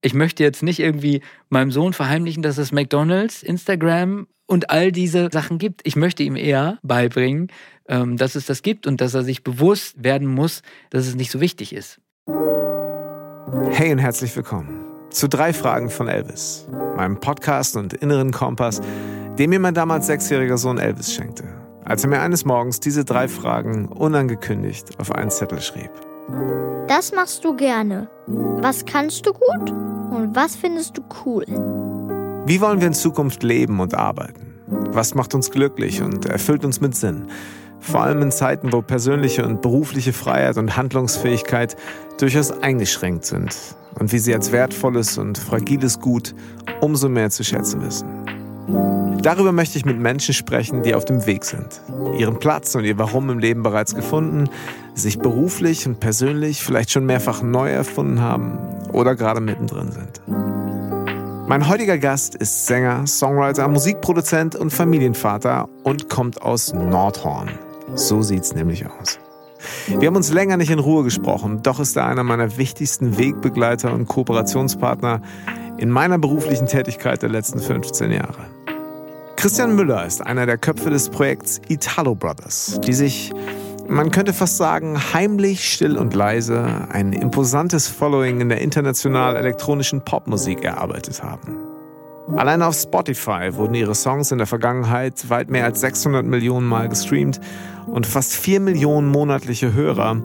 Ich möchte jetzt nicht irgendwie meinem Sohn verheimlichen, dass es McDonald's, Instagram und all diese Sachen gibt. Ich möchte ihm eher beibringen, ähm, dass es das gibt und dass er sich bewusst werden muss, dass es nicht so wichtig ist. Hey und herzlich willkommen zu drei Fragen von Elvis, meinem Podcast und inneren Kompass, den mir mein damals sechsjähriger Sohn Elvis schenkte, als er mir eines Morgens diese drei Fragen unangekündigt auf einen Zettel schrieb. Das machst du gerne. Was kannst du gut und was findest du cool? Wie wollen wir in Zukunft leben und arbeiten? Was macht uns glücklich und erfüllt uns mit Sinn? Vor allem in Zeiten, wo persönliche und berufliche Freiheit und Handlungsfähigkeit durchaus eingeschränkt sind und wie sie als wertvolles und fragiles Gut umso mehr zu schätzen wissen. Darüber möchte ich mit Menschen sprechen, die auf dem Weg sind, ihren Platz und ihr Warum im Leben bereits gefunden, sich beruflich und persönlich vielleicht schon mehrfach neu erfunden haben oder gerade mittendrin sind. Mein heutiger Gast ist Sänger, Songwriter, Musikproduzent und Familienvater und kommt aus Nordhorn. So sieht's nämlich aus. Wir haben uns länger nicht in Ruhe gesprochen, doch ist er einer meiner wichtigsten Wegbegleiter und Kooperationspartner in meiner beruflichen Tätigkeit der letzten 15 Jahre. Christian Müller ist einer der Köpfe des Projekts Italo Brothers, die sich, man könnte fast sagen, heimlich, still und leise ein imposantes Following in der international elektronischen Popmusik erarbeitet haben. Allein auf Spotify wurden ihre Songs in der Vergangenheit weit mehr als 600 Millionen Mal gestreamt und fast 4 Millionen monatliche Hörer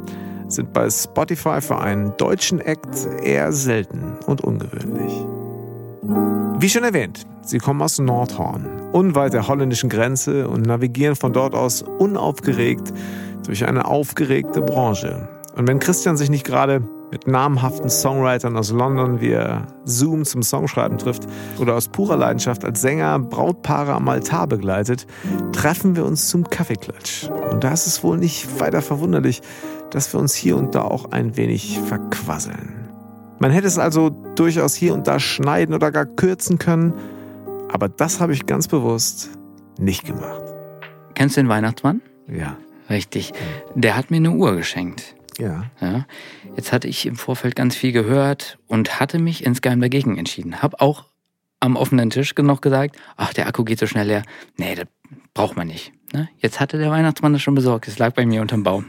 sind bei Spotify für einen deutschen Act eher selten und ungewöhnlich. Wie schon erwähnt, sie kommen aus Nordhorn, unweit der holländischen Grenze und navigieren von dort aus unaufgeregt durch eine aufgeregte Branche. Und wenn Christian sich nicht gerade mit namhaften Songwritern aus London via Zoom zum Songschreiben trifft oder aus purer Leidenschaft als Sänger Brautpaare am Altar begleitet, treffen wir uns zum Kaffeeklatsch. Und da ist es wohl nicht weiter verwunderlich, dass wir uns hier und da auch ein wenig verquasseln. Man hätte es also durchaus hier und da schneiden oder gar kürzen können, aber das habe ich ganz bewusst nicht gemacht. Kennst du den Weihnachtsmann? Ja. Richtig. Der hat mir eine Uhr geschenkt. Ja. Ja. Jetzt hatte ich im Vorfeld ganz viel gehört und hatte mich insgeheim dagegen entschieden. Hab auch am offenen Tisch noch gesagt, ach, der Akku geht so schnell leer. Nee, das braucht man nicht. Ne? Jetzt hatte der Weihnachtsmann das schon besorgt. Es lag bei mir unterm Baum.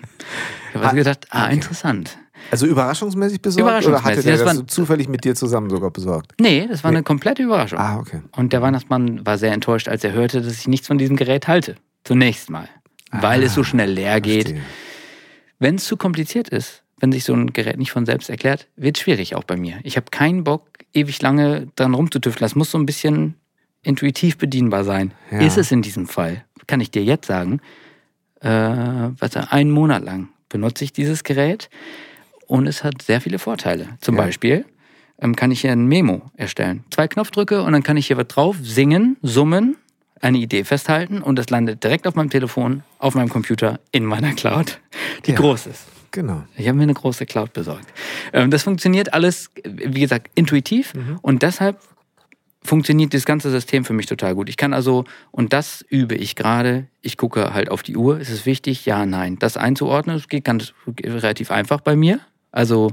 Ich habe also gedacht, ah, okay. interessant. Also überraschungsmäßig besorgt? Überraschungsmäßig. Oder hatte der Das das war- zufällig mit dir zusammen sogar besorgt? Nee, das war Nee. eine komplette Überraschung. Ah, okay. Und der Weihnachtsmann war sehr enttäuscht, als er hörte, dass ich nichts von diesem Gerät halte. Zunächst mal. Weil Ah, es so schnell leer geht. Wenn es zu kompliziert ist, wenn sich so ein Gerät nicht von selbst erklärt, wird schwierig auch bei mir. Ich habe keinen Bock, ewig lange dran rumzutüfteln. Das muss so ein bisschen intuitiv bedienbar sein. Ja. Ist es in diesem Fall, kann ich dir jetzt sagen, äh, warte, einen Monat lang benutze ich dieses Gerät und es hat sehr viele Vorteile. Zum Ja. Beispiel ähm, kann ich hier ein Memo erstellen. Zwei Knopfdrücke und dann kann ich hier was drauf singen, summen, eine Idee festhalten und das landet direkt auf meinem Telefon, auf meinem Computer, in meiner Cloud, die Ja. groß ist. Genau. Ich habe mir eine große Cloud besorgt. Ähm, das funktioniert alles, wie gesagt, intuitiv und deshalb funktioniert das ganze System für mich total gut. Ich kann also, und das übe ich gerade, ich gucke halt auf die Uhr, ist es wichtig? Ja, nein. Das einzuordnen, das geht ganz relativ einfach bei mir. Also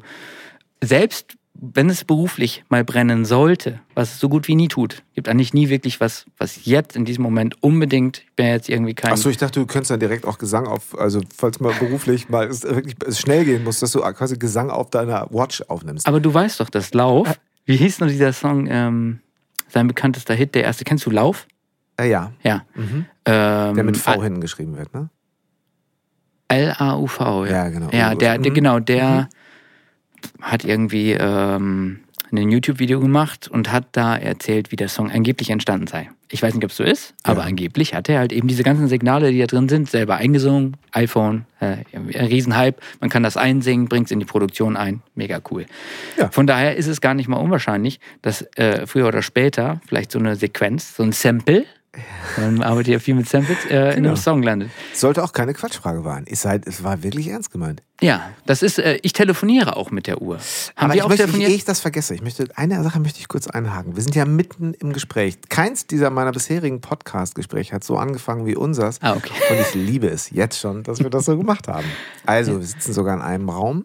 selbst wenn es beruflich mal brennen sollte, was es so gut wie nie tut, gibt eigentlich nie wirklich was, was jetzt in diesem Moment unbedingt, ich bin ja jetzt irgendwie kein... Achso, ich dachte, du könntest dann direkt auch Gesang auf, also falls mal beruflich mal es wirklich es schnell gehen muss, dass du quasi Gesang auf deiner Watch aufnimmst. Aber du weißt doch, dass Lauf, wie hieß noch dieser Song, ähm, sein bekanntester Hit, der erste, kennst du Lauf? Äh, ja, Ja. mhm. Ähm, der mit V hinten geschrieben wird, ne? L-A-U-V, ja. Ja, genau. Ja, der, der Mhm. genau, der hat irgendwie ähm, ein YouTube-Video gemacht und hat da erzählt, wie der Song angeblich entstanden sei. Ich weiß nicht, ob es so ist, aber Ja. angeblich hat er halt eben diese ganzen Signale, die da drin sind, selber eingesungen. iPhone, äh, Riesenhype. Man kann das einsingen, bringt es in die Produktion ein. Mega cool. Ja. Von daher ist es gar nicht mal unwahrscheinlich, dass äh, früher oder später vielleicht so eine Sequenz, so ein Sample, man arbeitet ja viel mit Samples, äh, in Genau. einem Song landet. Sollte auch keine Quatschfrage sein. Es, sei, es war wirklich ernst gemeint. Ja, das ist, äh, ich telefoniere auch mit der Uhr. Haben Aber wir ich auch möchte, telefoniert? ehe ich das vergesse, ich möchte, eine Sache möchte ich kurz einhaken. Wir sind ja mitten im Gespräch. Keins dieser meiner bisherigen Podcast-Gespräche hat so angefangen wie unsers. Ah, okay. Und ich liebe es jetzt schon, dass wir das so gemacht haben. Also, wir sitzen sogar in einem Raum.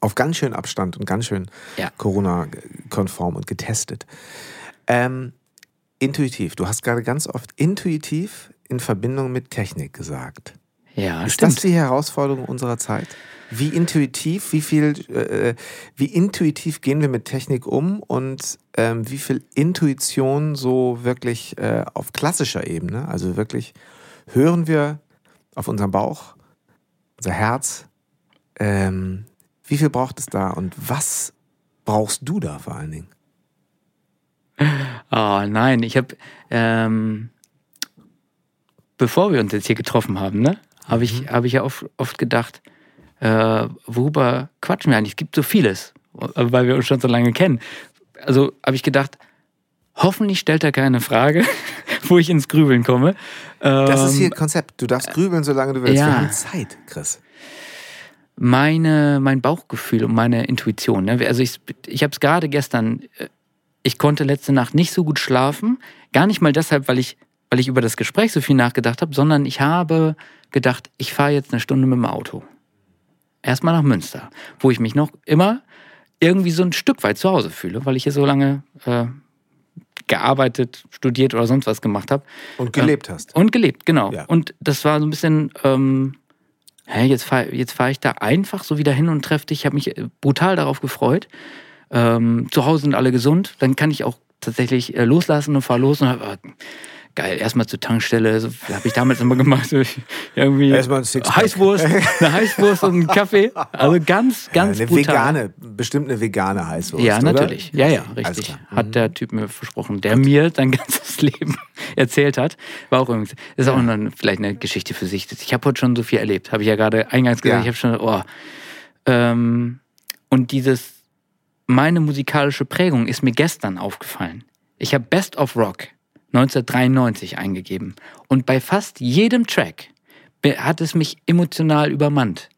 Auf ganz schön Abstand und ganz schön Ja. Corona-konform und getestet. Ähm, intuitiv. Du hast gerade ganz oft intuitiv in Verbindung mit Technik gesagt. Ja, Ist stimmt. das die Herausforderung unserer Zeit? Wie intuitiv, wie viel, äh, wie intuitiv gehen wir mit Technik um und ähm, wie viel Intuition so wirklich äh, auf klassischer Ebene, also wirklich hören wir auf unseren Bauch, unser Herz, ähm, wie viel braucht es da und was brauchst du da vor allen Dingen? Oh nein, ich habe, ähm, bevor wir uns jetzt hier getroffen haben, ne, habe ich, hab ich ja oft, oft gedacht, äh, worüber quatschen wir eigentlich? Es gibt so vieles, weil wir uns schon so lange kennen. Also habe ich gedacht, hoffentlich stellt er keine Frage, wo ich ins Grübeln komme. Das ist Ähm, hier Konzept. Du darfst grübeln, solange du willst. ja. Wir haben Zeit, Chris. meine, mein Bauchgefühl und meine Intuition. Ne? Also ich, ich habe es gerade gestern, äh, ich konnte letzte Nacht nicht so gut schlafen. Gar nicht mal deshalb, weil ich, weil ich über das Gespräch so viel nachgedacht habe, sondern ich habe gedacht, ich fahre jetzt eine Stunde mit dem Auto. Erstmal nach Münster, wo ich mich noch immer irgendwie so ein Stück weit zu Hause fühle, weil ich hier so lange äh, gearbeitet, studiert oder sonst was gemacht habe. Und gelebt hast. Und gelebt, genau. Ja. Und das war so ein bisschen, ähm, hä, jetzt fahre jetzt fahr ich da einfach so wieder hin und treffe dich. Ich habe mich äh, brutal darauf gefreut. Ähm, zu Hause sind alle gesund. Dann kann ich auch tatsächlich äh, loslassen und fahre los und hab, äh, geil, erstmal zur Tankstelle, so habe ich damals immer gemacht. so, Irgendwie Erstmal ein. Heißwurst, eine Heißwurst und einen Kaffee. Also ganz, ganz eine brutal. vegane, bestimmt eine vegane Heißwurst. Ja, oder? natürlich. Ja, ja, Alles richtig. klar. Mhm. Hat der Typ mir versprochen, der mir sein ganzes Leben erzählt hat. War auch übrigens, ist auch eine, vielleicht eine Geschichte für sich. Ich habe heute schon so viel erlebt. Habe ich ja gerade eingangs gesagt. Ja. Ich habe schon, oh. Ähm, und dieses, meine musikalische Prägung ist mir gestern aufgefallen. Ich habe Best of Rock 1993 eingegeben. Und bei fast jedem Track hat es mich emotional übermannt.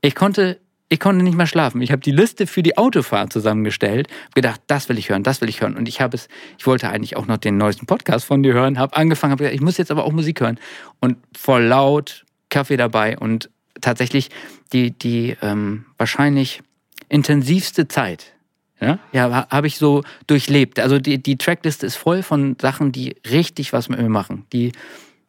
Ich konnte, ich konnte nicht mehr schlafen. Ich habe die Liste für die Autofahrt zusammengestellt, gedacht, das will ich hören, das will ich hören. Und ich habe es, ich wollte eigentlich auch noch den neuesten Podcast von dir hören, habe angefangen, habe gesagt, ich muss jetzt aber auch Musik hören. Und voll laut, Kaffee dabei und tatsächlich die, die ähm, wahrscheinlich intensivste Zeit. Ja, ja ha- habe ich so durchlebt. Also die, die Trackliste ist voll von Sachen, die richtig was mit mir machen. Die,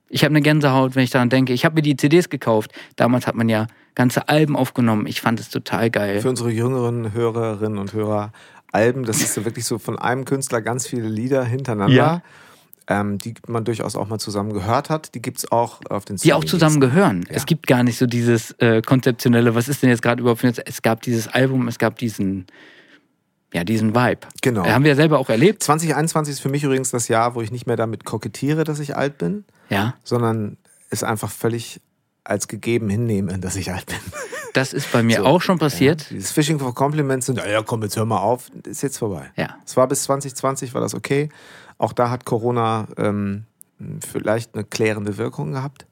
ich habe eine Gänsehaut, wenn ich daran denke. Ich habe mir die CDs gekauft. Damals hat man ja ganze Alben aufgenommen. Ich fand es total geil. Für unsere jüngeren Hörerinnen und Hörer, Alben, das ist so wirklich so von einem Künstler ganz viele Lieder hintereinander. Ja. Ähm, die man durchaus auch mal zusammen gehört hat. Die gibt es auch auf den die auch zusammen gehören. Ja. Es gibt gar nicht so dieses äh, konzeptionelle, was ist denn jetzt gerade überhaupt? Es gab dieses Album, es gab diesen, ja, diesen Vibe. Genau. Äh, haben wir ja selber auch erlebt. 2021 ist für mich übrigens das Jahr, wo ich nicht mehr damit kokettiere, dass ich alt bin, Ja, sondern es einfach völlig als gegeben hinnehme, dass ich alt bin. das ist bei mir So, auch schon passiert. Dieses Fishing for Compliments und, ja, ja, komm, jetzt hör mal auf, ist jetzt vorbei. Ja. Es war bis 2020, war das okay. Auch da hat Corona ähm, vielleicht eine klärende Wirkung gehabt.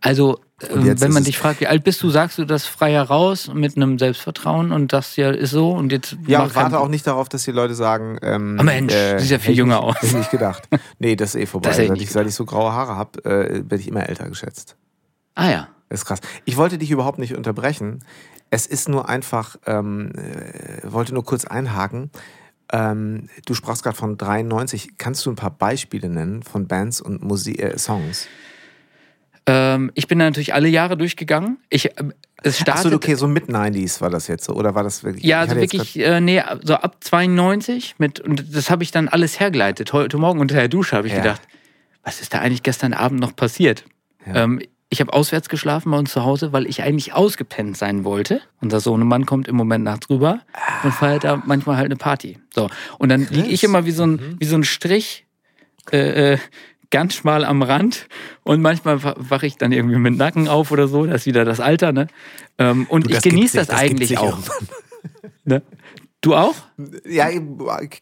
Also, ähm, wenn man dich fragt, wie alt bist du, sagst du das frei heraus mit einem Selbstvertrauen und das ja ist so und jetzt Ja, und warte auch nicht darauf, dass die Leute sagen, ähm, Ah, Mensch, sieht ja viel jünger aus. Hätte ich nicht gedacht. Nee, das ist eh vorbei. Seit, ich, seit ich so graue Haare habe, äh, werde ich immer älter geschätzt. Ah ja. Das ist krass. Ich wollte dich überhaupt nicht unterbrechen. Es ist nur einfach, ähm, äh, wollte nur kurz einhaken. Ähm, du sprachst gerade von 93. Kannst du ein paar Beispiele nennen von Bands und Musi äh, Songs? Ähm, ich bin da natürlich alle Jahre durchgegangen. Ich, ähm, es startet, Achso, okay, so mit 90s war das jetzt so, oder war das wirklich? Ja, also wirklich, äh, nee, so ab 92 mit, und das habe ich dann alles hergeleitet. Heute Morgen unter der Dusche habe ich Ja. gedacht, was ist da eigentlich gestern Abend noch passiert? Ja. Ähm, ich habe auswärts geschlafen bei uns zu Hause, weil ich eigentlich ausgepennt sein wollte. Unser Sohnemann kommt im Moment nachts rüber und feiert da manchmal halt eine Party. So. Und dann liege ich immer wie so ein, Mhm. wie so ein Strich äh, äh, ganz schmal am Rand und manchmal wa- wache ich dann irgendwie mit Nacken auf oder so. Das ist wieder das Alter, ne? Ähm, und Du, ich genieße das, das eigentlich auch. Ne? Du auch? Ja, ich,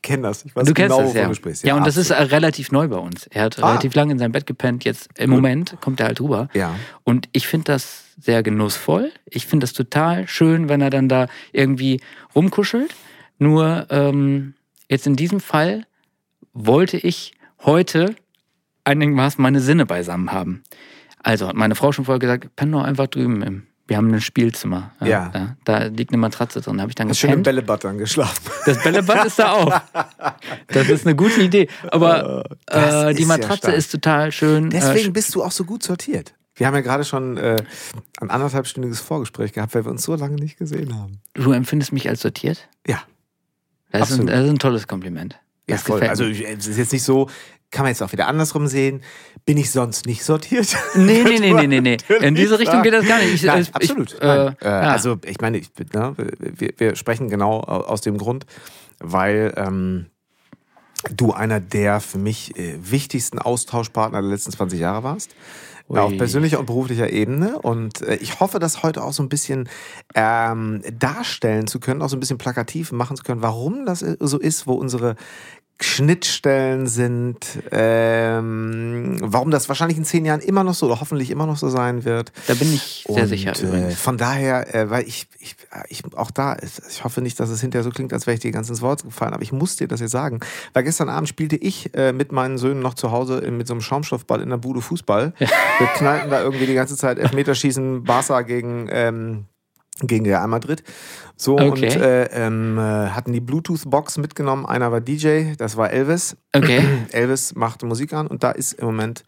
kenne das. Ich weiß Du kennst genau, das, ja. sprichst. Ja, und das ist äh, relativ neu bei uns. Er hat Ah. relativ lange in seinem Bett gepennt. Jetzt im Moment kommt er halt rüber. Ja. Und ich finde das sehr genussvoll. Ich finde das total schön, wenn er dann da irgendwie rumkuschelt. Nur ähm, jetzt in diesem Fall wollte ich heute einigermaßen meine Sinne beisammen haben. Also hat meine Frau schon vorher gesagt, penn doch einfach drüben im Wir haben ein Spielzimmer. Ja. Da, da liegt eine Matratze drin. Da habe ich dann im gepennt. Bällebad dann geschlafen. Das Bällebad ist da auch. Das ist eine gute Idee. Aber Das äh, die ja Matratze stark. ist total schön. Deswegen äh, bist du auch so gut sortiert. Wir haben ja gerade schon äh, ein anderthalbstündiges Vorgespräch gehabt, weil wir uns so lange nicht gesehen haben. du empfindest mich als sortiert? Ja, Das ist, ein, das ist ein tolles Kompliment. ja Das voll. gefällt Also es ist jetzt nicht so, kann man jetzt auch wieder andersrum sehen. Bin ich sonst nicht sortiert? Nee, nee, nee, nee, nee, nee. In diese Richtung geht das gar nicht. Ich, Nein, ich, absolut. Ich, äh, Äh. Also ich meine, ich, ne, wir, wir sprechen genau aus dem Grund, weil ähm, du einer der für mich äh, wichtigsten Austauschpartner der letzten 20 Jahre warst. Ui. Auf persönlicher und beruflicher Ebene. Und äh, ich hoffe, das heute auch so ein bisschen ähm, darstellen zu können, auch so ein bisschen plakativ machen zu können, warum das so ist, wo unsere Schnittstellen sind, ähm, warum das wahrscheinlich in zehn Jahren immer noch so oder hoffentlich immer noch so sein wird. da bin ich sehr Und, sicher Äh, von daher, äh, weil ich, ich, ich auch da, ich hoffe nicht, dass es hinterher so klingt, als wäre ich dir ganz ins Wort gefallen, aber ich muss dir das jetzt sagen. Weil gestern Abend spielte ich äh, mit meinen Söhnen noch zu Hause mit so einem Schaumstoffball in der Bude Fußball. Wir knallten da irgendwie die ganze Zeit Elfmeterschießen, Barca gegen, ähm, gegen Real Madrid. So Okay. und äh, ähm, äh, hatten die Bluetooth-Box mitgenommen. Einer war DJ, das war Elvis. Okay. Elvis machte Musik an und da ist im Moment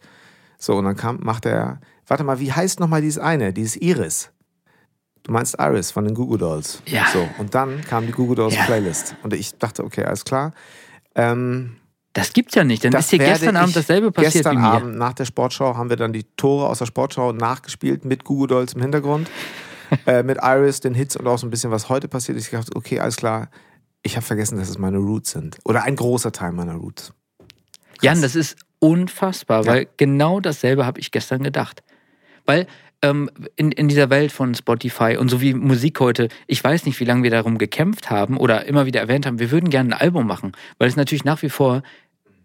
so und dann kam, macht er, warte mal, wie heißt nochmal dieses eine, dieses Iris? Du meinst Iris von den Goo Goo Dolls. Ja. So und dann kam die Goo Goo Dolls Ja. Playlist und ich dachte, okay, alles klar. Ähm, Das gibt's ja nicht. Dann ist werde gestern Abend dasselbe passiert Gestern. Abend nach der Sportschau haben wir dann die Tore aus der Sportschau nachgespielt mit Goo Goo Dolls im Hintergrund. äh, mit Iris, den Hits und auch so ein bisschen, was heute passiert ist. Ich dachte, okay, alles klar. Ich habe vergessen, dass es meine Roots sind. Oder ein großer Teil meiner Roots. Jan, das ist unfassbar, Ja. weil genau dasselbe habe ich gestern gedacht. Weil ähm, in, in dieser Welt von Spotify und so wie Musik heute, ich weiß nicht, wie lange wir darum gekämpft haben oder immer wieder erwähnt haben, wir würden gerne ein Album machen, weil es natürlich nach wie vor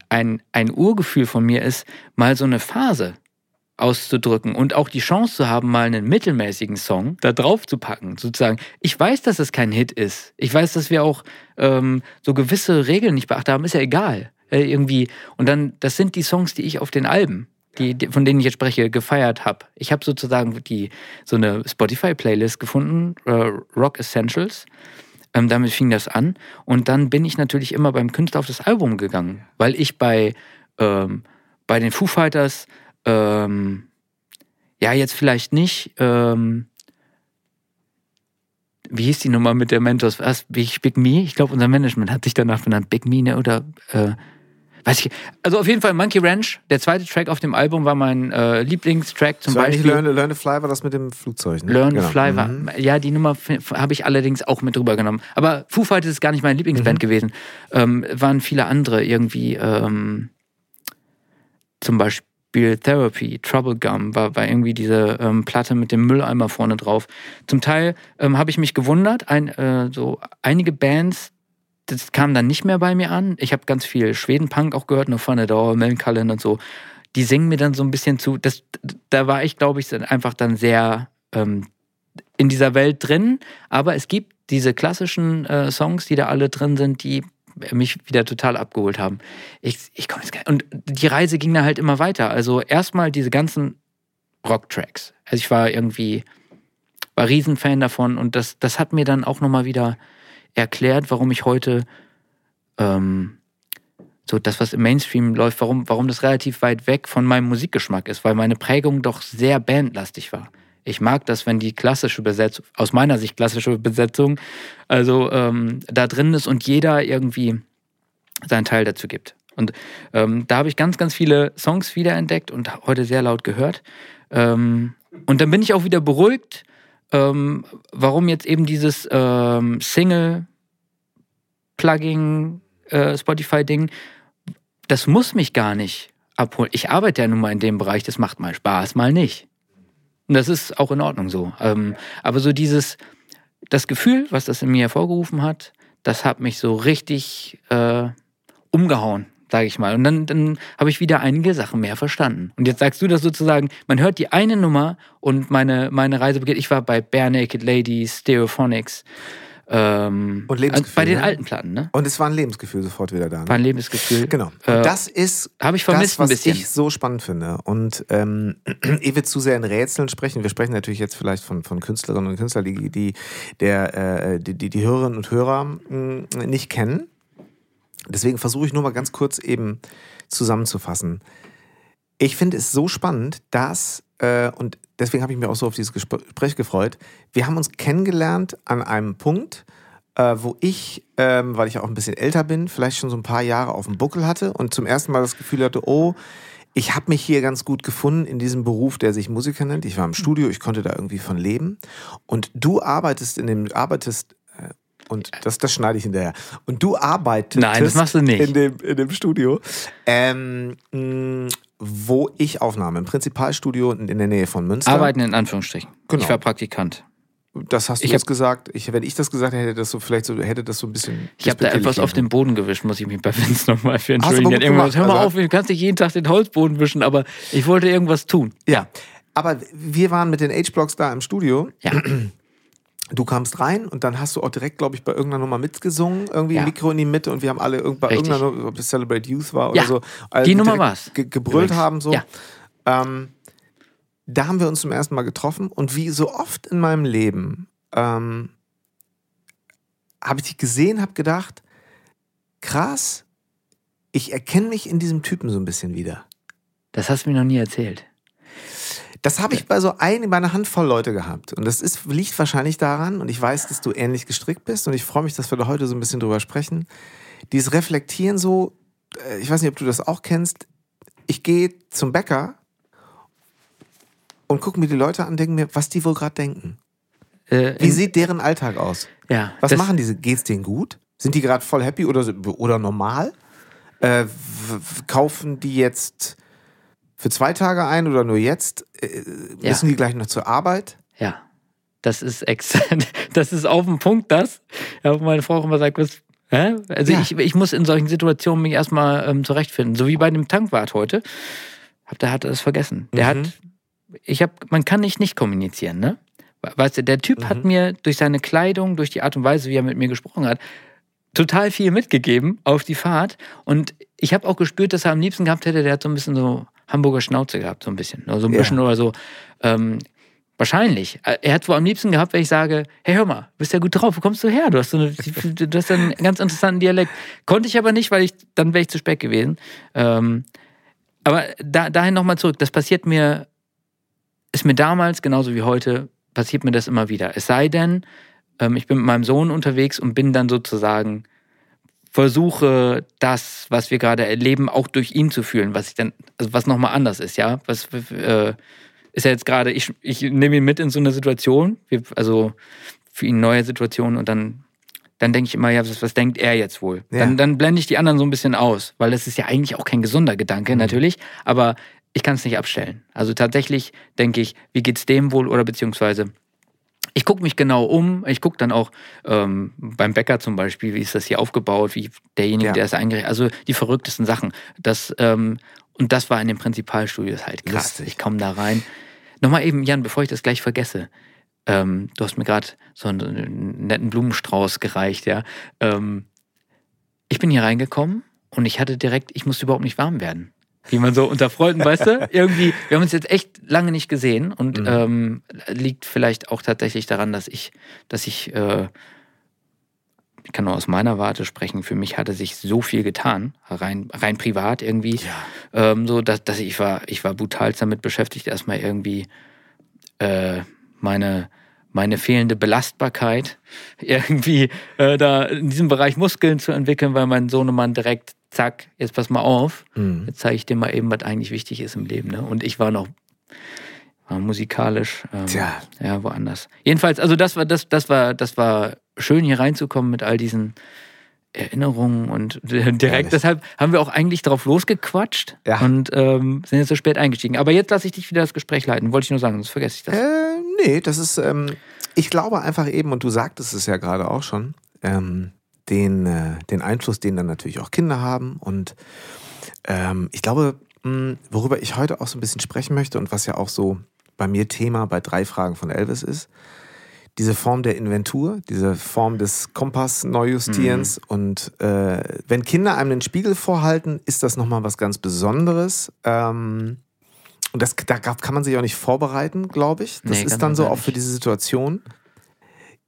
ein, ein Urgefühl von mir ist, mal so eine Phase auszudrücken und auch die Chance zu haben, mal einen mittelmäßigen Song da drauf zu packen, sozusagen. Ich weiß, dass es kein Hit ist. Ich weiß, dass wir auch ähm, so gewisse Regeln nicht beachtet haben, ist ja egal. Äh, irgendwie. Und dann, das sind die Songs, die ich auf den Alben, die, die, von denen ich jetzt spreche, gefeiert habe. Ich habe sozusagen die, so eine Spotify-Playlist gefunden, äh, Rock Essentials. Ähm, damit fing das an. Und dann bin ich natürlich immer beim Künstler auf das Album gegangen, weil ich bei, ähm, bei den Foo Fighters, ähm, ja, jetzt vielleicht nicht, ähm, wie hieß die Nummer mit der Mentors? Was? Big, Big Me? Ich glaube, unser Management hat sich danach benannt. Big Me, ne? Oder, äh, weiß ich. Also auf jeden Fall Monkey Ranch. Der zweite Track auf dem Album war mein äh, Lieblingstrack zum So Beispiel. Learn, Learn to Fly war das mit dem Flugzeug. Ne? Learn to Genau. Fly war, Mhm. ja, die Nummer habe ich allerdings auch mit rübergenommen. Aber Foo Fighters ist gar nicht meine Mhm. Lieblingsband gewesen. Ähm, waren viele andere irgendwie, ähm, zum Beispiel Therapy, Trouble Gum war, war irgendwie diese ähm, Platte mit dem Mülleimer vorne drauf. Zum Teil ähm, habe ich mich gewundert, ein, äh, so einige Bands, das kam dann nicht mehr bei mir an. Ich habe ganz viel Schweden-Punk auch gehört, No Fun at All, Millencolin und so. Die singen mir dann so ein bisschen zu. Das, da war ich, glaube ich, einfach dann sehr ähm, in dieser Welt drin. Aber es gibt diese klassischen äh, Songs, die da alle drin sind, die mich wieder total abgeholt haben. Ich, ich komme jetzt gar Und die Reise ging dann halt immer weiter. Also erstmal diese ganzen Rock-Tracks. Also ich war irgendwie, war Riesenfan davon und das, das hat mir dann auch nochmal wieder erklärt, warum ich heute ähm, so das, was im Mainstream läuft, warum, warum das relativ weit weg von meinem Musikgeschmack ist, weil meine Prägung doch sehr bandlastig war. Ich mag das, wenn die klassische Besetzung, aus meiner Sicht klassische Besetzung, also ähm, da drin ist und jeder irgendwie seinen Teil dazu gibt. Und ähm, da habe ich ganz, ganz viele Songs wiederentdeckt und heute sehr laut gehört. Ähm, und dann bin ich auch wieder beruhigt, ähm, warum jetzt eben dieses ähm, Single-Plugging, äh, Spotify-Ding, das muss mich gar nicht abholen. Ich arbeite ja nun mal in dem Bereich, das macht mal Spaß, mal nicht. Und das ist auch in Ordnung so. Ähm, aber so dieses, das Gefühl, was das in mir hervorgerufen hat, das hat mich so richtig äh, umgehauen, sage ich mal. Und dann, dann habe ich wieder einige Sachen mehr verstanden. Und jetzt sagst du das sozusagen, man hört die eine Nummer und meine, meine Reise beginnt. Ich war bei Bare Naked Ladies, Stereophonics, Ähm, Und Lebensgefühl, Bei den ne? alten Platten, ne? Und es war ein Lebensgefühl sofort wieder da. Ne? War ein Lebensgefühl. Genau. Und Äh, das ist ich vermisst das, was ein bisschen. ich so spannend finde. Und ähm, ehe wir zu sehr in Rätseln sprechen, wir sprechen natürlich jetzt vielleicht von, von Künstlerinnen und Künstlern, die, die, der, äh, die, die, die Hörerinnen und Hörer mh, nicht kennen. Deswegen versuche ich nur mal ganz kurz eben zusammenzufassen. Ich finde es so spannend, dass, äh, und deswegen habe ich mich auch so auf dieses Gespräch gefreut, wir haben uns kennengelernt an einem Punkt, äh, wo ich, ähm, weil ich auch ein bisschen älter bin, vielleicht schon so ein paar Jahre auf dem Buckel hatte und zum ersten Mal das Gefühl hatte, oh, ich habe mich hier ganz gut gefunden in diesem Beruf, der sich Musiker nennt. Ich war im Studio, ich konnte da irgendwie von leben. Und du arbeitest in dem, arbeitest äh, und das, das schneide ich hinterher. Und du arbeitest Nein, das machst du nicht. In, dem, in dem Studio, ähm, wo ich aufnahme, im Prinzipalstudio in, der Nähe von Münster. Arbeiten in Anführungsstrichen. Genau. Ich war Praktikant. Das hast du Ich jetzt gesagt. Ich, wenn ich das gesagt hätte, hätte das so vielleicht so, hätte das so ein bisschen. Ich habe da etwas auf den Boden gewischt, muss ich mich bei Vince nochmal für Hast du entschuldigen. gemacht, Hör mal also- auf, du kannst nicht jeden Tag den Holzboden wischen, aber ich wollte irgendwas tun. Ja. Aber wir waren mit den H-Blocks da im Studio. Ja. Du kamst rein und dann hast du auch direkt, glaube ich, bei irgendeiner Nummer mitgesungen, irgendwie Ja. Mikro in die Mitte und wir haben alle irgend- bei Richtig. irgendeiner Nummer, ob es Celebrate Youth war oder Ja, so. die Nummer direkt war's. Ge gebrüllt Übrigens. haben so. Ja. Ähm, da haben wir uns zum ersten Mal getroffen und wie so oft in meinem Leben ähm, habe ich dich gesehen, habe gedacht, krass, ich erkenne mich in diesem Typen so ein bisschen wieder. Das hast du mir noch nie erzählt. Das habe ich bei so ein, bei einer Handvoll Leute gehabt. Und das ist, liegt wahrscheinlich daran, und ich weiß, dass du ähnlich gestrickt bist, und ich freue mich, dass wir da heute so ein bisschen drüber sprechen. Dieses Reflektieren so, äh, ich weiß nicht, ob du das auch kennst. Ich gehe zum Bäcker und gucke mir die Leute an, denke mir, was die wohl gerade denken. Äh, Wie sieht deren Alltag aus? ja, Was machen diese? Geht's denen gut? Sind die gerade voll happy oder, oder normal? Äh, kaufen die jetzt für zwei Tage ein oder nur jetzt? Äh, Ja. Müssen die gleich noch zur Arbeit? Ja, das ist exakt. Das ist auf den Punkt, das. Ja, meine Frau auch immer sagt, was. Hä? Also Ja. ich, ich muss in solchen Situationen mich erstmal ähm, zurechtfinden. So wie bei dem Tankwart heute. Hab, der hat das vergessen. Der Mhm. hat. Ich hab, man kann nicht nicht kommunizieren, ne? Weißt du, der Typ Mhm. hat mir durch seine Kleidung, durch die Art und Weise, wie er mit mir gesprochen hat, total viel mitgegeben auf die Fahrt. Und ich habe auch gespürt, dass er am liebsten gehabt hätte, der hat so ein bisschen so Hamburger Schnauze gehabt, so ein bisschen. Oder so ein Ja. bisschen oder so. Ähm, wahrscheinlich. Er hat wohl am liebsten gehabt, wenn ich sage, hey, hör mal, bist ja gut drauf, wo kommst du her? Du hast, so eine, du hast einen ganz interessanten Dialekt. Konnte ich aber nicht, weil ich, dann wäre ich zu spät gewesen. Ähm, aber da, dahin nochmal zurück. Das passiert mir, ist mir damals, genauso wie heute, passiert mir das immer wieder. Es sei denn, ähm, ich bin mit meinem Sohn unterwegs und bin dann sozusagen, versuche das, was wir gerade erleben, auch durch ihn zu fühlen, was ich dann, also was nochmal anders ist, ja. Was äh, ist ja jetzt gerade, ich, ich nehme ihn mit in so eine Situation, wir, also für ihn neue Situation und dann, dann denke ich immer, ja, was, was denkt er jetzt wohl? Ja. Dann, dann blende ich die anderen so ein bisschen aus, weil das ist ja eigentlich auch kein gesunder Gedanke, natürlich, aber ich kann es nicht abstellen. Also tatsächlich denke ich, wie geht's dem wohl oder beziehungsweise ich gucke mich genau um. Ich gucke dann auch ähm, beim Bäcker zum Beispiel, wie ist das hier aufgebaut, wie derjenige, Ja. der es eingerichtet Also die verrücktesten Sachen. Das, ähm, und das war in den Prinzipalstudios halt krass. Lustig. Ich komme da rein. Nochmal eben, Jan, bevor ich das gleich vergesse. Ähm, du hast mir gerade so einen netten Blumenstrauß gereicht, ja. Ähm, ich bin hier reingekommen und ich hatte direkt, ich musste überhaupt nicht warm werden. Wie man so unter Freunden, weißt du? Irgendwie, wir haben uns jetzt echt lange nicht gesehen und Mhm. ähm, liegt vielleicht auch tatsächlich daran, dass ich, dass ich, äh, ich kann nur aus meiner Warte sprechen, für mich hatte sich so viel getan, rein, rein privat irgendwie. Ähm, so, dass, dass ich war, ich war brutal damit beschäftigt, erstmal irgendwie äh, meine, meine fehlende Belastbarkeit irgendwie äh, da in diesem Bereich Muskeln zu entwickeln, weil mein Sohnemann direkt, zack, jetzt pass mal auf, Mhm. jetzt zeige ich dir mal eben, was eigentlich wichtig ist im Leben. Ne? Und ich war noch war musikalisch ähm, Tja. ja woanders. Jedenfalls, also das war das, das war das war schön hier reinzukommen mit all diesen Erinnerungen und direkt. Ehrlich. Deshalb haben wir auch eigentlich drauf losgequatscht Ja. und ähm, sind jetzt so spät eingestiegen. Aber jetzt lasse ich dich wieder das Gespräch leiten. Wollte ich nur sagen, sonst vergesse ich das. Äh, nee, das ist, ähm, ich glaube einfach eben, und du sagtest es ja gerade auch schon, ähm, den, äh, den Einfluss, den dann natürlich auch Kinder haben. Und ähm, ich glaube, mh, worüber ich heute auch so ein bisschen sprechen möchte und was ja auch so bei mir Thema bei drei Fragen von Elvis ist, diese Form der Inventur, diese Form des Kompass-Neujustierens. Mhm. Und äh, wenn Kinder einem den Spiegel vorhalten, ist das nochmal was ganz Besonderes. Ähm, und das, da kann man sich auch nicht vorbereiten, glaube ich. Das nee, ist dann so auch für diese Situation.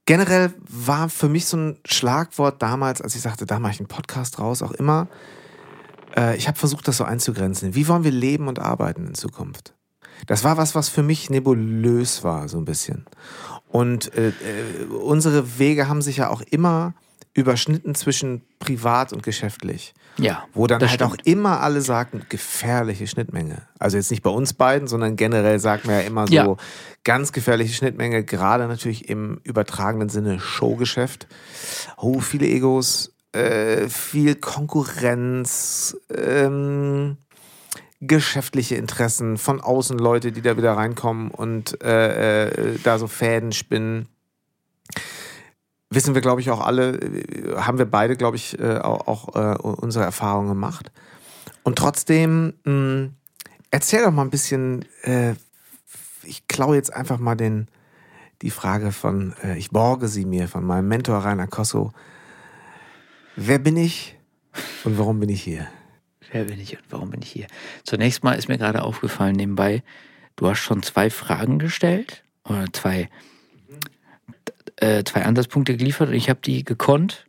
Generell war für mich so ein Schlagwort damals, als ich sagte, da mache ich einen Podcast raus, auch immer, äh, ich habe versucht, das so einzugrenzen. Wie wollen wir leben und arbeiten in Zukunft? Das war was, was für mich nebulös war, so ein bisschen. Und äh, äh, unsere Wege haben sich ja auch immer überschnitten zwischen privat und geschäftlich. Ja. Wo dann halt stimmt. auch immer alle sagten, gefährliche Schnittmenge. Also jetzt nicht bei uns beiden, sondern generell sagt man ja immer so, ja. ganz gefährliche Schnittmenge, gerade natürlich im übertragenen Sinne Showgeschäft. Oh, viele Egos, äh, viel Konkurrenz, ähm, geschäftliche Interessen von außen Leute, die da wieder reinkommen und äh, äh, da so Fäden spinnen. Wissen wir, glaube ich, auch alle, äh, haben wir beide, glaube ich, äh, auch, auch äh, unsere Erfahrungen gemacht. Und trotzdem, mh, hm, erzähl doch mal ein bisschen, äh, ich klaue jetzt einfach mal den, die Frage von, ich borge sie mir, von meinem Mentor Rainer Kosso. Wer bin ich und warum bin ich hier? wer bin ich und warum bin ich hier? Zunächst mal ist mir gerade aufgefallen nebenbei, du hast schon zwei Fragen gestellt oder zwei, äh, zwei Ansatzpunkte geliefert und ich habe die gekonnt.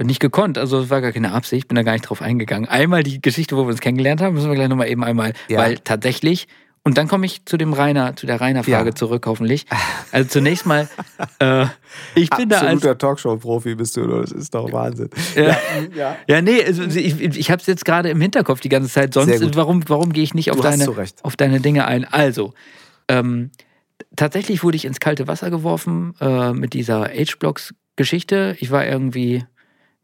Nicht gekonnt, also es war gar keine Absicht, bin da gar nicht drauf eingegangen. Einmal die Geschichte, wo wir uns kennengelernt haben, müssen wir gleich nochmal eben einmal, ja. weil tatsächlich und dann komme ich zu dem Rainer, zu der Rainer-Frage ja. zurück, hoffentlich. Also zunächst mal, äh, ich bin da als absoluter Talkshow-Profi bist du, das ist doch Wahnsinn. Ja, ja. ja nee, also ich, ich habe es jetzt gerade im Hinterkopf die ganze Zeit. Sonst, warum, warum gehe ich nicht auf deine, auf deine Dinge ein? Also, ähm, tatsächlich wurde ich ins kalte Wasser geworfen äh, mit dieser H-Blocks-Geschichte. Ich war irgendwie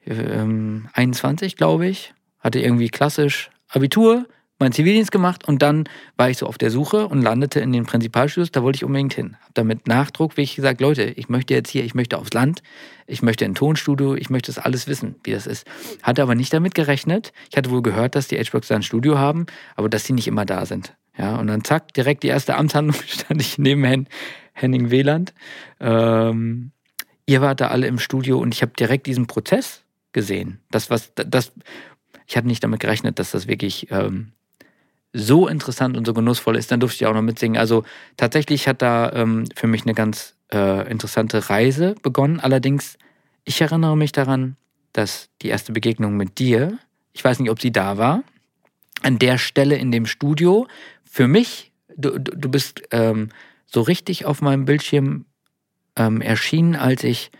ähm, 21, glaube ich, hatte irgendwie klassisch Abitur, meinen Zivildienst gemacht und dann war ich so auf der Suche und landete in den Prinzipalstudios, da wollte ich unbedingt hin. Hab damit Nachdruck wirklich gesagt, Leute, ich möchte jetzt hier, ich möchte aufs Land, ich möchte ein Tonstudio, ich möchte das alles wissen, wie das ist. Hatte aber nicht damit gerechnet. Ich hatte wohl gehört, dass die H-Box da ein Studio haben, aber dass sie nicht immer da sind. Ja, und dann zack, direkt die erste Amtshandlung stand ich neben Hen Henning Weland. Ähm, ihr wart da alle im Studio und ich habe direkt diesen Prozess gesehen. Das, was, das, ich hatte nicht damit gerechnet, dass das wirklich ähm, so interessant und so genussvoll ist, dann durfte ich auch noch mitsingen. Also tatsächlich hat da ähm, für mich eine ganz äh, interessante Reise begonnen. Allerdings, ich erinnere mich daran, dass die erste Begegnung mit dir, ich weiß nicht, ob sie da war, an der Stelle in dem Studio, für mich, du, du bist ähm, so richtig auf meinem Bildschirm ähm, erschienen, als ich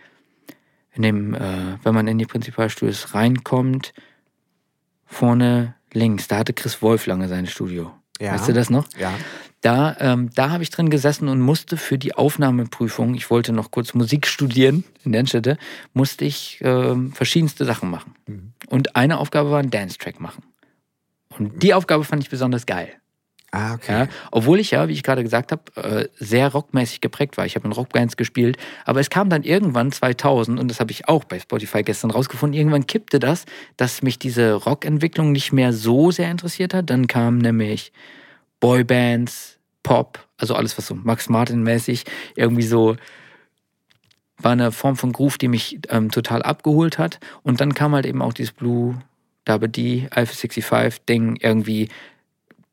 in dem, äh, wenn man in die Prinzipalstudios reinkommt, vorne links, da hatte Chris Wolf lange sein Studio. Ja. Weißt du das noch? Ja. Da, ähm, da habe ich drin gesessen und musste für die Aufnahmeprüfung, ich wollte noch kurz Musik studieren in Dennstätte, musste ich ähm, verschiedenste Sachen machen. Mhm. Und eine Aufgabe war ein Dance-Track machen. Und die Aufgabe fand ich besonders geil. Ah, okay. Ja, obwohl ich ja, wie ich gerade gesagt habe, äh, sehr rockmäßig geprägt war. Ich habe in Rockbands gespielt, aber es kam dann irgendwann 2000 und das habe ich auch bei Spotify gestern rausgefunden. Irgendwann kippte das, dass mich diese Rockentwicklung nicht mehr so sehr interessiert hat. Dann kamen nämlich Boybands, Pop, also alles was so Max Martin mäßig irgendwie so war eine Form von Groove, die mich ähm, total abgeholt hat. Und dann kam halt eben auch dieses Blue Double D, Alpha 65 Ding irgendwie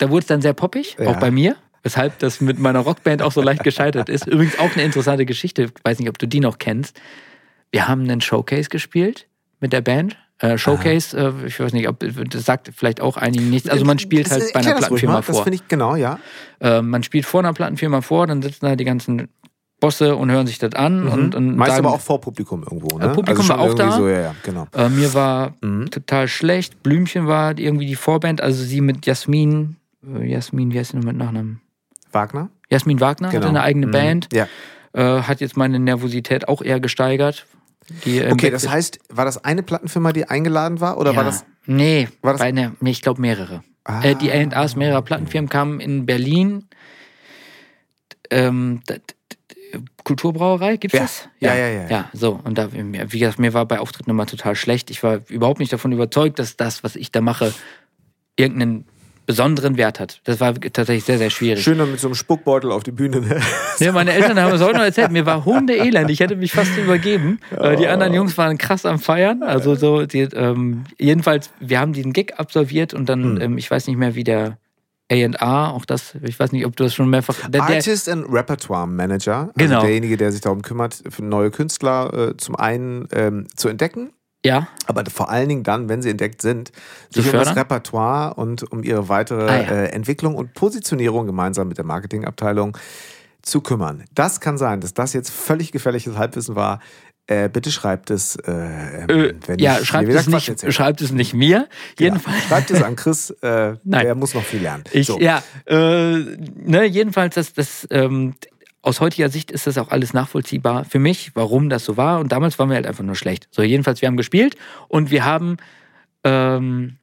da wurde es dann sehr poppig, ja. auch bei mir. Weshalb das mit meiner Rockband auch so leicht gescheitert ist. Übrigens auch eine interessante Geschichte. Ich weiß nicht, ob du die noch kennst. Wir haben einen Showcase gespielt mit der Band. Äh, Showcase, äh, ich weiß nicht, ob das sagt vielleicht auch einigen nichts. Also man spielt das, halt bei einer Plattenfirma vor. Das finde ich genau, ja. Äh, man spielt vor einer Plattenfirma vor, dann sitzen da die ganzen Bosse und hören sich das an. Mhm. Und, und Meist sagen, aber auch vor Publikum irgendwo, ne? Äh, Publikum also war auch da. So, ja, ja, genau. Äh, mir war mhm. total schlecht. Blümchen war irgendwie die Vorband, also sie mit Jasmin, äh, Jasmin, wie heißt sie noch mit Nachnamen? Wagner? Jasmin Wagner genau. hatte eine eigene mhm. Band. Ja. Äh, hat jetzt meine Nervosität auch eher gesteigert. Die, ähm, okay, das heißt, war das eine Plattenfirma, die eingeladen war? Oder ja. war das. Nee, war das bei nee ich glaube mehrere. Ah. Äh, die A&Rs mehrerer Plattenfirmen kamen in Berlin. Ähm, Kulturbrauerei, gibt's ja. das? Ja. ja, ja, ja. Ja, so. Und da, wie gesagt, mir war bei Auftritten immer total schlecht. Ich war überhaupt nicht davon überzeugt, dass das, was ich da mache, irgendeinen besonderen Wert hat. Das war tatsächlich sehr, sehr schwierig. Schön mit so einem Spuckbeutel auf die Bühne. Ne? Ja, meine Eltern haben es auch noch erzählt. Mir war Hundeelend. Ich hätte mich fast übergeben. Oh. Die anderen Jungs waren krass am Feiern. Also so, die, ähm, jedenfalls, wir haben diesen Gig absolviert und dann, hm. ähm, ich weiß nicht mehr, wie der A&R, auch das, ich weiß nicht, ob du das schon mehrfach... Der, Artist and Repertoire Manager, also genau. derjenige, der sich darum kümmert, für neue Künstler äh, zum einen ähm, zu entdecken ja. Aber vor allen Dingen dann, wenn sie entdeckt sind, sich um das Repertoire und um ihre weitere ah, ja. äh, Entwicklung und Positionierung gemeinsam mit der Marketingabteilung zu kümmern. Das kann sein, dass das jetzt völlig gefährliches Halbwissen war. Äh, bitte schreibt es, äh, äh, wenn ja, ich schreibt es, nicht, schreibt es nicht mir. Genau. Jedenfalls. Schreibt es an Chris, äh, Nein. der muss noch viel lernen. Ich, so. Ja, äh, ne, jedenfalls, das, das, ähm, aus heutiger Sicht ist das auch alles nachvollziehbar für mich, warum das so war. Und damals waren wir halt einfach nur schlecht. So, jedenfalls, wir haben gespielt und wir haben, ähm,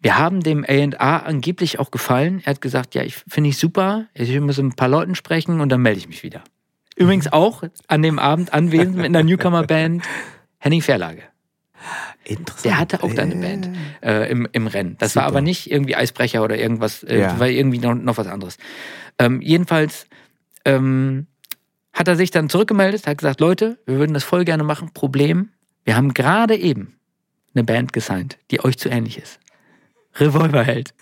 wir haben dem A&A angeblich auch gefallen. Er hat gesagt, ja, ich finde ich super. Ich muss mit ein paar Leuten sprechen und dann melde ich mich wieder. Übrigens auch an dem Abend anwesend mit einer Newcomer-Band Henning Verlage. Interessant. Der hatte auch dann eine Band äh, im, im Rennen. Das Super. war aber nicht irgendwie Eisbrecher oder irgendwas, äh, ja. war irgendwie noch, noch was anderes. Ähm, jedenfalls ähm, hat er sich dann zurückgemeldet, hat gesagt, Leute, wir würden das voll gerne machen. Problem, wir haben gerade eben eine Band gesigned, die euch zu ähnlich ist. Revolverheld.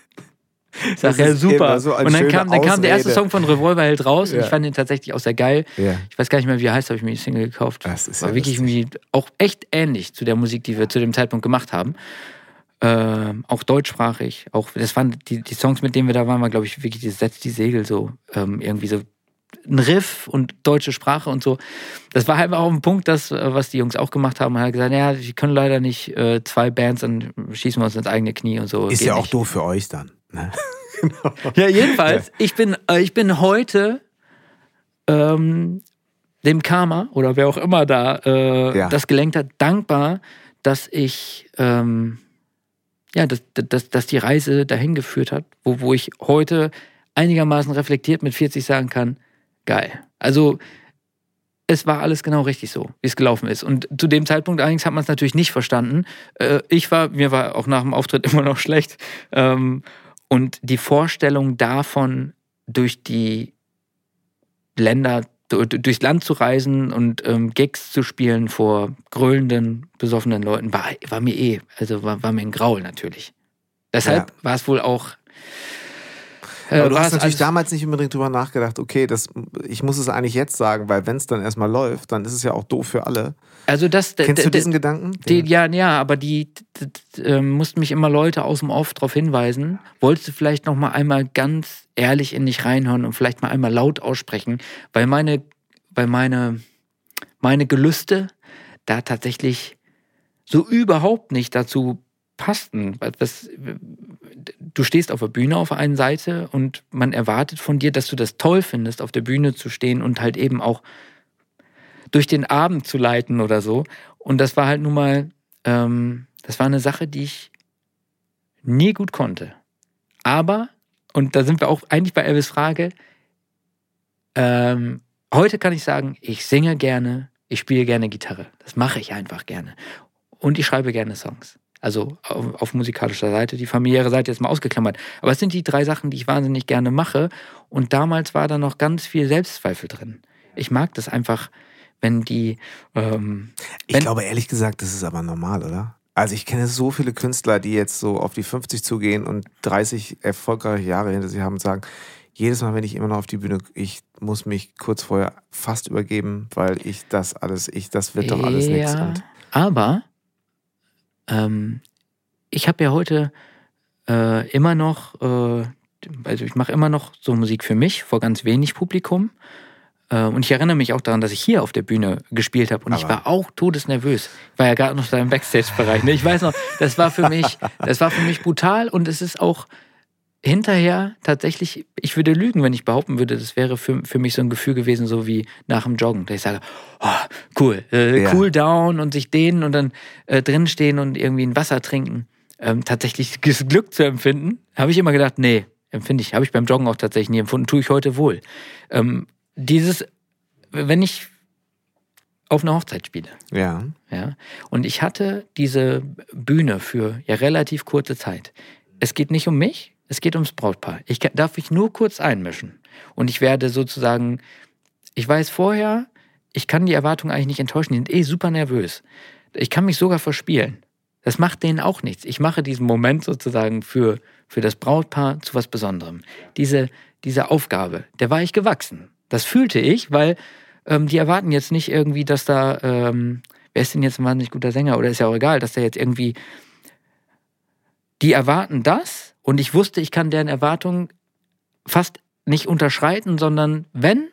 Sag, ja, super. So und dann kam, dann kam der erste Song von Revolverheld raus ja. und ich fand ihn tatsächlich auch sehr geil. Ja. Ich weiß gar nicht mehr, wie er heißt, habe ich mir die Single gekauft. Das ist War ja wirklich irgendwie auch echt ähnlich zu der Musik, die wir zu dem Zeitpunkt gemacht haben. Ähm, auch deutschsprachig. Auch, das waren die, die Songs, mit denen wir da waren, war, glaube ich, wirklich dieses Setz die Segel so. Ähm, irgendwie so ein Riff und deutsche Sprache und so. Das war halt auch ein Punkt, das, äh, was die Jungs auch gemacht haben. Hat gesagt, ja, wir können leider nicht äh, zwei Bands, dann schießen wir uns ins eigene Knie und so. Ist Geht ja auch nicht. doof für euch dann. Ne? genau. Ja, jedenfalls, ja. ich bin, äh, ich bin heute ähm, dem Karma oder wer auch immer da äh, ja. das gelenkt hat, dankbar, dass ich ähm, ja, dass, dass, dass die Reise dahin geführt hat, wo, wo ich heute einigermaßen reflektiert mit 40 sagen kann, geil. Also es war alles genau richtig so, wie es gelaufen ist. Und zu dem Zeitpunkt allerdings hat man es natürlich nicht verstanden. Äh, ich war, mir war auch nach dem Auftritt immer noch schlecht. Ähm, und die Vorstellung davon, durch die Länder, durchs Land zu reisen und ähm, Gigs zu spielen vor grölenden, besoffenen Leuten, war, war mir eh, also war, war mir ein Graul natürlich. Deshalb ja. war es wohl auch äh, Aber du hast natürlich damals nicht unbedingt drüber nachgedacht, okay, das, ich muss es eigentlich jetzt sagen, weil wenn es dann erstmal läuft, dann ist es ja auch doof für alle. Also das, Kennst du diesen Gedanken? Die, ja, ja, aber die, die, die äh, mussten mich immer Leute aus dem Off darauf hinweisen. Wolltest du vielleicht noch mal einmal ganz ehrlich in dich reinhören und vielleicht mal einmal laut aussprechen, weil meine, weil meine, meine Gelüste da tatsächlich so überhaupt nicht dazu passten. Das, du stehst auf der Bühne auf der einen Seite und man erwartet von dir, dass du das toll findest, auf der Bühne zu stehen und halt eben auch durch den Abend zu leiten oder so. Und das war halt nun mal, ähm, das war eine Sache, die ich nie gut konnte. Aber, und da sind wir auch eigentlich bei Elvis Frage, ähm, heute kann ich sagen, ich singe gerne, ich spiele gerne Gitarre. Das mache ich einfach gerne. Und ich schreibe gerne Songs. Also auf, auf, musikalischer Seite, die familiäre Seite jetzt mal ausgeklammert. Aber es sind die drei Sachen, die ich wahnsinnig gerne mache. Und damals war da noch ganz viel Selbstzweifel drin. Ich mag das einfach, wenn die. Ähm, wenn ich glaube ehrlich gesagt, das ist aber normal, oder? Also ich kenne so viele Künstler, die jetzt so auf die 50 zugehen und 30 erfolgreiche Jahre hinter sich haben und sagen, jedes Mal, wenn ich immer noch auf die Bühne, ich muss mich kurz vorher fast übergeben, weil ich das alles, ich, das wird doch alles ja, nichts. Aber ähm, ich habe ja heute äh, immer noch, äh, also ich mache immer noch so Musik für mich, vor ganz wenig Publikum. Äh, und ich erinnere mich auch daran, dass ich hier auf der Bühne gespielt habe und Aber ich war auch todesnervös. Ich war ja gerade noch da im Backstage-Bereich. Ne? Ich weiß noch, das war für mich, das war für mich brutal und es ist auch hinterher tatsächlich, ich würde lügen, wenn ich behaupten würde, das wäre für, für mich so ein Gefühl gewesen, so wie nach dem Joggen. Dass ich sage, oh, cool, äh, ja. cool down und sich dehnen und dann äh, drin stehen und irgendwie ein Wasser trinken. Ähm, tatsächlich das Glück zu empfinden, habe ich immer gedacht, nee, empfinde ich, habe ich beim Joggen auch tatsächlich nie empfunden, tue ich heute wohl. Ähm, dieses, wenn ich auf einer Hochzeit spiele. Ja. ja. Und ich hatte diese Bühne für ja relativ kurze Zeit. Es geht nicht um mich, Es geht ums Brautpaar. Ich darf mich nur kurz einmischen. Und ich werde sozusagen, ich weiß vorher, ich kann die Erwartungen eigentlich nicht enttäuschen. Die sind eh super nervös. Ich kann mich sogar verspielen. Das macht denen auch nichts. Ich mache diesen Moment sozusagen für, für das Brautpaar zu was Besonderem. Diese, diese Aufgabe, der war ich gewachsen. Das fühlte ich, weil ähm, die erwarten jetzt nicht irgendwie, dass da, ähm, wer ist denn jetzt ein wahnsinnig guter Sänger oder ist ja auch egal, dass der jetzt irgendwie, die erwarten das und ich wusste, ich kann deren Erwartungen fast nicht unterschreiten, sondern wenn,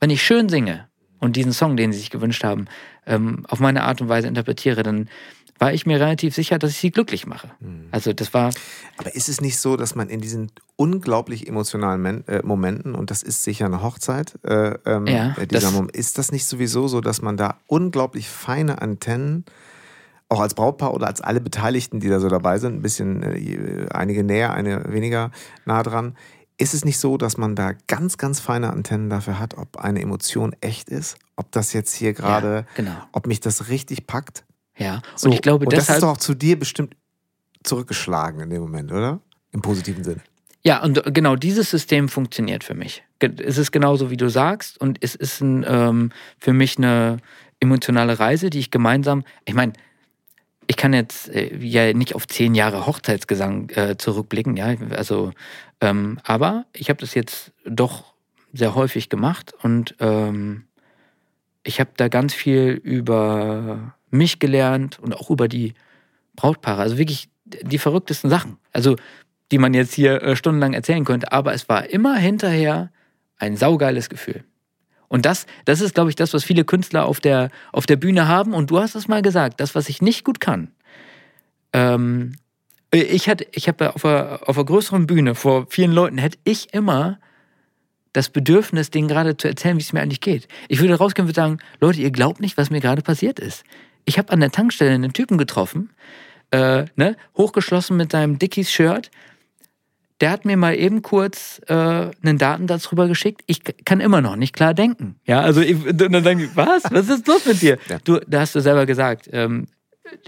wenn ich schön singe und diesen Song, den sie sich gewünscht haben, ähm, auf meine Art und Weise interpretiere, dann war ich mir relativ sicher, dass ich sie glücklich mache. Mhm. Also das war. Aber ist es nicht so, dass man in diesen unglaublich emotionalen äh, Momenten, und das ist sicher eine Hochzeit, äh, ähm, ja, äh, dieser das Moment, ist das nicht sowieso so, dass man da unglaublich feine Antennen auch als Brautpaar oder als alle Beteiligten, die da so dabei sind, ein bisschen äh, einige näher, eine weniger nah dran. Ist es nicht so, dass man da ganz, ganz feine Antennen dafür hat, ob eine Emotion echt ist? Ob das jetzt hier gerade, ja, genau. ob mich das richtig packt? Ja, so, und ich glaube, und deshalb, das ist doch zu dir bestimmt zurückgeschlagen in dem Moment, oder? Im positiven Sinne. Ja, und genau dieses System funktioniert für mich. Es ist genauso, wie du sagst, und es ist ein, ähm, für mich eine emotionale Reise, die ich gemeinsam, ich meine, ich kann jetzt äh, ja nicht auf zehn Jahre Hochzeitsgesang äh, zurückblicken, ja, also, ähm, aber ich habe das jetzt doch sehr häufig gemacht und ähm, ich habe da ganz viel über mich gelernt und auch über die Brautpaare. Also wirklich die verrücktesten Sachen. Also, die man jetzt hier äh, stundenlang erzählen könnte. Aber es war immer hinterher ein saugeiles Gefühl. Und das, das ist, glaube ich, das, was viele Künstler auf der, auf der Bühne haben. Und du hast es mal gesagt, das, was ich nicht gut kann. Ähm, ich hatte, ich habe auf einer, auf einer größeren Bühne vor vielen Leuten, hätte ich immer das Bedürfnis, denen gerade zu erzählen, wie es mir eigentlich geht. Ich würde rausgehen und sagen, Leute, ihr glaubt nicht, was mir gerade passiert ist. Ich habe an der Tankstelle einen Typen getroffen, äh, ne, hochgeschlossen mit seinem Dickies-Shirt. Der hat mir mal eben kurz äh, einen Datensatz rüber geschickt. Ich kann immer noch nicht klar denken. Ja, also ich, dann denke ich, was? Was ist los mit dir? Ja. Du, da hast du selber gesagt, ähm,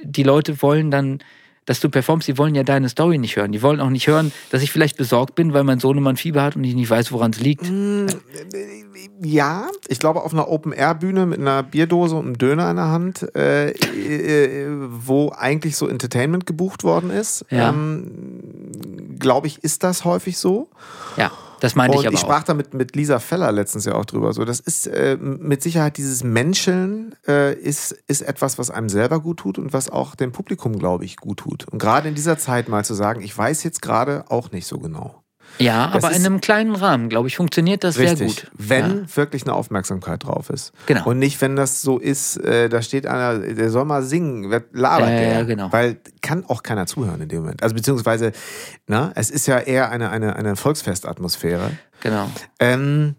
die Leute wollen dann dass du performst, die wollen ja deine Story nicht hören. Die wollen auch nicht hören, dass ich vielleicht besorgt bin, weil mein Sohnemann Fieber hat und ich nicht weiß, woran es liegt. Mm, ja, ich glaube auf einer Open-Air-Bühne mit einer Bierdose und einem Döner in der Hand, äh, äh, wo eigentlich so Entertainment gebucht worden ist, ja. ähm, glaube ich, ist das häufig so. Ja. Das meinte und ich aber ich sprach auch. da mit, mit Lisa Feller letztens ja auch drüber. So, das ist äh, mit Sicherheit dieses Menscheln äh, ist, ist etwas, was einem selber gut tut und was auch dem Publikum, glaube ich, gut tut. Und gerade in dieser Zeit mal zu sagen, ich weiß jetzt gerade auch nicht so genau. Ja, das aber in einem kleinen Rahmen, glaube ich, funktioniert das richtig, sehr gut. Wenn ja. wirklich eine Aufmerksamkeit drauf ist. Genau. Und nicht, wenn das so ist, äh, da steht einer, der soll mal singen, wird labert äh, der. Genau. Weil kann auch keiner zuhören in dem Moment. Also beziehungsweise, na, es ist ja eher eine, eine, eine Volksfestatmosphäre. Genau. Ähm,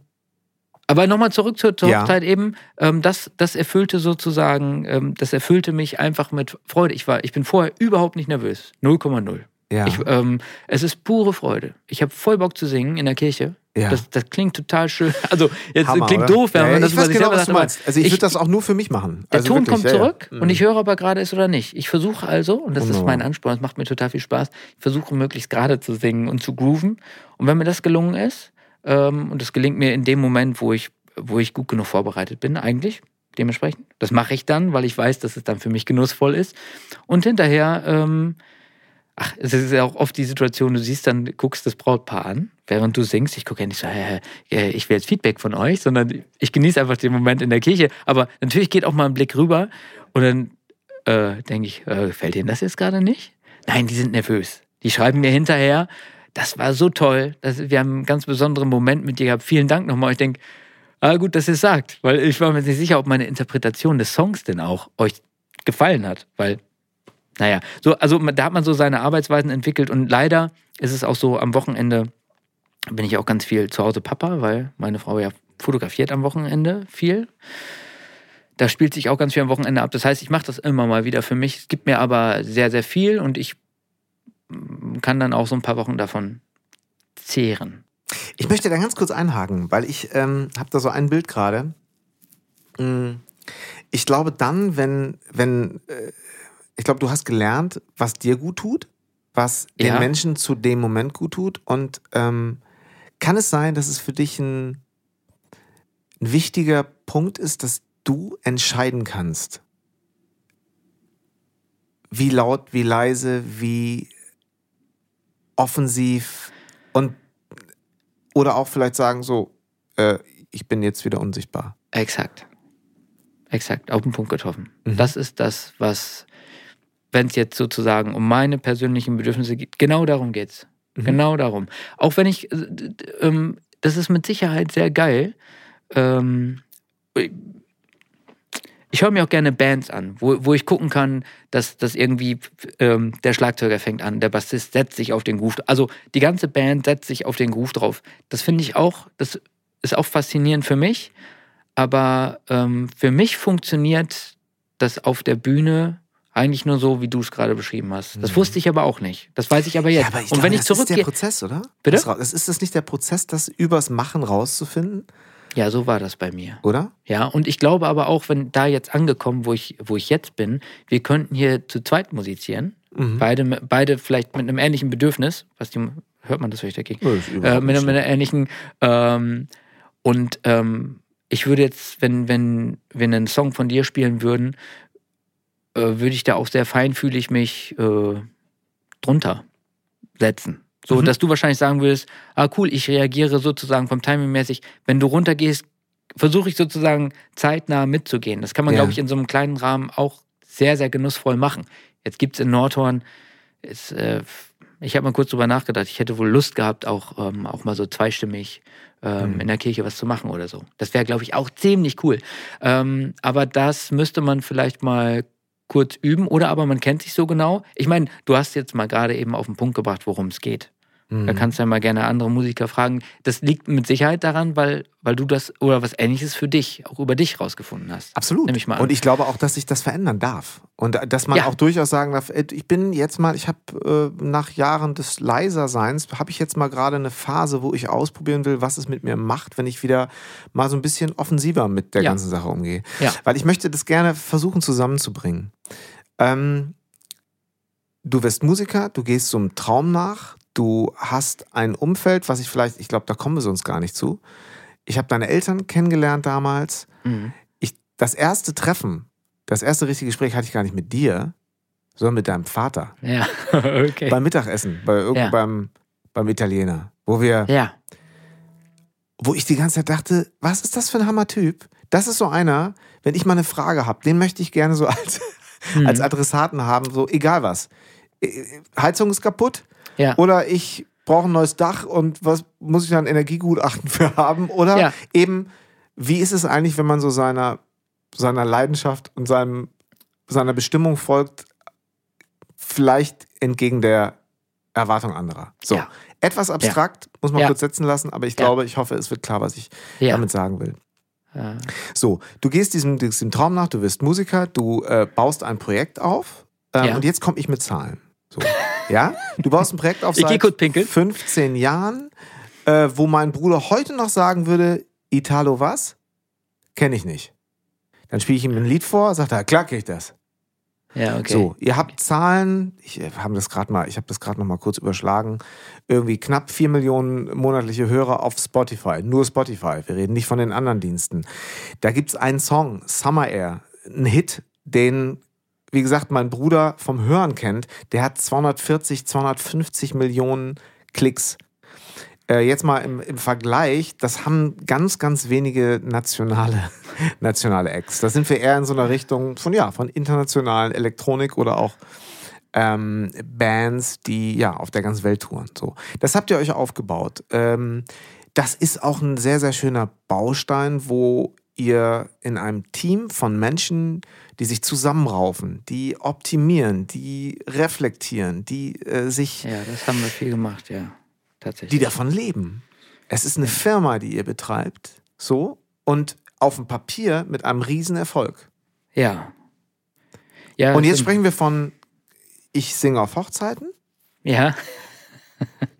aber nochmal zurück zur, zur ja. Hochzeit eben, ähm, das, das erfüllte sozusagen, ähm, das erfüllte mich einfach mit Freude. Ich war, ich bin vorher überhaupt nicht nervös. 0,0. Ja. Ich, ähm, es ist pure Freude. Ich habe voll Bock zu singen in der Kirche. Ja. Das, das klingt total schön. Also jetzt Hammer, klingt oder? doof, wenn ja, man das ich weiß genau, was du meinst. Also ich, ich würde das auch nur für mich machen. Der also Ton wirklich, kommt zurück ja, und ich höre, ob er gerade ist oder nicht. Ich versuche also, und das Wunderbar. ist mein Anspruch, das macht mir total viel Spaß, ich versuche möglichst gerade zu singen und zu grooven. Und wenn mir das gelungen ist, ähm, und das gelingt mir in dem Moment, wo ich, wo ich gut genug vorbereitet bin, eigentlich, dementsprechend. Das mache ich dann, weil ich weiß, dass es dann für mich genussvoll ist. Und hinterher ähm, ach, es ist ja auch oft die Situation, du siehst dann, guckst das Brautpaar an, während du singst. Ich gucke ja nicht so, hey, ich will jetzt Feedback von euch, sondern ich genieße einfach den Moment in der Kirche. Aber natürlich geht auch mal ein Blick rüber und dann äh, denke ich, äh, gefällt Ihnen das jetzt gerade nicht? Nein, die sind nervös. Die schreiben mir hinterher, das war so toll, das, wir haben einen ganz besonderen Moment mit dir gehabt. Vielen Dank nochmal. Ich denke, ah, gut, dass ihr es sagt, weil ich war mir nicht sicher, ob meine Interpretation des Songs denn auch euch gefallen hat, weil naja, so, also da hat man so seine Arbeitsweisen entwickelt und leider ist es auch so, am Wochenende bin ich auch ganz viel zu Hause Papa, weil meine Frau ja fotografiert am Wochenende viel. Da spielt sich auch ganz viel am Wochenende ab. Das heißt, ich mache das immer mal wieder für mich. Es gibt mir aber sehr, sehr viel und ich kann dann auch so ein paar Wochen davon zehren. Ich möchte da ganz kurz einhaken, weil ich ähm, habe da so ein Bild gerade. Mm, ich glaube dann, wenn, wenn äh, ich glaube, du hast gelernt, was dir gut tut. was den Ja. Menschen zu dem Moment gut tut? Und ähm, kann es sein, dass es für dich ein, ein wichtiger Punkt ist, dass du entscheiden kannst, wie laut, wie leise, wie offensiv und oder auch vielleicht sagen so, äh, ich bin jetzt wieder unsichtbar. Exakt. Exakt, auf den Punkt getroffen. Mhm. Das ist das, was, wenn es jetzt sozusagen um meine persönlichen Bedürfnisse geht, genau darum geht's. Mhm. Genau darum. Auch wenn ich, äh, ähm, das ist mit Sicherheit sehr geil. Ähm, ich höre mir auch gerne Bands an, wo, wo ich gucken kann, dass, dass irgendwie ähm, der Schlagzeuger fängt an, der Bassist setzt sich auf den Groove. Also die ganze Band setzt sich auf den Groove drauf. Das finde ich auch, das ist auch faszinierend für mich. Aber ähm, für mich funktioniert das auf der Bühne eigentlich nur so, wie du es gerade beschrieben hast. Das wusste ich aber auch nicht. Das weiß ich aber jetzt. Mhm. Ja, aber ich Und glaube, wenn ich das ist der zurückgehe. Prozess, oder? Bitte? Das, ist das nicht der Prozess, das übers Machen rauszufinden, Ja, so war das bei mir. oder? Ja, und ich glaube aber auch, wenn da jetzt angekommen, wo ich, wo ich jetzt bin, wir könnten hier zu zweit musizieren. Mhm. Beide, beide vielleicht mit einem ähnlichen Bedürfnis. Was die, hört man das vielleicht dagegen? Ja, Äh, mit, mit einer ähnlichen. Ähm, und ähm, ich würde jetzt, wenn, wenn wir einen Song von dir spielen würden, äh, würde ich da auch sehr feinfühlig mich äh, drunter setzen. So, Mhm. dass du wahrscheinlich sagen würdest, ah cool, ich reagiere sozusagen vom Timing mäßig, wenn du runtergehst, versuche ich sozusagen zeitnah mitzugehen. Das kann man, Ja. glaube ich, in so einem kleinen Rahmen auch sehr, sehr genussvoll machen. Jetzt gibt es in Nordhorn, ist, äh, ich habe mal kurz drüber nachgedacht, ich hätte wohl Lust gehabt, auch, ähm, auch mal so zweistimmig ähm, Mhm. in der Kirche was zu machen oder so. Das wäre, glaube ich, auch ziemlich cool. Ähm, aber das müsste man vielleicht mal kurz üben oder aber man kennt sich so genau. Ich meine, du hast jetzt mal gerade eben auf den Punkt gebracht, worum es geht. Mhm. Da kannst du ja mal gerne andere Musiker fragen. Das liegt mit Sicherheit daran, weil, weil du das oder was ähnliches für dich, auch über dich rausgefunden hast. Absolut. Nehme ich mal an. Und ich glaube auch, dass sich das verändern darf. Und dass man Ja. auch durchaus sagen darf, äh, ich bin jetzt mal, ich habe äh, nach Jahren des Leiserseins, habe ich jetzt mal gerade eine Phase, wo ich ausprobieren will, was es mit mir macht, wenn ich wieder mal so ein bisschen offensiver mit der Ja. ganzen Sache umgehe. Ja. Weil ich möchte das gerne versuchen zusammenzubringen. Ähm, du wirst Musiker, du gehst so einem Traum nach, du hast ein Umfeld, was ich vielleicht, ich glaube, da kommen wir sonst gar nicht zu. Ich habe deine Eltern kennengelernt damals Mhm. ich, das erste Treffen, das erste richtige Gespräch hatte ich gar nicht mit dir, sondern mit deinem Vater. Ja, okay. Beim Mittagessen, bei irgend Ja. beim, beim Italiener, wo wir, ja, wo ich die ganze Zeit dachte, was ist das für ein Hammer-Typ? Das ist so einer, wenn ich mal eine Frage habe, den möchte ich gerne so als, Mhm. als Adressaten haben, so egal was. Äh, Heizung ist kaputt ja. oder ich brauche ein neues Dach und was muss ich dann Energiegutachten für haben? Oder Ja. eben, wie ist es eigentlich, wenn man so seiner, seiner Leidenschaft und seinem, seiner Bestimmung folgt, vielleicht entgegen der Erwartung anderer? So. Ja. Etwas abstrakt, muss man Ja. kurz setzen lassen, aber ich Ja. glaube, ich hoffe, es wird klar, was ich ja. damit sagen will. ja. So, du gehst diesem, diesem Traum nach, du wirst Musiker, du äh, baust ein Projekt auf ähm, Ja. und jetzt komme ich mit Zahlen. So. Ja? Du baust ein Projekt auf seit kurz pinkeln. 15 Jahren, äh, wo mein Bruder heute noch sagen würde, Italo was? Kenne ich nicht. Dann spiele ich ihm ein Lied vor, sagt er, klar kenn ich das. Ja, okay. So, ihr habt Zahlen, ich äh, habe das gerade mal, ich habe das gerade noch mal kurz überschlagen, irgendwie knapp 4 Millionen monatliche Hörer auf Spotify, nur Spotify. Wir reden nicht von den anderen Diensten. Da gibt es einen Song, Summer Air, ein Hit, den wie gesagt, mein Bruder vom Hören kennt, der hat 240, 250 Millionen Klicks. Äh, jetzt mal im, im Vergleich, das haben ganz, ganz wenige nationale, nationale Acts. Da sind wir eher in so einer Richtung von, ja, von internationalen Elektronik oder auch ähm, Bands, die ja auf der ganzen Welt touren. So. Das habt ihr euch aufgebaut. Ähm, das ist auch ein sehr, sehr schöner Baustein, wo ihr in einem Team von Menschen, die sich zusammenraufen, die optimieren, die reflektieren, die äh, sich, Ja, das haben wir viel gemacht, ja. Tatsächlich. die davon leben. Es ist eine Firma, die ihr betreibt, so und auf dem Papier mit einem riesen Erfolg. ja. ja. Und jetzt sprechen wir von ich singe auf Hochzeiten. Ja,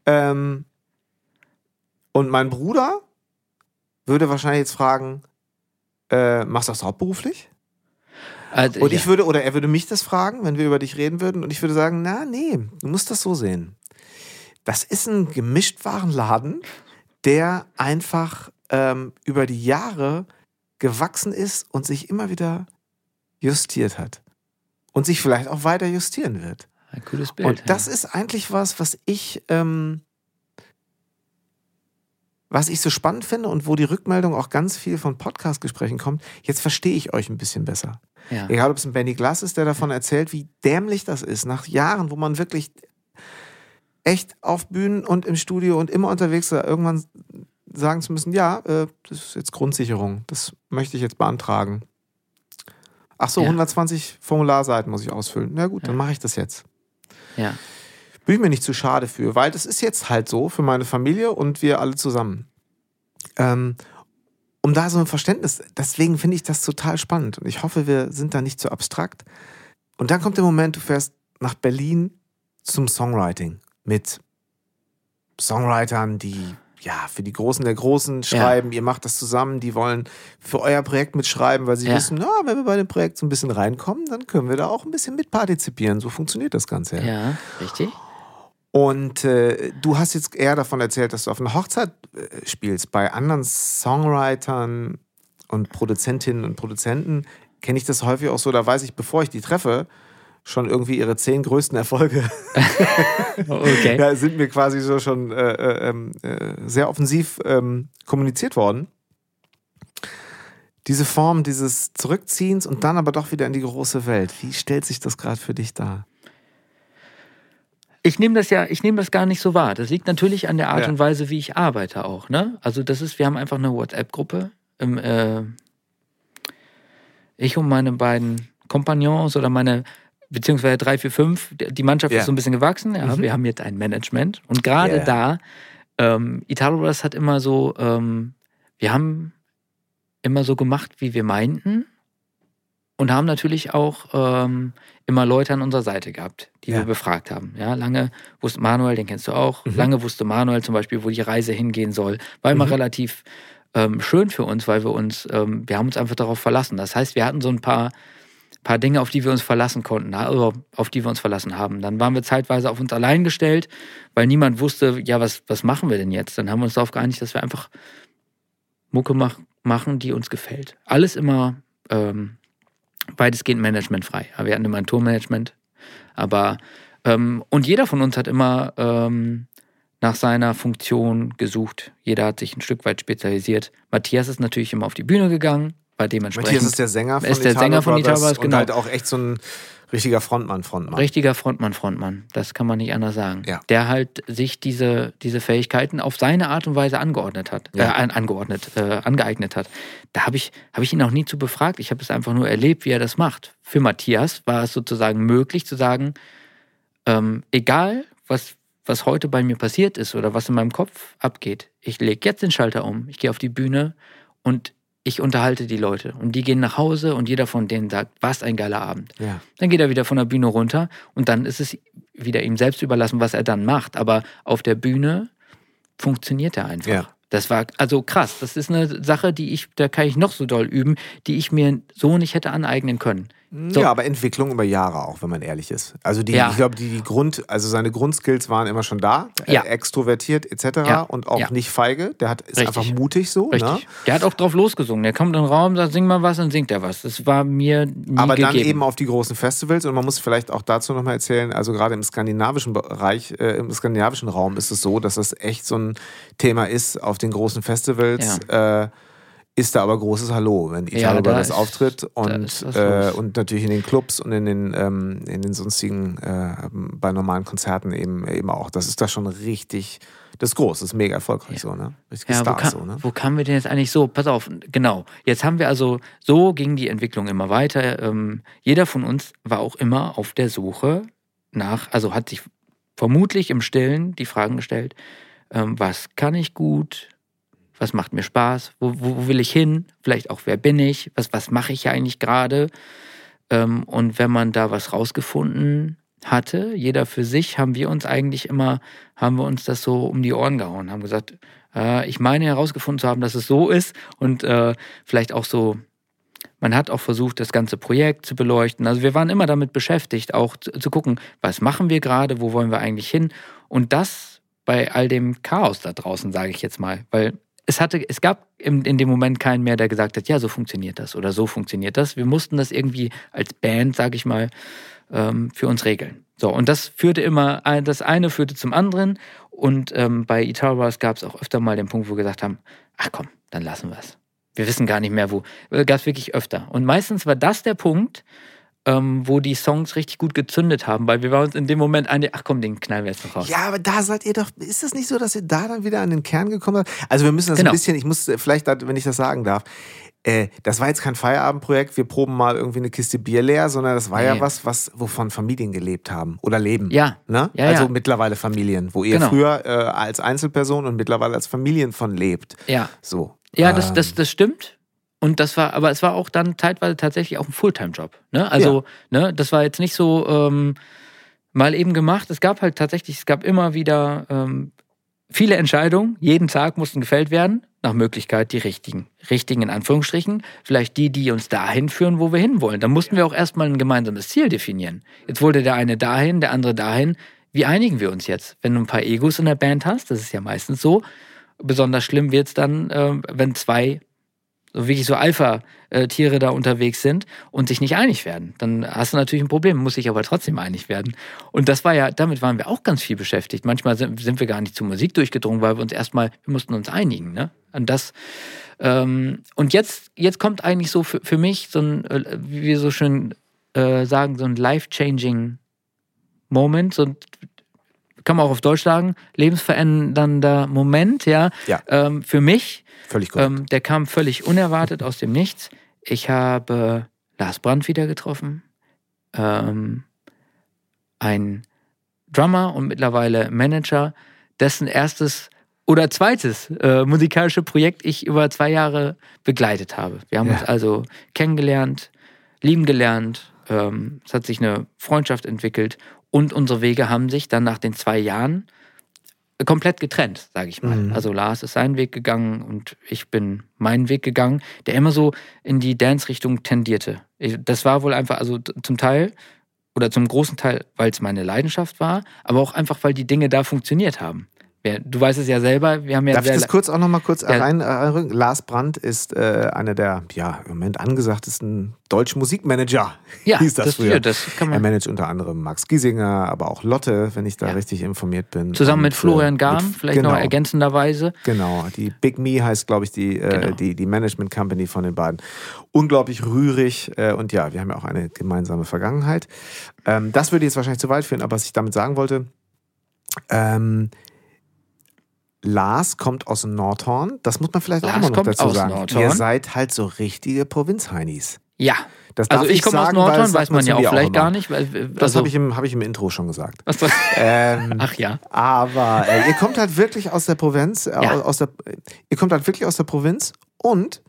Ähm, und mein Bruder würde wahrscheinlich jetzt fragen, äh, machst du das hauptberuflich? Also, Und ja. ich würde, oder er würde mich das fragen, wenn wir über dich reden würden, und ich würde sagen, na, nee, du musst das so sehen. Das ist ein Gemischtwarenladen, der einfach ähm, über die Jahre gewachsen ist und sich immer wieder justiert hat. Und sich vielleicht auch weiter justieren wird. Ein cooles Bild. Und das ist eigentlich was, was ich, ähm, was ich so spannend finde und wo die Rückmeldung auch ganz viel von Podcast-Gesprächen kommt. Jetzt verstehe ich euch ein bisschen besser. ja. Egal, ob es ein Benny Glass ist, der davon erzählt, wie dämlich das ist, nach Jahren, wo man wirklich echt auf Bühnen und im Studio und immer unterwegs war, irgendwann sagen zu müssen, ja, äh, das ist jetzt Grundsicherung, das möchte ich jetzt beantragen. Ach so, Ja. 120 Formularseiten muss ich ausfüllen. Na gut, dann Ja. mache ich das jetzt. ja. Bin ich mir nicht zu schade für, weil das ist jetzt halt so für meine Familie und wir alle zusammen. Ähm, um da so ein Verständnis, deswegen finde ich das total spannend und ich hoffe, wir sind da nicht zu abstrakt. Und dann kommt der Moment, du fährst nach Berlin zum Songwriting mit Songwritern, die ja für die Großen der Großen schreiben. Ihr macht das zusammen, die wollen für euer Projekt mitschreiben, weil sie Ja. wissen, na, wenn wir bei dem Projekt so ein bisschen reinkommen, dann können wir da auch ein bisschen mitpartizipieren. So funktioniert das Ganze. ja. ja, richtig. Und äh, du hast jetzt eher davon erzählt, dass du auf einer Hochzeit äh, spielst. Bei anderen Songwritern und Produzentinnen und Produzenten kenne ich das häufig auch so, da weiß ich, bevor ich die treffe, schon irgendwie ihre zehn größten Erfolge Okay. ja, sind mir quasi so schon äh, äh, ähm, äh, sehr offensiv ähm, kommuniziert worden. Diese Form dieses Zurückziehens und dann aber doch wieder in die große Welt. Wie stellt sich das gerade für dich dar? Ich nehme das ja, ich nehme das gar nicht so wahr. Das liegt natürlich an der Art Ja. und Weise, wie ich arbeite auch. Ne? Also das ist, wir haben einfach eine WhatsApp-Gruppe. Äh, ich und meine beiden Kompagnons oder meine beziehungsweise drei, vier, fünf. Die Mannschaft Ja. ist so ein bisschen gewachsen. Ja, Mhm. wir haben jetzt ein Management und gerade Ja. da ähm, Italo Brothers hat immer so, ähm, wir haben immer so gemacht, wie wir meinten und haben natürlich auch ähm, immer Leute an unserer Seite gehabt, die Ja. wir befragt haben. Ja, lange wusste Manuel, den kennst du auch, Mhm. lange wusste Manuel zum Beispiel, wo die Reise hingehen soll. War immer Mhm. relativ ähm, schön für uns, weil wir uns, ähm, wir haben uns einfach darauf verlassen. Das heißt, wir hatten so ein paar, paar Dinge, auf die wir uns verlassen konnten, also auf die wir uns verlassen haben. Dann waren wir zeitweise auf uns allein gestellt, weil niemand wusste, ja, was, was machen wir denn jetzt? Dann haben wir uns darauf geeinigt, dass wir einfach Mucke mach, machen, die uns gefällt. Alles immer ähm, weitestgehend managementfrei. Ja, Wir hatten immer ein Tourmanagement, aber ähm, und jeder von uns hat immer ähm, nach seiner Funktion gesucht. Jeder hat sich ein Stück weit spezialisiert. Matthias ist natürlich immer auf die Bühne gegangen, bei dementsprechend Matthias ist der Sänger von ist der Italo Sänger von Brothers Italo Brothers, und genau. halt auch echt so ein richtiger Frontmann, Frontmann. richtiger Frontmann, Frontmann. Das kann man nicht anders sagen. Ja. Der halt sich diese, diese Fähigkeiten auf seine Art und Weise angeordnet hat, Ja. äh, an, angeordnet, äh, angeeignet hat. Da habe ich, hab ich ihn auch nie zu befragt. Ich habe es einfach nur erlebt, wie er das macht. Für Matthias war es sozusagen möglich zu sagen, ähm, egal was, was heute bei mir passiert ist oder was in meinem Kopf abgeht, ich lege jetzt den Schalter um, ich gehe auf die Bühne und ich unterhalte die Leute. Und die gehen nach Hause und jeder von denen sagt, was ein geiler Abend. Ja. Dann geht er wieder von der Bühne runter und dann ist es wieder ihm selbst überlassen, was er dann macht. Aber auf der Bühne funktioniert er einfach. Ja. Das war also krass. Das ist eine Sache, die ich, da kann ich noch so doll üben, die ich mir so nicht hätte aneignen können. So. Ja, aber Entwicklung über Jahre auch, wenn man ehrlich ist. Also die, Ja. ich glaube, die, die Grund, also seine Grundskills waren immer schon da, Ja. äh, extrovertiert etc. Ja. und auch Ja. nicht feige. Der hat, ist Richtig. einfach mutig so. Richtig. Ne? Der hat auch drauf losgesungen. Der kommt in den Raum, sagt, sing mal was, dann singt er was. Das war mir nie Aber dann gegeben. eben auf die großen Festivals und man muss vielleicht auch dazu nochmal erzählen, also gerade im skandinavischen Bereich, äh, im skandinavischen Raum ist es so, dass das echt so ein Thema ist auf den großen Festivals. Äh, ist da aber großes Hallo, wenn Italo Ja, da Brothers ist- auftritt und, was äh, und natürlich in den Clubs und in den, ähm, in den sonstigen, äh, bei normalen Konzerten eben, eben auch. Das ist da schon richtig, das ist groß, das ist mega erfolgreich so, ne? Richtige Ja, wo, Stars kam, so, ne? wo kamen wir denn jetzt eigentlich so? Pass auf, genau. Jetzt haben wir also, so ging die Entwicklung immer weiter. Ähm, jeder von uns war auch immer auf der Suche nach, also hat sich vermutlich im Stillen die Fragen gestellt, ähm, was kann ich gut? Was macht mir Spaß? Wo, wo, wo will ich hin? Vielleicht auch, wer bin ich? Was, was mache ich eigentlich gerade? Ähm, und wenn man da was rausgefunden hatte, jeder für sich, haben wir uns eigentlich immer, haben wir uns das so um die Ohren gehauen, haben gesagt, äh, ich meine herausgefunden zu haben, dass es so ist und äh, vielleicht auch so Man hat auch versucht, das ganze Projekt zu beleuchten. Also wir waren immer damit beschäftigt, auch zu, zu gucken, was machen wir gerade, wo wollen wir eigentlich hin. Und das bei all dem Chaos da draußen, sage ich jetzt mal. Weil es hatte, es gab in, in dem Moment keinen mehr, der gesagt hat, ja, so funktioniert das oder so funktioniert das. Wir mussten das irgendwie als Band, sage ich mal, ähm, für uns regeln. So, und das führte immer, das eine führte zum anderen. Und ähm, bei Itaras gab es auch öfter mal den Punkt, wo wir gesagt haben, ach komm, dann lassen wir es. Wir wissen gar nicht mehr wo. Äh, gab es wirklich öfter. Und meistens war das der Punkt, ähm, wo die Songs richtig gut gezündet haben, weil wir waren uns in dem Moment ein, ach komm, den knallen wir jetzt noch raus. Ja, aber da seid ihr doch, ist das nicht so, dass ihr da dann wieder an den Kern gekommen seid? Also wir müssen das genau. ein bisschen, ich muss vielleicht, wenn ich das sagen darf, äh, das war jetzt kein Feierabendprojekt, wir proben mal irgendwie eine Kiste Bier leer, sondern das war nee. ja was, was, wovon Familien gelebt haben oder leben. Ja. Ne? ja also ja. mittlerweile Familien, wo ihr genau. früher äh, als Einzelperson und mittlerweile als Familien von lebt. Ja. So. Ja, das, das, das stimmt. Und das war, aber es war auch dann teilweise tatsächlich auch ein Fulltime-Job. Ne? Also, ja. ne, das war jetzt nicht so ähm, mal eben gemacht. Es gab halt tatsächlich, es gab immer wieder ähm, viele Entscheidungen. Jeden Tag mussten gefällt werden. Nach Möglichkeit die richtigen. Richtigen in Anführungsstrichen. Vielleicht die, die uns dahin führen, wo wir hinwollen. Da mussten wir auch erstmal ein gemeinsames Ziel definieren. Jetzt wollte der eine dahin, der andere dahin. Wie einigen wir uns jetzt? Wenn du ein paar Egos in der Band hast, das ist ja meistens so. Besonders schlimm wird es dann, äh, wenn zwei so wirklich so Alpha-Tiere da unterwegs sind und sich nicht einig werden. Dann hast du natürlich ein Problem, muss sich aber trotzdem einig werden. Und das war ja, damit waren wir auch ganz viel beschäftigt. Manchmal sind, sind wir gar nicht zur Musik durchgedrungen, weil wir uns erstmal, wir mussten uns einigen, ne? An das. Ähm, und jetzt, jetzt kommt eigentlich so für, für mich so ein, äh, wie wir so schön äh, sagen, so ein life-changing Moment, so kann man auch auf Deutsch sagen, lebensverändernder Moment, ja, ja. Ähm, für mich. Völlig korrekt. Ähm, der kam völlig unerwartet aus dem Nichts. Ich habe Lars Brandt wieder getroffen, ähm, ein Drummer und mittlerweile Manager, dessen erstes oder zweites äh, musikalische Projekt ich über zwei Jahre begleitet habe. Wir haben ja. uns also kennengelernt, lieben gelernt, ähm, es hat sich eine Freundschaft entwickelt und unsere Wege haben sich dann nach den zwei Jahren komplett getrennt, sage ich mal. Mhm. Also Lars ist seinen Weg gegangen und ich bin meinen Weg gegangen, der immer so in die Dance-Richtung tendierte. das war wohl einfach, also zum Teil oder zum großen Teil, weil es meine Leidenschaft war, aber auch einfach, weil die Dinge da funktioniert haben. Du weißt es ja selber, wir haben ja. Darf ich das kurz auch noch mal kurz ja. rein? Äh, Lars Brandt ist äh, einer der, ja, im Moment angesagtesten deutschen Musikmanager. Ja, hieß das, das früher. Das kann man. Er managt unter anderem Max Giesinger, aber auch Lotte, wenn ich da ja. richtig informiert bin. Zusammen Und, mit Florian Garm, mit, vielleicht genau, noch ergänzenderweise. Genau, die Big Me heißt, glaube ich, die, äh, genau. die, die Management Company von den beiden. Unglaublich rührig äh, und ja, wir haben ja auch eine gemeinsame Vergangenheit. Ähm, das würde jetzt wahrscheinlich zu weit führen, aber was ich damit sagen wollte, ähm, Lars kommt aus Nordhorn. Das muss man vielleicht Lars auch mal noch dazu sagen. Nordhorn. Ihr seid halt so richtige Provinzheinis. Ja. also ich, komme aus Nordhorn, weiß man ja auch vielleicht gar nicht. Weil, also das habe ich, im, hab ich im Intro schon gesagt. Ähm, Ach ja. Aber äh, ihr kommt halt wirklich aus der Provinz. Äh, ja. aus der, ihr kommt halt wirklich aus der Provinz und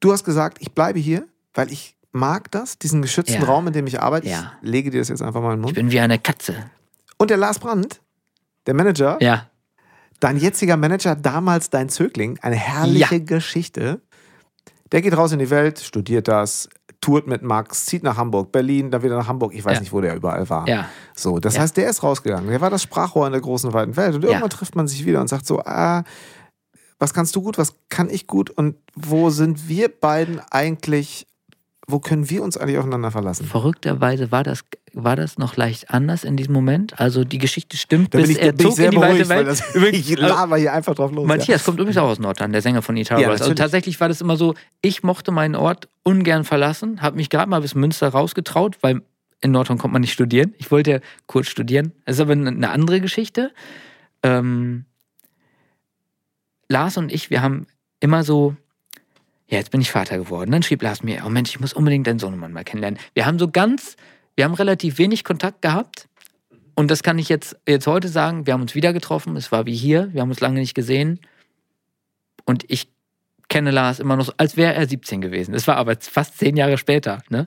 du hast gesagt, ich bleibe hier, weil ich mag das, diesen geschützten ja. Raum, in dem ich arbeite. Ja. Ich lege dir das jetzt einfach mal in den Mund. Ich bin wie eine Katze. Und der Lars Brandt, der Manager, ja Dein jetziger Manager, damals dein Zögling, eine herrliche ja. Geschichte. Der geht raus in die Welt, studiert das, tourt mit Max, zieht nach Hamburg, Berlin, dann wieder nach Hamburg. Ich weiß ja. nicht, wo der überall war. Ja. So, das ja. heißt, der ist rausgegangen. Der war das Sprachrohr in der großen, weiten Welt. Und irgendwann trifft man sich wieder und sagt so, ah, was kannst du gut, was kann ich gut und wo sind wir beiden eigentlich wo können wir uns eigentlich aufeinander verlassen? Verrückterweise war das, war das noch leicht anders in diesem Moment. Also die Geschichte stimmt, da bis ich, er zog in die weite Welt. Das, ich laber hier einfach drauf los. Matthias ja. kommt übrigens auch aus Nordrhein, der Sänger von Itaros. Ja, also tatsächlich war das immer so, ich mochte meinen Ort ungern verlassen, habe mich gerade mal bis Münster rausgetraut, weil in Nordrhein kommt man nicht studieren. Ich wollte ja kurz studieren. Das ist aber eine andere Geschichte. Ähm, Lars und ich, wir haben immer so ja, jetzt bin ich Vater geworden. Dann schrieb Lars mir, oh Mensch, ich muss unbedingt deinen Sohnemann mal kennenlernen. Wir haben so ganz, wir haben relativ wenig Kontakt gehabt. Und das kann ich jetzt, jetzt heute sagen. Wir haben uns wieder getroffen. Es war wie hier. Wir haben uns lange nicht gesehen. Und ich kenne Lars immer noch, so, als wäre er 17 gewesen. Es war aber fast zehn Jahre später. Ne?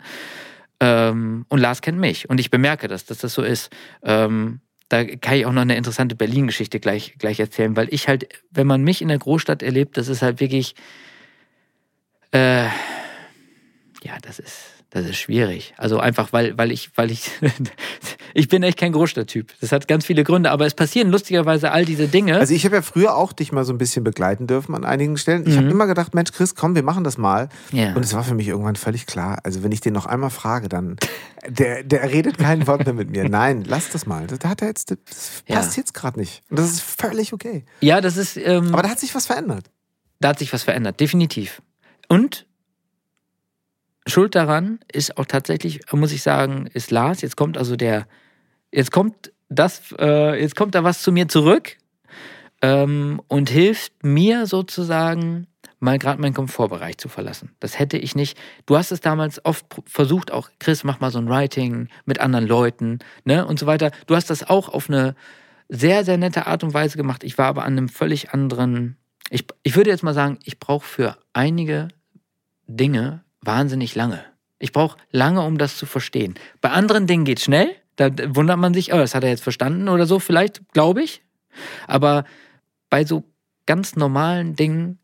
Ähm, und Lars kennt mich. Und ich bemerke das, dass das so ist. Ähm, da kann ich auch noch eine interessante Berlin-Geschichte gleich, gleich erzählen, weil ich halt, wenn man mich in der Großstadt erlebt, das ist halt wirklich, äh, Ja, das ist, das ist schwierig. Also einfach, weil, weil ich, weil ich, ich bin echt kein Großstadttyp. Das hat ganz viele Gründe, aber es passieren lustigerweise all diese Dinge. Also ich habe ja früher auch dich mal so ein bisschen begleiten dürfen an einigen Stellen. Ich Mhm. habe immer gedacht, Mensch, Chris, komm, wir machen das mal. Ja. Und es war für mich irgendwann völlig klar. Also wenn ich den noch einmal frage, dann der, der redet kein Wort mehr mit mir. Nein, lass das mal. Da hat er jetzt, das Ja. passt jetzt gerade nicht. Und das ist völlig okay. ja, das ist, ähm, Aber da hat sich was verändert. da hat sich was verändert, definitiv. Und Schuld daran ist auch tatsächlich, muss ich sagen, ist Lars. Jetzt kommt also der, jetzt kommt das, äh, jetzt kommt da was zu mir zurück ähm, und hilft mir sozusagen mal gerade meinen Komfortbereich zu verlassen. Das hätte ich nicht. Du hast es damals oft versucht, auch Chris, mach mal so ein Writing mit anderen Leuten, ne und so weiter. Du hast das auch auf eine sehr, sehr nette Art und Weise gemacht. Ich war aber an einem völlig anderen. Ich, ich würde jetzt mal sagen, ich brauche für einige Dinge wahnsinnig lange. Ich brauche lange, um das zu verstehen. Bei anderen Dingen geht schnell. Da wundert man sich, oh, das hat er jetzt verstanden oder so, vielleicht, glaube ich. Aber bei so ganz normalen Dingen,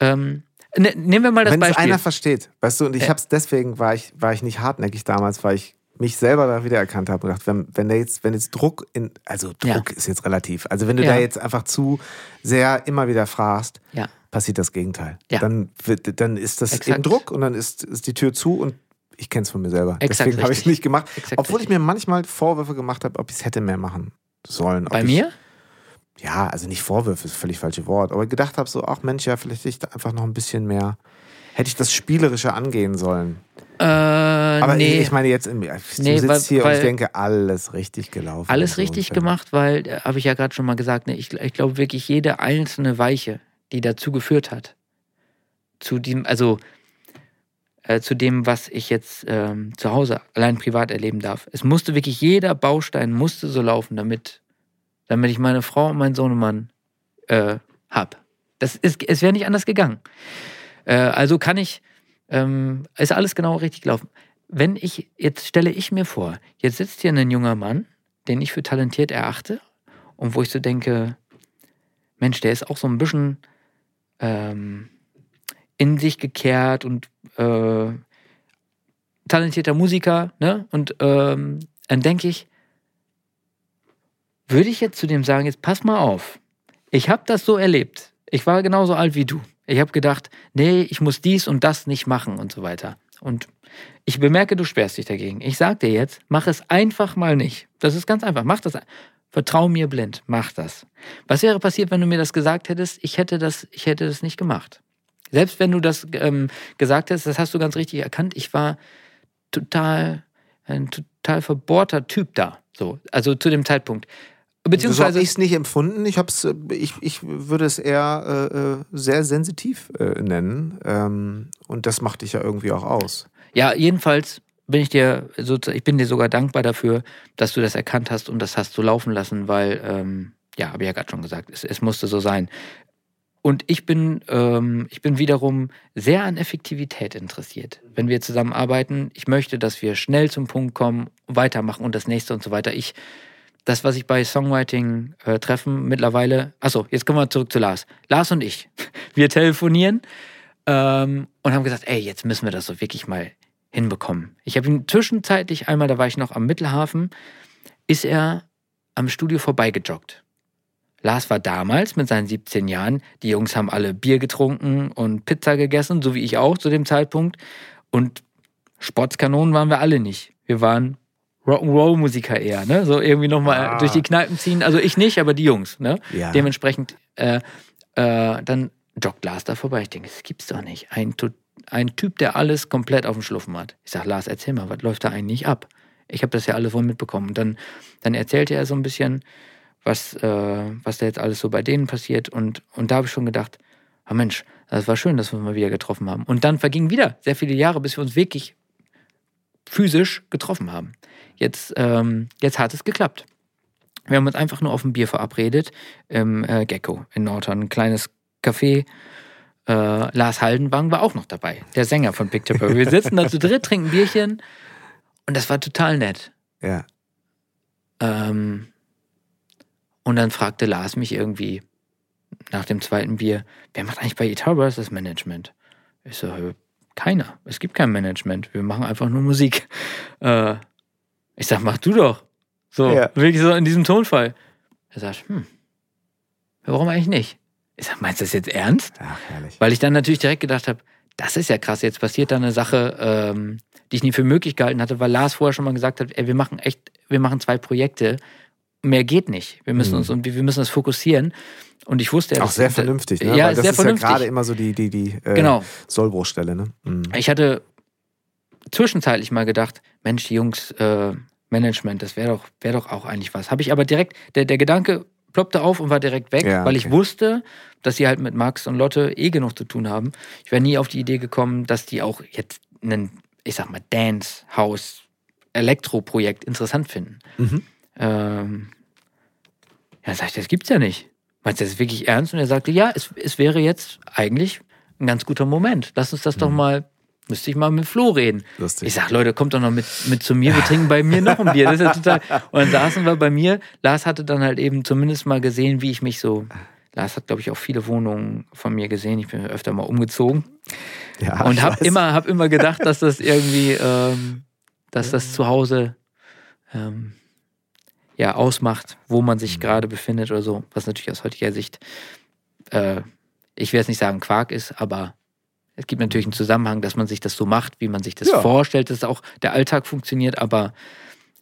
ähm, ne, nehmen wir mal das Wenn es Beispiel. einer versteht, weißt du, und ich Äh. hab's deswegen war ich, war ich nicht hartnäckig damals, weil ich mich selber da wiedererkannt habe und gedacht, wenn, wenn der jetzt, wenn jetzt Druck in, also Ja. Druck ist jetzt relativ, also wenn du Ja. da jetzt einfach zu sehr immer wieder fragst, ja. Passiert das Gegenteil. Ja. Dann, wird, dann ist das Exakt. eben Druck und dann ist, ist die Tür zu und ich kenne es von mir selber. Exakt Deswegen habe ich es nicht gemacht. Exakt Obwohl richtig. ich mir manchmal Vorwürfe gemacht habe, ob ich es hätte mehr machen sollen. Ob Bei ich, mir? Ja, also nicht Vorwürfe, ist völlig falsche Wort. Aber gedacht habe so, ach Mensch, ja, vielleicht hätte ich da einfach noch ein bisschen mehr, hätte ich das Spielerische angehen sollen. Äh, Aber nee. ich, ich meine jetzt, im, du Nee, sitzt weil- hier und weil- ich denke, alles richtig gelaufen. Alles und so. richtig Und gemacht, weil, äh, habe ich ja gerade schon mal gesagt, ne, ich, ich glaube wirklich jede einzelne Weiche, die dazu geführt hat, zu dem, also äh, zu dem, was ich jetzt ähm, zu Hause allein privat erleben darf. Es musste wirklich jeder Baustein musste so laufen, damit, damit ich meine Frau und meinen Sohnemann äh, hab. Das ist, es wäre nicht anders gegangen. Äh, also kann ich, ähm, ist alles genau richtig gelaufen. Wenn ich, jetzt stelle ich mir vor, jetzt sitzt hier ein junger Mann, den ich für talentiert erachte und wo ich so denke, Mensch, der ist auch so ein bisschen ähm, in sich gekehrt und äh, talentierter Musiker, ne? Und ähm, dann denke ich, würde ich jetzt zu dem sagen, jetzt pass mal auf, ich habe das so erlebt. Ich war genauso alt wie du. Ich habe gedacht, nee, ich muss dies und das nicht machen und so weiter. Und ich bemerke, du sperrst dich dagegen. Ich sag dir jetzt, mach es einfach mal nicht. Das ist ganz einfach. Mach das. Vertrau mir blind. Mach das. Was wäre passiert, wenn du mir das gesagt hättest? Ich hätte das, ich hätte das nicht gemacht. Selbst wenn du das ähm, gesagt hättest, das hast du ganz richtig erkannt. Ich war total, ein total verbohrter Typ da. So, also zu dem Zeitpunkt. So habe Beziehungsweise, ich es nicht empfunden. Ich, hab's, ich, ich würde es eher äh, äh, sehr sensitiv äh, nennen. Ähm, und das macht dich ja irgendwie auch aus. ja, jedenfalls bin ich dir, so, ich bin dir sogar dankbar dafür, dass du das erkannt hast und das hast du laufen lassen, weil, ähm, ja, habe ich ja gerade schon gesagt, es, es musste so sein. Und ich bin, ähm, ich bin wiederum sehr an Effektivität interessiert. Wenn wir zusammenarbeiten, ich möchte, dass wir schnell zum Punkt kommen, weitermachen und das nächste und so weiter. Ich, das, was ich bei Songwriting äh, mittlerweile, achso, jetzt kommen wir zurück zu Lars. Lars und ich, wir telefonieren ähm, und haben gesagt, ey, jetzt müssen wir das so wirklich mal hinbekommen. Ich habe ihn zwischenzeitlich einmal, da war ich noch am Mittelhafen, ist er am Studio vorbeigejoggt. Lars war damals mit seinen 17 Jahren, die Jungs haben alle Bier getrunken und Pizza gegessen, so wie ich auch zu dem Zeitpunkt. Und Sportskanonen waren wir alle nicht. Wir waren Rock'n'Roll-Musiker eher, ne? So irgendwie nochmal Ah. durch die Kneipen ziehen. Also ich nicht, aber die Jungs, ne? Ja. Dementsprechend, äh, äh, dann joggt Lars da vorbei. Ich denke, das gibt's doch nicht. Ein, Tu- ein Typ, der alles komplett auf dem Schluffen hat. Ich sag, Lars, erzähl mal, was läuft da eigentlich ab? Ich habe das ja alles wohl mitbekommen. Und dann, dann erzählte er so ein bisschen, was, äh, was da jetzt alles so bei denen passiert. Und, und da habe ich schon gedacht, ah Mensch, das war schön, dass wir uns mal wieder getroffen haben. Und dann vergingen wieder sehr viele Jahre, bis wir uns wirklich physisch getroffen haben. Jetzt, ähm, jetzt hat es geklappt. Wir haben uns einfach nur auf ein Bier verabredet im äh, Gecko in Norton. Ein kleines Café. Äh, Lars Haldenwang war auch noch dabei, der Sänger von Picture Perfect. Wir sitzen da zu dritt, trinken Bierchen und das war total nett. Ja. Ähm, und dann fragte Lars mich irgendwie nach dem zweiten Bier, wer macht eigentlich bei Guitar das Management? Ich so, "Hö, Keiner. Es gibt kein Management. Wir machen einfach nur Musik. Äh, ich sag, mach du doch. So, Ja. wirklich so in diesem Tonfall. Er sagt, hm, warum eigentlich nicht? Ich sag, meinst du das jetzt ernst? Ach, herrlich. Weil ich dann natürlich direkt gedacht habe, das ist ja krass, jetzt passiert da eine Sache, ähm, die ich nie für möglich gehalten hatte, weil Lars vorher schon mal gesagt hat, ey, wir machen echt, wir machen zwei Projekte, mehr geht nicht. Wir müssen Mhm. uns und wir müssen das fokussieren. Und ich wusste ja, Auch sehr vernünftig, ne? Ja, Weil das sehr ist ja vernünftig. gerade immer so die, die, die äh, Genau. Sollbruchstelle, ne? Mhm. Ich hatte zwischenzeitlich mal gedacht, Mensch, die Jungs, äh, Management, das wäre doch, wär doch auch eigentlich was. Habe ich aber direkt, der, der Gedanke ploppte auf und war direkt weg, Ja, weil ich okay. wusste, dass sie halt mit Max und Lotte eh genug zu tun haben. Ich wäre nie auf die Idee gekommen, dass die auch jetzt einen, ich sag mal, Dance, House, Elektro-Projekt interessant finden. Mhm. Ähm, ja, sag ich, das gibt's ja nicht. Meinst du das wirklich ernst? Und er sagte, ja, es, es wäre jetzt eigentlich ein ganz guter Moment. Lass uns das doch mal, müsste ich mal mit Flo reden. Lustig. Ich sag, Leute, kommt doch noch mit, mit zu mir, wir trinken bei mir noch ein Bier. Das ist ja total. Und dann saßen wir bei mir. Lars hatte dann halt eben zumindest mal gesehen, wie ich mich so. Lars hat, glaube ich, auch viele Wohnungen von mir gesehen. Ich bin öfter mal umgezogen. ja, und habe immer, hab immer gedacht, dass das irgendwie, ähm, dass das zu Hause ähm, ja ausmacht, wo man Mhm. sich gerade befindet oder so. Was natürlich aus heutiger Sicht, äh, ich will jetzt nicht sagen Quark ist, aber es gibt natürlich einen Zusammenhang, dass man sich das so macht, wie man sich das Ja. vorstellt, dass auch der Alltag funktioniert, aber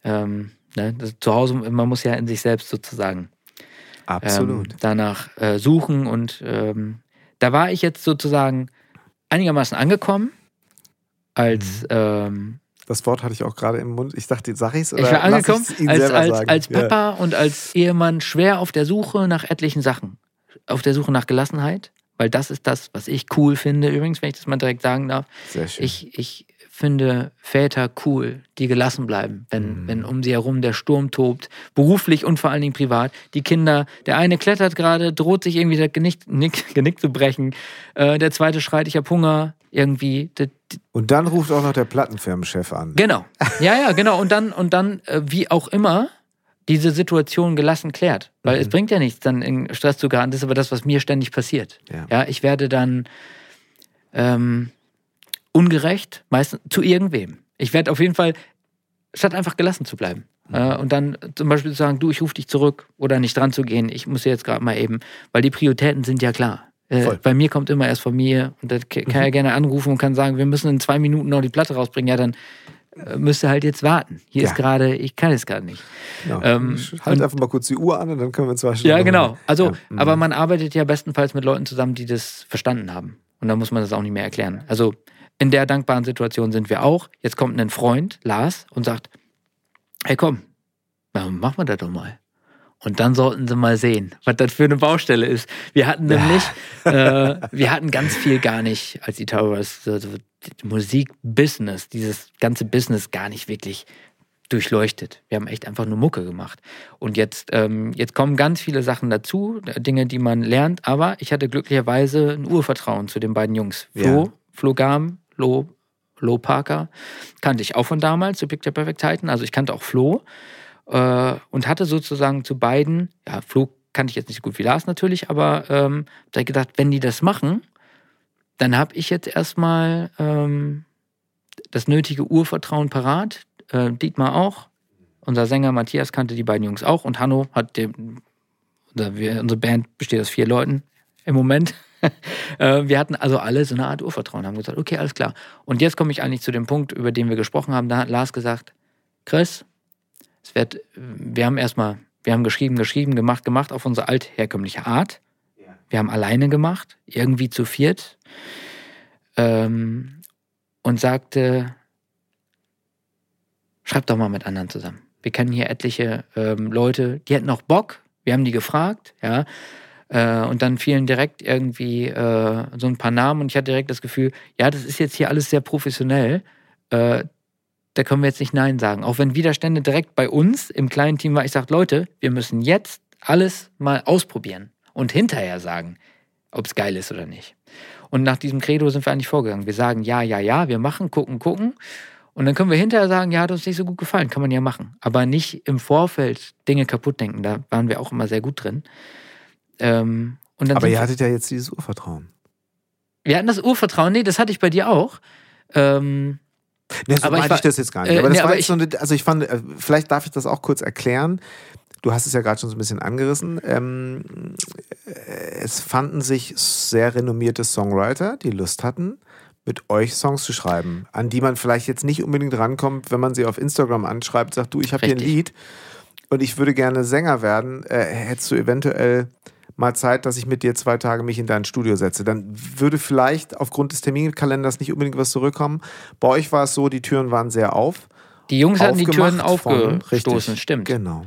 ähm, ne, zu Hause, man muss ja in sich selbst sozusagen Absolut. ähm, danach äh, suchen. Und ähm, da war ich jetzt sozusagen einigermaßen angekommen, als Mhm. ähm, das Wort hatte ich auch gerade im Mund. Ich dachte, sag ich's oder ich war angekommen, als, als, als Ja. Papa und als Ehemann schwer auf der Suche nach etlichen Sachen. Auf der Suche nach Gelassenheit, weil das ist das, was ich cool finde. Übrigens, wenn ich das mal direkt sagen darf, Sehr schön. ich, ich finde Väter cool, die gelassen bleiben, wenn, Mhm. wenn um sie herum der Sturm tobt, beruflich und vor allen Dingen privat. Die Kinder, der eine klettert gerade, droht sich irgendwie das Genick, Nick, Genick zu brechen, äh, der zweite schreit, ich hab Hunger, irgendwie. Und dann ruft auch noch der Plattenfirmenchef an. Genau. Ja, ja, genau. Und dann, und dann, äh, wie auch immer, diese Situation gelassen klärt. Weil Mhm. es bringt ja nichts, dann in Stress zu geraten. Das ist aber das, was mir ständig passiert. Ja. Ja, ich werde dann ähm, ungerecht, meistens zu irgendwem. Ich werde auf jeden Fall, statt einfach gelassen zu bleiben. Mhm. Äh, und dann zum Beispiel zu sagen, du, ich rufe dich zurück oder nicht dran zu gehen, ich muss jetzt gerade mal eben, weil die Prioritäten sind ja klar. Äh. Mhm. bei mir kommt immer erst Familie und da kann ja gerne anrufen und kann sagen, wir müssen in zwei Minuten noch die Platte rausbringen. Ja, dann müsst ihr halt jetzt warten. Hier Ja. ist gerade, ich kann es gerade nicht. Genau. Ähm, halt einfach mal kurz die Uhr an und dann können wir zwei Stunden. Ja, genau. Also, Ja. Mhm. aber man arbeitet ja bestenfalls mit Leuten zusammen, die das verstanden haben. Und dann muss man das auch nicht mehr erklären. Also in der dankbaren Situation sind wir auch. Jetzt kommt ein Freund, Lars, und sagt, hey komm, machen wir das doch mal. Und dann sollten sie mal sehen, was das für eine Baustelle ist. Wir hatten nämlich, äh, wir hatten ganz viel gar nicht als die Musikbusiness, dieses ganze Business gar nicht wirklich durchleuchtet. Wir haben echt einfach nur Mucke gemacht. Und jetzt, ähm, jetzt kommen ganz viele Sachen dazu, äh, Dinge, die man lernt. Aber ich hatte glücklicherweise ein Urvertrauen zu den beiden Jungs. Flo, Ja. Flo Gam, Lo, Lo Parker, kannte ich auch von damals, zu Picture Perfect Titan. Also ich kannte auch Flo äh, und hatte sozusagen zu beiden, ja, Flo kannte ich jetzt nicht so gut wie Lars natürlich, aber ähm, da gedacht, wenn die das machen, dann habe ich jetzt erstmal ähm, das nötige Urvertrauen parat. Äh, Dietmar auch. Unser Sänger Matthias kannte die beiden Jungs auch und Hanno hat unser, wir, unsere Band besteht aus vier Leuten im Moment. Äh, wir hatten also alle so eine Art Urvertrauen, haben gesagt, okay, alles klar. Und jetzt komme ich eigentlich zu dem Punkt, über den wir gesprochen haben. Da hat Lars gesagt, Chris, es wird, wir haben erstmal, wir haben geschrieben, geschrieben, gemacht, gemacht auf unsere altherkömmliche Art. Wir haben alleine gemacht, irgendwie zu viert. Ähm, und sagte, schreib doch mal mit anderen zusammen. Wir kennen hier etliche ähm, Leute, die hätten auch Bock. Wir haben die gefragt, ja. Äh, und dann fielen direkt irgendwie äh, so ein paar Namen und ich hatte direkt das Gefühl, ja, das ist jetzt hier alles sehr professionell. Äh, da können wir jetzt nicht Nein sagen. Auch wenn Widerstände direkt bei uns im kleinen Team war, ich sage, Leute, wir müssen jetzt alles mal ausprobieren und hinterher sagen, ob es geil ist oder nicht. Und nach diesem Credo sind wir eigentlich vorgegangen. Wir sagen ja, ja, ja, wir machen, gucken, gucken. Und dann können wir hinterher sagen, ja, hat uns nicht so gut gefallen, kann man ja machen. Aber nicht im Vorfeld Dinge kaputt denken. Da waren wir auch immer sehr gut drin. Ähm, und dann Aber ihr hattet ja jetzt dieses Urvertrauen. wir hatten das Urvertrauen, nee, das hatte ich bei dir auch. Ähm, Ne, so Aber ich meinte war- ich das jetzt gar nicht. äh, aber das nee, war aber jetzt so eine, also ich fand, äh, vielleicht darf ich das auch kurz erklären. Du hast es ja gerade schon so ein bisschen angerissen. Ähm, äh, es fanden sich sehr renommierte Songwriter, die Lust hatten, mit euch Songs zu schreiben, an die man vielleicht jetzt nicht unbedingt rankommt, wenn man sie auf Instagram anschreibt, sagt, du, ich habe hier ein. Lied und ich würde gerne Sänger werden. Äh, hättest du eventuell mal Zeit, dass ich mit dir zwei Tage mich in dein Studio setze. Dann würde vielleicht aufgrund des Terminkalenders nicht unbedingt was zurückkommen. Bei euch war es so, die Türen waren sehr auf. die Jungs hatten die Türen aufgestoßen, richtig, stimmt. Genau.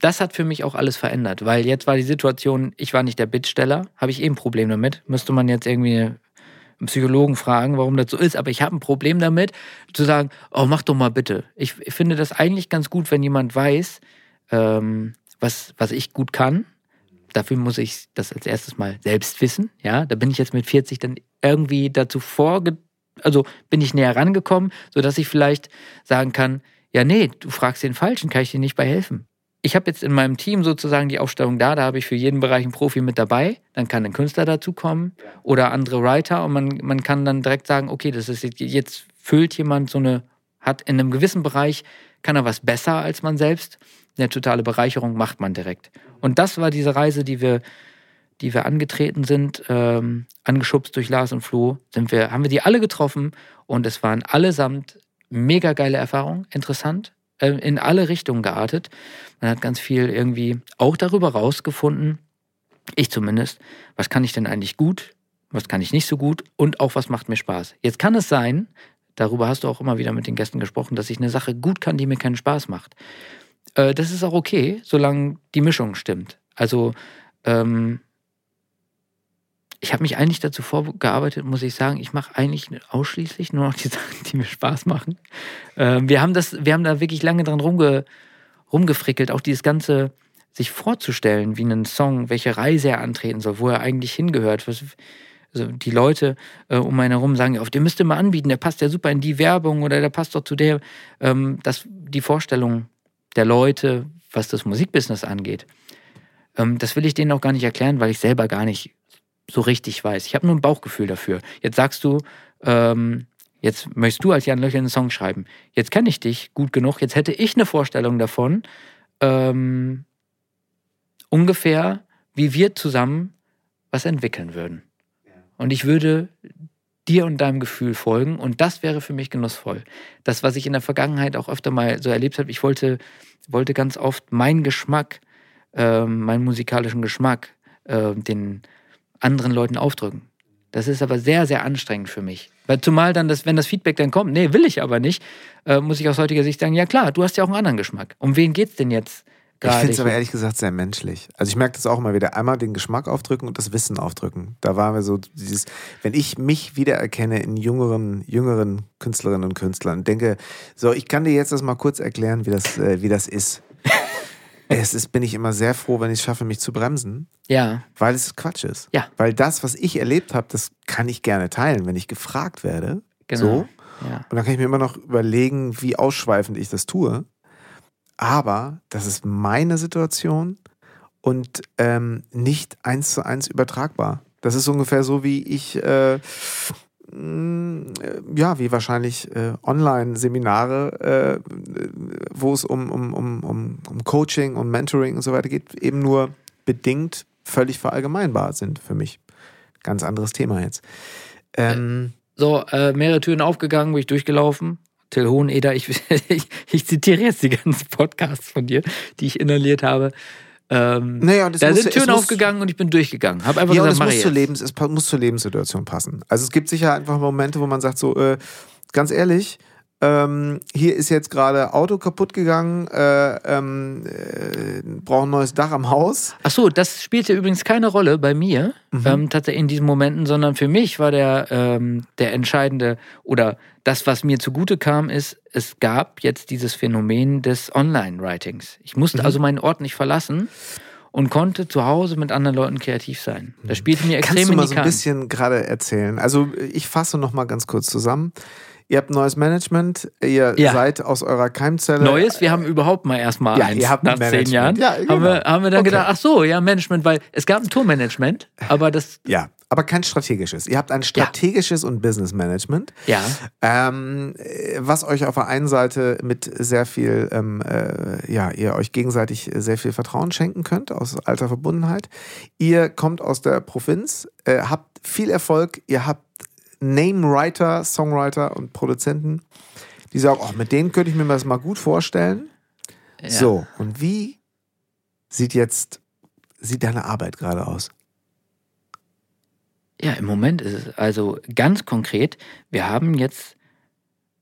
Das hat für mich auch alles verändert, weil jetzt war die Situation, ich war nicht der Bittsteller, habe ich eh ein Problem damit. Müsste man jetzt irgendwie einen Psychologen fragen, warum das so ist, aber ich habe ein Problem damit, zu sagen, oh, mach doch mal bitte. Ich finde das eigentlich ganz gut, wenn jemand weiß, ähm, was, was ich gut kann. Dafür muss ich das als erstes mal selbst wissen. Ja, da bin ich jetzt mit 40 dann irgendwie dazu vorge, also bin ich näher rangekommen, sodass ich vielleicht sagen kann, ja, nee, du fragst den Falschen, kann ich dir nicht bei helfen ich habe jetzt in meinem Team sozusagen die Aufstellung da, da habe ich für jeden Bereich einen Profi mit dabei. Dann kann ein Künstler dazukommen oder andere Writer und man, man kann dann direkt sagen, okay, das ist jetzt, jetzt füllt jemand so eine, hat in einem gewissen Bereich, kann er was besser als man selbst. Eine totale Bereicherung macht man direkt. Und das war diese Reise, die wir, die wir angetreten sind, ähm, angeschubst durch Lars und Flo, sind wir, haben wir die alle getroffen und es waren allesamt mega geile Erfahrungen, interessant, in alle Richtungen geartet. Man hat ganz viel irgendwie auch darüber rausgefunden, ich zumindest, was kann ich denn eigentlich gut, was kann ich nicht so gut und auch was macht mir Spaß. Jetzt kann es sein, darüber hast du auch immer wieder mit den Gästen gesprochen, dass ich eine Sache gut kann, die mir keinen Spaß macht. Äh, das ist auch okay, solange die Mischung stimmt. Also ähm, ich habe mich eigentlich dazu vorgearbeitet, muss ich sagen, ich mache eigentlich ausschließlich nur noch die Sachen, die mir Spaß machen. Ähm, wir haben das, wir haben da wirklich lange dran rumge, rumgefrickelt, auch dieses ganze sich vorzustellen, wie ein Song, welche Reise er antreten soll, wo er eigentlich hingehört. Was, also die Leute äh, um einen herum sagen, auf den müsst ihr mal anbieten, der passt ja super in die Werbung oder der passt doch zu der, ähm, das, die Vorstellung der Leute, was das Musikbusiness angeht. Ähm, das will ich denen auch gar nicht erklären, weil ich selber gar nicht so richtig weiß. Ich habe nur ein Bauchgefühl dafür. Jetzt sagst du, ähm, jetzt möchtest du als Jan Löcher einen Song schreiben. Jetzt kenne ich dich gut genug. Jetzt hätte ich eine Vorstellung davon, ähm, ungefähr, wie wir zusammen was entwickeln würden. Und ich würde dir und deinem Gefühl folgen und das wäre für mich genussvoll. Das, was ich in der Vergangenheit auch öfter mal so erlebt habe, ich wollte, wollte ganz oft meinen Geschmack, ähm, meinen musikalischen Geschmack, äh, den anderen Leuten aufdrücken. Das ist aber sehr, sehr anstrengend für mich. Weil zumal dann, das, wenn das Feedback dann kommt, nee, will ich aber nicht, äh, muss ich aus heutiger Sicht sagen, ja klar, du hast ja auch einen anderen Geschmack. Um wen geht's denn jetzt Ich gerade? finde es aber ehrlich gesagt sehr menschlich. Also ich merke das auch immer wieder. Einmal den Geschmack aufdrücken und das Wissen aufdrücken. Da waren wir so dieses, wenn ich mich wiedererkenne in jüngeren, jüngeren Künstlerinnen und Künstlern und denke, so, ich kann dir jetzt das mal kurz erklären, wie das, äh, wie das ist. Es ist, bin ich immer sehr froh, wenn ich es schaffe, mich zu bremsen, ja, weil es Quatsch ist. Ja. Weil das, was ich erlebt habe, das kann ich gerne teilen, wenn ich gefragt werde. genau. So. Ja. Und dann kann ich mir immer noch überlegen, wie ausschweifend ich das tue. Aber das ist meine Situation und ähm, nicht eins zu eins übertragbar. Das ist ungefähr so, wie ich, äh, ja, wie wahrscheinlich äh, Online-Seminare, äh, wo es um, um, um, um, um Coaching und Mentoring und so weiter geht, eben nur bedingt völlig verallgemeinbar sind für mich. Ganz anderes Thema jetzt. Ähm, So, äh, mehrere Türen aufgegangen, bin ich durchgelaufen. Till Hoheneder, ich, ich, ich zitiere jetzt die ganzen Podcasts von dir, die ich inhaliert habe. Ähm, naja, und es da sind es Türen aufgegangen und ich bin durchgegangen. Hab einfach Ja, und gesagt, es mach muss, zur. Lebens, es muss zur Lebenssituation passen. Also es gibt sicher einfach Momente, wo man sagt so, äh, ganz ehrlich, ähm, hier ist jetzt gerade Auto kaputt gegangen, äh, ähm, äh, brauchen ein neues Dach am Haus. Ach so, das spielte übrigens keine Rolle bei mir, ähm, tatsächlich in diesen Momenten, sondern für mich war der, ähm, der entscheidende oder das, was mir zugute kam, ist, es gab jetzt dieses Phänomen des Online-Writings. Ich musste also meinen Ort nicht verlassen und konnte zu Hause mit anderen Leuten kreativ sein. Das spielte mir extrem Kannst du mal so ein bisschen gerade erzählen? Also ich fasse noch mal ganz kurz zusammen. Ihr habt neues Management, ihr Ja. seid aus eurer Keimzelle. Neues, wir haben überhaupt mal erstmal Ja, eins ihr habt nach zehn Management. Jahren. Ja, haben, genau. wir, haben wir dann Okay. gedacht, ach so, ja, Management, weil es gab ein Tourmanagement, aber das Ja, aber kein strategisches. Ihr habt ein strategisches ja. und Business Management. Ja. Ähm, was euch auf der einen Seite mit sehr viel, ähm, äh, ja, ihr euch gegenseitig sehr viel Vertrauen schenken könnt aus alter Verbundenheit. Ihr kommt aus der Provinz, äh, habt viel Erfolg, ihr habt Name-Writer, Songwriter und Produzenten, die sagen, oh, mit denen könnte ich mir das mal gut vorstellen. Ja. So, und wie sieht jetzt, sieht deine Arbeit gerade aus? Ja, im Moment ist es also ganz konkret, wir haben jetzt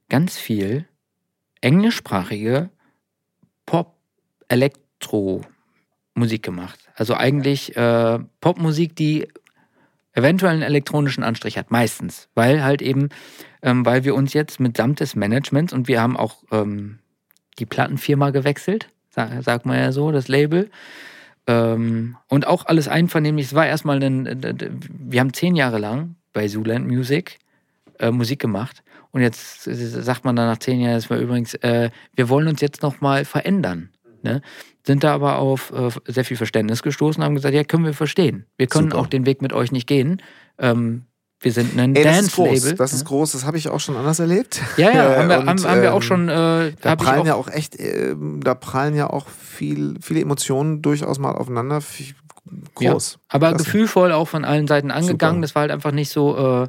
ganz viel englischsprachige Pop-Elektro-Musik gemacht. Also eigentlich äh, Popmusik, die eventuell einen elektronischen Anstrich hat, meistens. Weil halt eben, ähm, weil wir uns jetzt mitsamt des Managements und wir haben auch ähm, die Plattenfirma gewechselt, sag, sagt man ja so, das Label. Ähm, und auch alles einvernehmlich. Es war erstmal ein, wir haben zehn Jahre lang bei Zooland Music äh, Musik gemacht. Und jetzt sagt man dann nach zehn Jahren, das war übrigens, äh, wir wollen uns jetzt nochmal verändern. Ne? Sind da aber auf äh, sehr viel Verständnis gestoßen und haben gesagt, ja, können wir verstehen. Wir können Super. auch den Weg mit euch nicht gehen. Ähm, wir sind ein Dance-Label. Das ist ne? groß, das habe ich auch schon anders erlebt. Ja, ja, haben wir, und, haben, haben wir auch ähm, schon. Äh, da prallen auch ja auch echt, äh, da prallen ja auch viel, viele Emotionen durchaus mal aufeinander. Groß. Ja, aber Klasse. gefühlvoll auch von allen Seiten angegangen. Super. Das war halt einfach nicht so. Äh,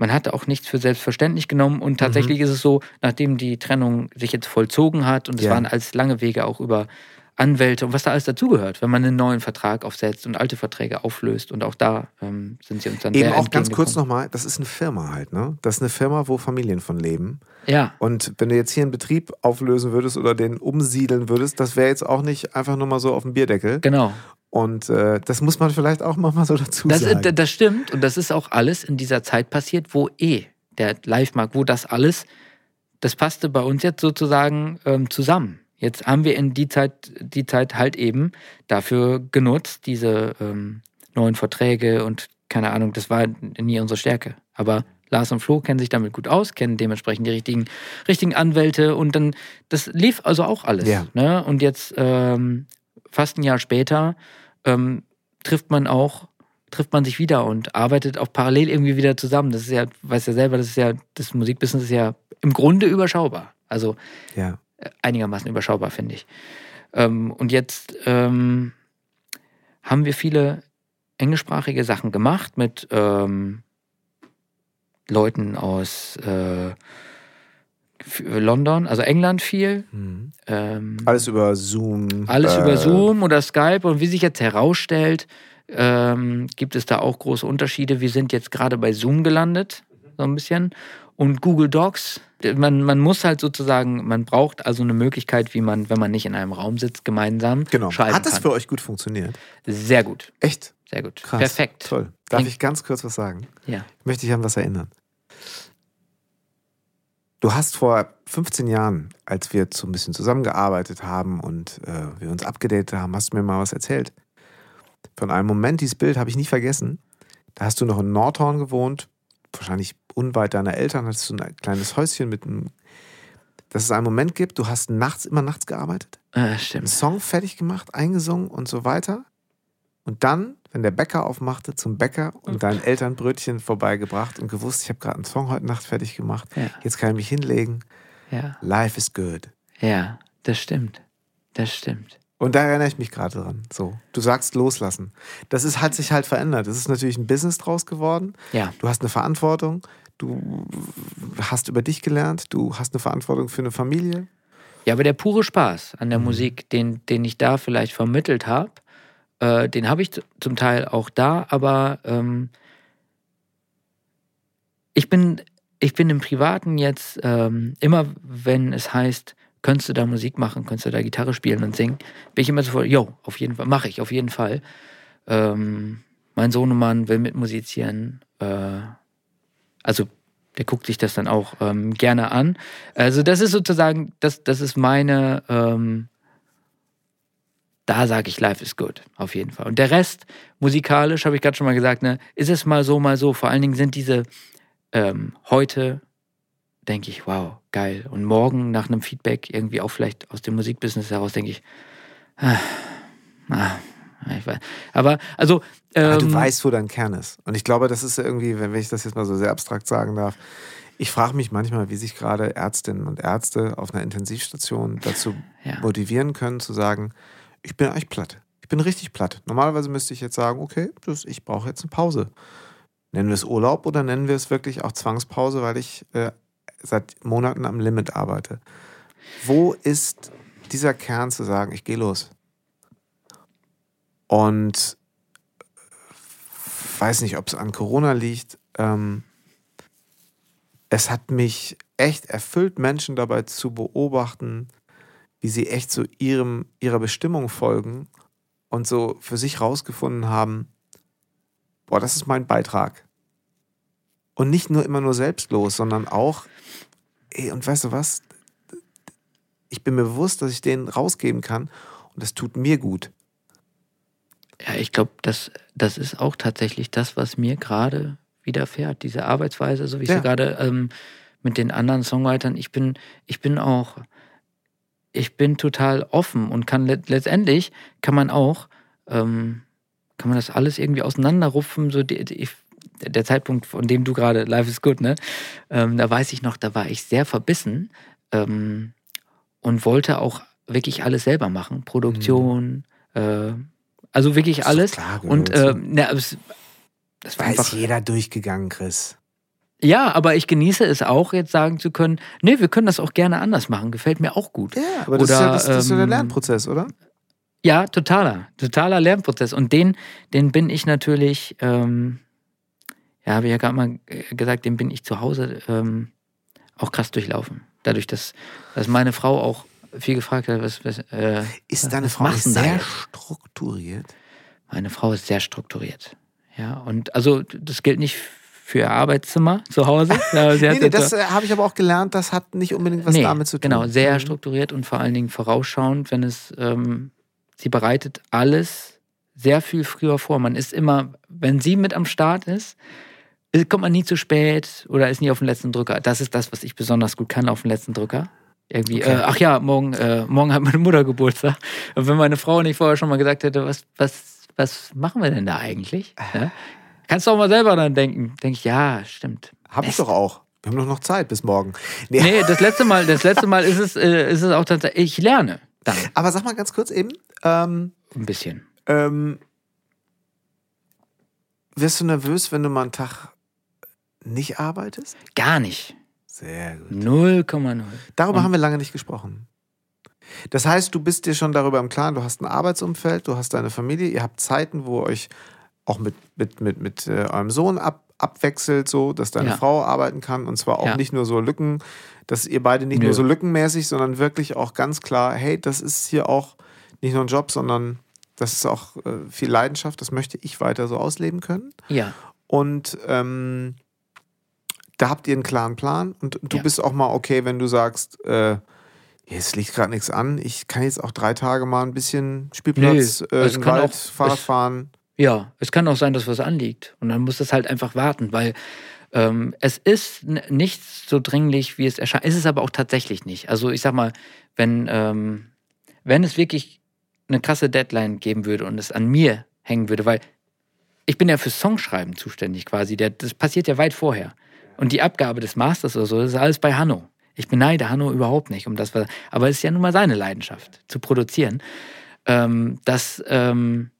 man hat auch nichts für selbstverständlich genommen und tatsächlich mhm. ist es so, nachdem die Trennung sich jetzt vollzogen hat und es ja. waren als lange Wege auch über Anwälte und was da alles dazugehört, wenn man einen neuen Vertrag aufsetzt und alte Verträge auflöst. Und auch da ähm, sind sie uns dann Eben auch ganz kurz nochmal, das ist eine Firma halt, ne? Das ist eine Firma, wo Familien von leben. Ja. Und wenn du jetzt hier einen Betrieb auflösen würdest oder den umsiedeln würdest, das wäre jetzt auch nicht einfach nur mal so auf dem Bierdeckel. Genau. Und äh, das muss man vielleicht auch mal so dazu das, sagen. Das stimmt. Und das ist auch alles in dieser Zeit passiert, wo eh der Live-Markt, wo das alles, das passte bei uns jetzt sozusagen ähm, zusammen. Jetzt haben wir in die Zeit, die Zeit halt eben dafür genutzt, diese ähm, neuen Verträge und keine Ahnung, das war nie unsere Stärke. Aber Lars und Flo kennen sich damit gut aus, kennen dementsprechend die richtigen, richtigen Anwälte und dann, das lief also auch alles. Ja. Ne? Und jetzt ähm, fast ein Jahr später ähm, trifft man auch, trifft man sich wieder und arbeitet auch parallel irgendwie wieder zusammen. Das ist ja, weiß ja selber, das ist ja, das Musikbusiness ist ja im Grunde überschaubar. Also ja einigermaßen überschaubar, finde ich. Ähm, und jetzt ähm, haben wir viele englischsprachige Sachen gemacht mit ähm, Leuten aus äh, London, also England viel. Mhm. Ähm, alles über Zoom. Alles äh, über Zoom oder Skype. Und wie sich jetzt herausstellt, ähm, gibt es da auch große Unterschiede. Wir sind jetzt gerade bei Zoom gelandet, so ein bisschen. Und Google Docs man, man muss halt sozusagen, man braucht also eine Möglichkeit, wie man, wenn man nicht in einem Raum sitzt, gemeinsam genau. schreiben Hat das für euch gut funktioniert? Sehr gut. Echt? Sehr gut. Krass. Perfekt. Toll. Darf ich ganz kurz was sagen? Ja. Ich möchte dich an was erinnern. Du hast vor 15 Jahren, als wir so ein bisschen zusammengearbeitet haben und äh, wir uns abgedatet haben, hast du mir mal was erzählt. Von einem Moment, dieses Bild habe ich nie vergessen. Da hast du noch in Nordhorn gewohnt, wahrscheinlich unweit deiner Eltern, hattest du ein kleines Häuschen mit einem, dass es einen Moment gibt, du hast nachts, immer nachts gearbeitet, äh, stimmt. einen Song fertig gemacht, eingesungen und so weiter. Und dann, wenn der Bäcker aufmachte, zum Bäcker und okay. deinen Eltern Brötchen vorbeigebracht und gewusst, ich habe gerade einen Song heute Nacht fertig gemacht, ja. jetzt kann ich mich hinlegen. Ja. Life is good. Ja, das stimmt. Das stimmt. Und da erinnere ich mich gerade dran. So, du sagst loslassen. Das ist, hat sich halt verändert. Es ist natürlich ein Business draus geworden. Ja. Du hast eine Verantwortung. Du hast über dich gelernt. Du hast eine Verantwortung für eine Familie. Ja, aber der pure Spaß an der mhm. Musik, den, den ich da vielleicht vermittelt habe, äh, den habe ich zum Teil auch da, aber ähm, ich bin, ich bin im Privaten jetzt ähm, immer, wenn es heißt, könntest du da Musik machen, könntest du da Gitarre spielen und singen, bin ich immer sofort, jo, auf jeden Fall, mache ich, auf jeden Fall. Ähm, mein Sohnemann will mitmusizieren, äh, also der guckt sich das dann auch ähm, gerne an. Also das ist sozusagen, das, das ist meine, ähm, da sage ich, Life is good, auf jeden Fall. Und der Rest, musikalisch, habe ich gerade schon mal gesagt, ne, ist es mal so, mal so. Vor allen Dingen sind diese ähm, heute denke ich, wow, geil. Und morgen nach einem Feedback irgendwie auch vielleicht aus dem Musikbusiness heraus denke ich, ah, ah, Ich weiß. Aber also. Aber du ähm, weißt, wo dein Kern ist. Und ich glaube, das ist irgendwie, wenn ich das jetzt mal so sehr abstrakt sagen darf, ich frage mich manchmal, wie sich gerade Ärztinnen und Ärzte auf einer Intensivstation dazu Ja. motivieren können, zu sagen, ich bin eigentlich platt. Ich bin richtig platt. Normalerweise müsste ich jetzt sagen, okay, das, ich brauche jetzt eine Pause. Nennen wir es Urlaub oder nennen wir es wirklich auch Zwangspause, weil ich äh, seit Monaten am Limit arbeite. Wo ist dieser Kern zu sagen, ich gehe los? Und weiß nicht, ob es an Corona liegt. Ähm, es hat mich echt erfüllt, Menschen dabei zu beobachten, wie sie echt so ihrem, ihrer Bestimmung folgen und so für sich rausgefunden haben, boah, das ist mein Beitrag. Und nicht nur immer nur selbstlos, sondern auch, ey, und weißt du was? Ich bin mir bewusst, dass ich den rausgeben kann und das tut mir gut. Ja, ich glaube, das, das ist auch tatsächlich das, was mir gerade widerfährt. Diese Arbeitsweise, so wie ich Ja. sie gerade ähm, mit den anderen Songwritern, ich bin, ich bin auch, ich bin total offen und kann let letztendlich kann man auch, ähm, kann man das alles irgendwie auseinanderrupfen. So die, die, ich, der Zeitpunkt, von dem du gerade, Life is Good, ne? Ähm, da weiß ich noch, da war ich sehr verbissen ähm, und wollte auch wirklich alles selber machen. Produktion, äh, also wirklich alles. klar, und äh, na, es, das war ist einfach. jeder durchgegangen, Chris. Ja, aber ich genieße es auch, jetzt sagen zu können, nee, wir können das auch gerne anders machen. Gefällt mir auch gut. Ja, aber das, ist, ja, das, das ist ja der ähm, Lernprozess, oder? Ja, totaler, totaler Lernprozess. Und den, den bin ich natürlich, ähm, ja, habe ich ja gerade mal gesagt, den bin ich zu Hause ähm, auch krass durchlaufen. Dadurch, dass, dass meine Frau auch viel gefragt hat, was, was äh, Ist deine was Frau da sehr jetzt? strukturiert? Meine Frau ist sehr strukturiert. Ja, und also das gilt nicht für ihr Arbeitszimmer zu Hause. Ja, Nee, nee, das äh, habe ich aber auch gelernt, das hat nicht unbedingt was Nee, damit zu tun. Genau, sehr Mhm. strukturiert und vor allen Dingen vorausschauend, wenn es, ähm, sie bereitet alles sehr viel früher vor. Man ist immer, wenn sie mit am Start ist, äh, kommt man nie zu spät oder ist nie auf den letzten Drücker. Das ist das, was ich besonders gut kann, auf den letzten Drücker. Irgendwie, Okay. äh, ach ja, morgen, äh, morgen hat meine Mutter Geburtstag. Und wenn meine Frau nicht vorher schon mal gesagt hätte, was, was, was machen wir denn da eigentlich? Ja? Kannst du auch mal selber dann denken. Denke ich, ja, stimmt. Hab ich doch auch. Wir haben doch noch Zeit bis morgen. Nee. Nee, das letzte Mal, das letzte Mal ist es, äh, ist es auch tatsächlich, ich lerne dann Aber sag mal ganz kurz eben, ähm, ein bisschen. ähm, wirst du nervös, wenn du mal einen Tag nicht arbeitest? Gar nicht. Sehr gut. 0,0. Darüber Und- haben wir lange nicht gesprochen. Das heißt, du bist dir schon darüber im Klaren, du hast ein Arbeitsumfeld, du hast deine Familie, ihr habt Zeiten, wo ihr euch auch mit, mit, mit, mit äh, eurem Sohn ab, abwechselt, so, dass deine Ja. Frau arbeiten kann und zwar auch Ja. nicht nur so Lücken, dass ihr beide nicht Nö. nur so lückenmäßig, sondern wirklich auch ganz klar, hey, das ist hier auch nicht nur ein Job, sondern das ist auch äh, viel Leidenschaft, das möchte ich weiter so ausleben können. Ja, Und ähm, da habt ihr einen klaren Plan und du Ja. bist auch mal okay, wenn du sagst, äh, es liegt gerade nichts an, ich kann jetzt auch drei Tage mal ein bisschen Spielplatz, Nö, äh, Wald, auch- Fahrrad es- fahren. Ja. Es kann auch sein, dass was anliegt. Und dann muss das halt einfach warten, weil ähm, es ist nicht so dringlich, wie es erscheint. Es ist aber auch tatsächlich nicht. Also ich sag mal, wenn, ähm, wenn es wirklich eine krasse Deadline geben würde und es an mir hängen würde, weil ich bin ja für Songschreiben zuständig quasi. Der, das passiert ja weit vorher. Und die Abgabe des Masters oder so, das ist alles bei Hanno. Ich beneide Hanno überhaupt nicht um das, aber es ist ja nun mal seine Leidenschaft, zu produzieren. Ähm, das, ähm,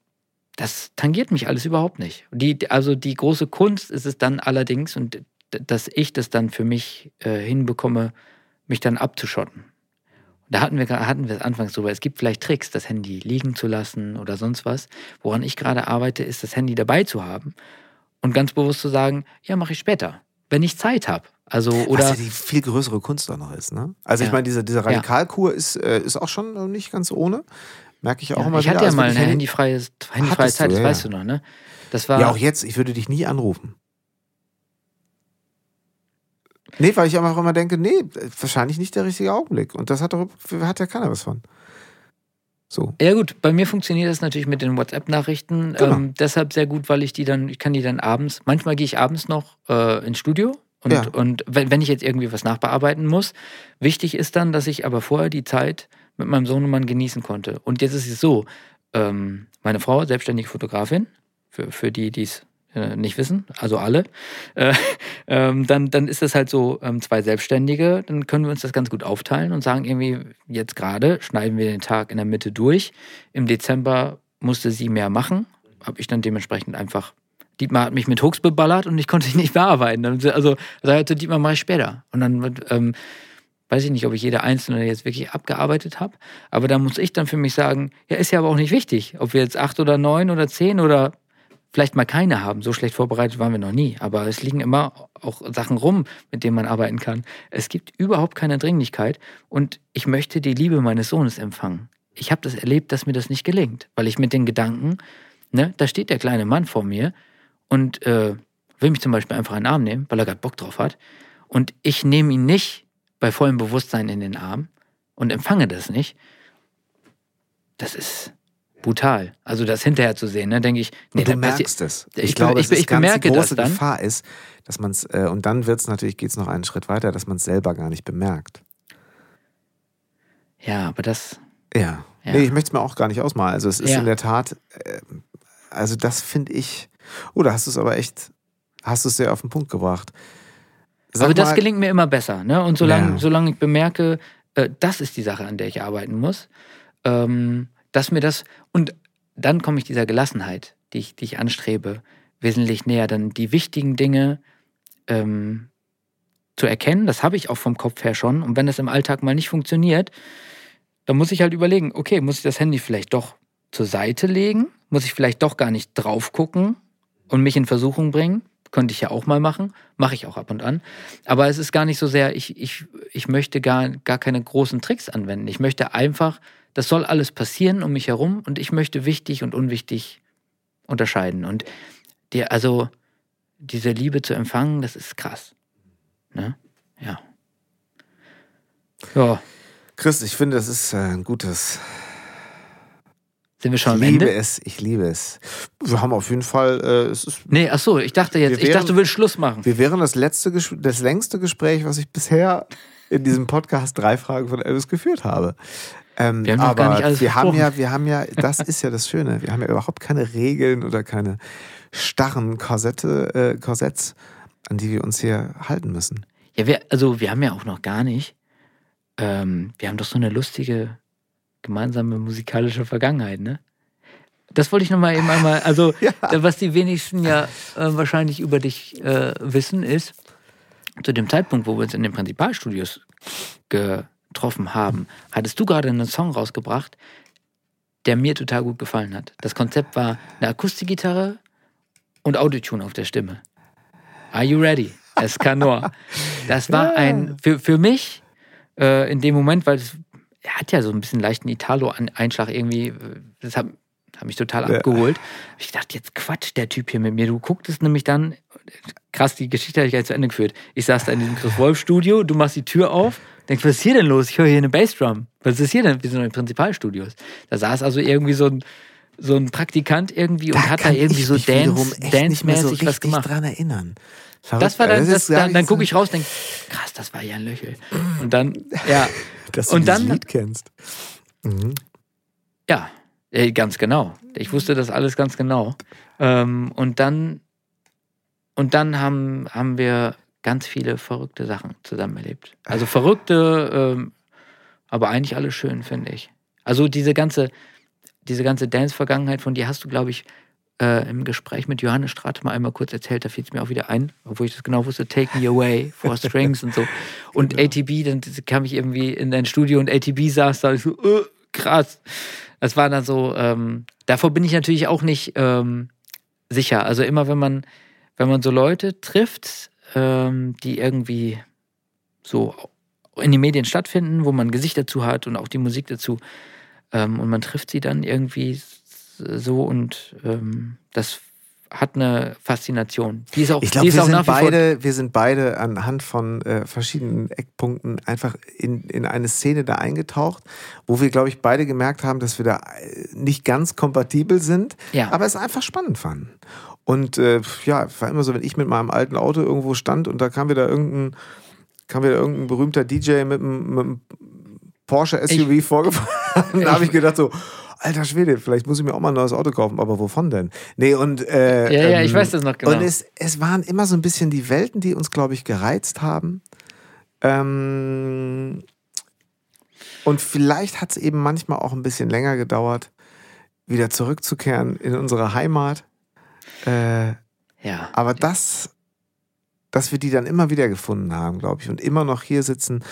das tangiert mich alles überhaupt nicht. Die, also die große Kunst ist es dann allerdings, und dass ich das dann für mich äh, hinbekomme, mich dann abzuschotten. Da hatten wir, hatten wir es anfangs drüber. Es gibt vielleicht Tricks, das Handy liegen zu lassen oder sonst was. Woran ich gerade arbeite, ist das Handy dabei zu haben und ganz bewusst zu sagen, ja, mache ich später, wenn ich Zeit habe. Also Was oder ja die viel größere Kunst auch noch ist. Ne? Also ich Ja. meine, diese, diese Radikalkur ist, äh, ist auch schon nicht ganz ohne. Merke ich auch ja, immer ich wieder. hatte ja Also mal eine Handy- handyfreie, handyfreie Zeit, du, das ja, weißt du noch, ne? Das war Ja, auch jetzt, ich würde dich nie anrufen. Nee, weil ich einfach immer denke, nee, wahrscheinlich nicht der richtige Augenblick. Und das hat, doch, hat ja keiner was von. So. Ja gut, bei mir funktioniert das natürlich mit den WhatsApp-Nachrichten Genau. ähm, deshalb sehr gut, weil ich die dann, ich kann die dann abends, manchmal gehe ich abends noch äh, ins Studio und, Ja. und wenn, wenn ich jetzt irgendwie was nachbearbeiten muss, wichtig ist dann, dass ich aber vorher die Zeit mit meinem Sohnemann genießen konnte. Und jetzt ist es so, ähm, meine Frau, selbstständige Fotografin, für, für die, die es äh, nicht wissen, also alle, äh, ähm, dann, dann ist das halt so ähm, zwei Selbstständige, dann können wir uns das ganz gut aufteilen und sagen irgendwie, jetzt gerade schneiden wir den Tag in der Mitte durch. Im Dezember musste sie mehr machen, habe ich dann dementsprechend einfach, Dietmar hat mich mit Hooks beballert und ich konnte nicht bearbeiten. Also, also Dietmar mache ich später. Und dann ähm, weiß ich nicht, ob ich jede einzelne jetzt wirklich abgearbeitet habe, aber da muss ich dann für mich sagen, ja, ist ja aber auch nicht wichtig, ob wir jetzt acht oder neun oder zehn oder vielleicht mal keine haben. So schlecht vorbereitet waren wir noch nie. Aber es liegen immer auch Sachen rum, mit denen man arbeiten kann. Es gibt überhaupt keine Dringlichkeit und ich möchte die Liebe meines Sohnes empfangen. Ich habe das erlebt, dass mir das nicht gelingt, weil ich mit den Gedanken, ne, da steht der kleine Mann vor mir und äh, will mich zum Beispiel einfach in den Arm nehmen, weil er gerade Bock drauf hat. Und ich nehme ihn nicht bei vollem Bewusstsein in den Arm und empfange das nicht. Das ist, brutal. Also das hinterher zu sehen, ne, denke ich. Nee, und du merkst es. Ich, ich glaube, ich, ich, ich bemerke die große das dann. Gefahr ist, dass man es äh, und dann wird es natürlich geht es noch einen Schritt weiter, dass man es selber gar nicht bemerkt. Ja, aber das. Ja. ja. Nee, ich möchte es mir auch gar nicht ausmalen. Also es ist ja. in der Tat, äh, also das finde ich. Oh, da hast du es aber echt, hast du es sehr auf den Punkt gebracht. Sag aber das mal, gelingt mir immer besser, ne? Und solange, ja. solange ich bemerke, äh, das ist die Sache, an der ich arbeiten muss. Ähm, dass mir das, und dann komme ich dieser Gelassenheit, die ich, die ich anstrebe, wesentlich näher. Dann die wichtigen Dinge ähm, zu erkennen, das habe ich auch vom Kopf her schon. Und wenn das im Alltag mal nicht funktioniert, dann muss ich halt überlegen, okay, muss ich das Handy vielleicht doch zur Seite legen? Muss ich vielleicht doch gar nicht drauf gucken und mich in Versuchung bringen? Könnte ich ja auch mal machen, mache ich auch ab und an. Aber es ist gar nicht so sehr, ich, ich, ich möchte gar, gar keine großen Tricks anwenden. Ich möchte einfach das soll alles passieren um mich herum und ich möchte wichtig und unwichtig unterscheiden. Und dir, also diese Liebe zu empfangen, das ist krass. Ne? Ja. Ja. Chris, ich finde, das ist äh, ein gutes. Sind wir schon am Ende? Ich liebe es, ich liebe es. Wir haben auf jeden Fall. Äh, es ist, nee, ach so, ich dachte jetzt, wären, ich dachte, du willst Schluss machen. Wir wären das letzte, das längste Gespräch, was ich bisher in diesem Podcast drei Fragen von Elvis geführt habe. Ähm, wir haben aber gar nicht alles wir haben ja, wir haben ja, das ist ja das Schöne, wir haben ja überhaupt keine Regeln oder keine starren Korsette, äh, Korsetts, an die wir uns hier halten müssen. Ja, wir, also wir haben ja auch noch gar nicht, ähm, wir haben doch so eine lustige gemeinsame musikalische Vergangenheit, ne? Das wollte ich nochmal eben einmal, also ja. was die wenigsten ja äh, wahrscheinlich über dich äh, wissen, ist, zu dem Zeitpunkt, wo wir uns in den Prinzipalstudios ge getroffen haben, hattest du gerade einen Song rausgebracht, der mir total gut gefallen hat. Das Konzept war eine Akustikgitarre und Autotune auf der Stimme. Are you ready? Escanor. Das war ein, für, für mich äh, in dem Moment, weil es, er hat ja so ein bisschen leichten Italo-Einschlag irgendwie, das hat, hat mich total ja. abgeholt. Ich dachte, jetzt quatscht der Typ hier mit mir. Du gucktest nämlich dann, krass, die Geschichte habe ich gleich zu Ende geführt. Ich saß da in diesem Chris Wolf Studio, du machst die Tür auf Denk, was ist hier denn los? Ich höre hier eine Bassdrum. Was ist hier denn? Wir sind in den Prinzipalstudios. Da saß also irgendwie so ein, so ein Praktikant irgendwie und hat da irgendwie so Dance, Dance-mäßig so was gemacht. dran erinnern. Verrückt, das war dann, das, dann, dann gucke ich raus und denke, krass, das war Jan Löchel. Und dann, ja. Dass du und dann, Lied kennst. Mhm. Ja, ganz genau. Ich wusste das alles ganz genau. Ähm, und dann, und dann haben, haben wir ganz viele verrückte Sachen zusammen erlebt. Also verrückte, ähm, aber eigentlich alles schön, finde ich. Also diese ganze, diese ganze Dance-Vergangenheit von dir hast du, glaube ich, äh, im Gespräch mit Johannes Straat mal einmal kurz erzählt, da fiel es mir auch wieder ein, obwohl ich das genau wusste, Take Me Away, Four Strings und so. Und genau. ATB, dann kam ich irgendwie in dein Studio und ATB saß da, ich so, uh, krass. Das war dann so, ähm, davor bin ich natürlich auch nicht ähm, sicher. Also immer, wenn man, wenn man so Leute trifft, ähm, die irgendwie so in den Medien stattfinden, wo man Gesicht dazu hat und auch die Musik dazu. Ähm, und man trifft sie dann irgendwie so und ähm, das hat eine Faszination. Die ist auch, ich glaube, wir, sind beide, wir sind beide anhand von äh, verschiedenen Eckpunkten einfach in, in eine Szene da eingetaucht, wo wir, glaube ich, beide gemerkt haben, dass wir da äh, nicht ganz kompatibel sind, ja. aber es einfach spannend fanden. Und äh, ja, war immer so, wenn ich mit meinem alten Auto irgendwo stand und da kam wieder irgendein, kam wieder irgendein berühmter DJ mit einem, mit einem Porsche SUV vorgefahren, da habe ich gedacht so, alter Schwede, vielleicht muss ich mir auch mal ein neues Auto kaufen, aber wovon denn? Nee, und. Äh, ja, ja, ich weiß das noch genau. Und es, es waren immer so ein bisschen die Welten, die uns, glaube ich, gereizt haben. Ähm, und vielleicht hat es eben manchmal auch ein bisschen länger gedauert, wieder zurückzukehren in unsere Heimat. Äh, ja. Aber das, dass wir die dann immer wieder gefunden haben, glaube ich, und immer noch hier sitzen.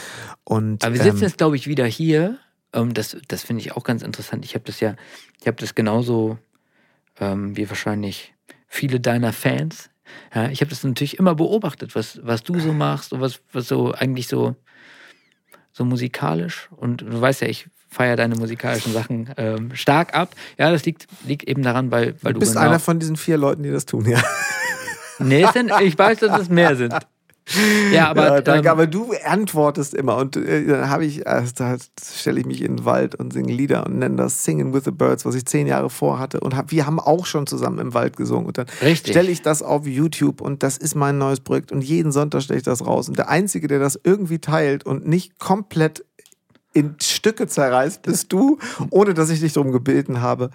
Und, Aber wir sitzen ähm, jetzt, glaube ich, wieder hier. Ähm, das das finde ich auch ganz interessant. Ich habe das ja, ich habe das genauso ähm, wie wahrscheinlich viele deiner Fans. Ja, ich habe das natürlich immer beobachtet, was, was du so machst und was, was so eigentlich so, so musikalisch. Und du weißt ja, ich feiere deine musikalischen Sachen ähm, stark ab. Ja, das liegt, liegt eben daran, weil, weil du du bist genau, einer von diesen vier Leuten, die das tun, ja. Nee, sind, ich weiß, dass es mehr sind. Ja, aber, ja, danke, ähm, aber du antwortest immer und äh, dann habe ich, äh, da stelle ich mich in den Wald und singe Lieder und nenne das Singing with the Birds, was ich zehn Jahre vorhatte und hab, wir haben auch schon zusammen im Wald gesungen und dann stelle ich das auf YouTube und das ist mein neues Projekt und jeden Sonntag stelle ich das raus und der Einzige, der das irgendwie teilt und nicht komplett in Stücke zerreißt, bist du, ohne dass ich dich darum gebeten habe.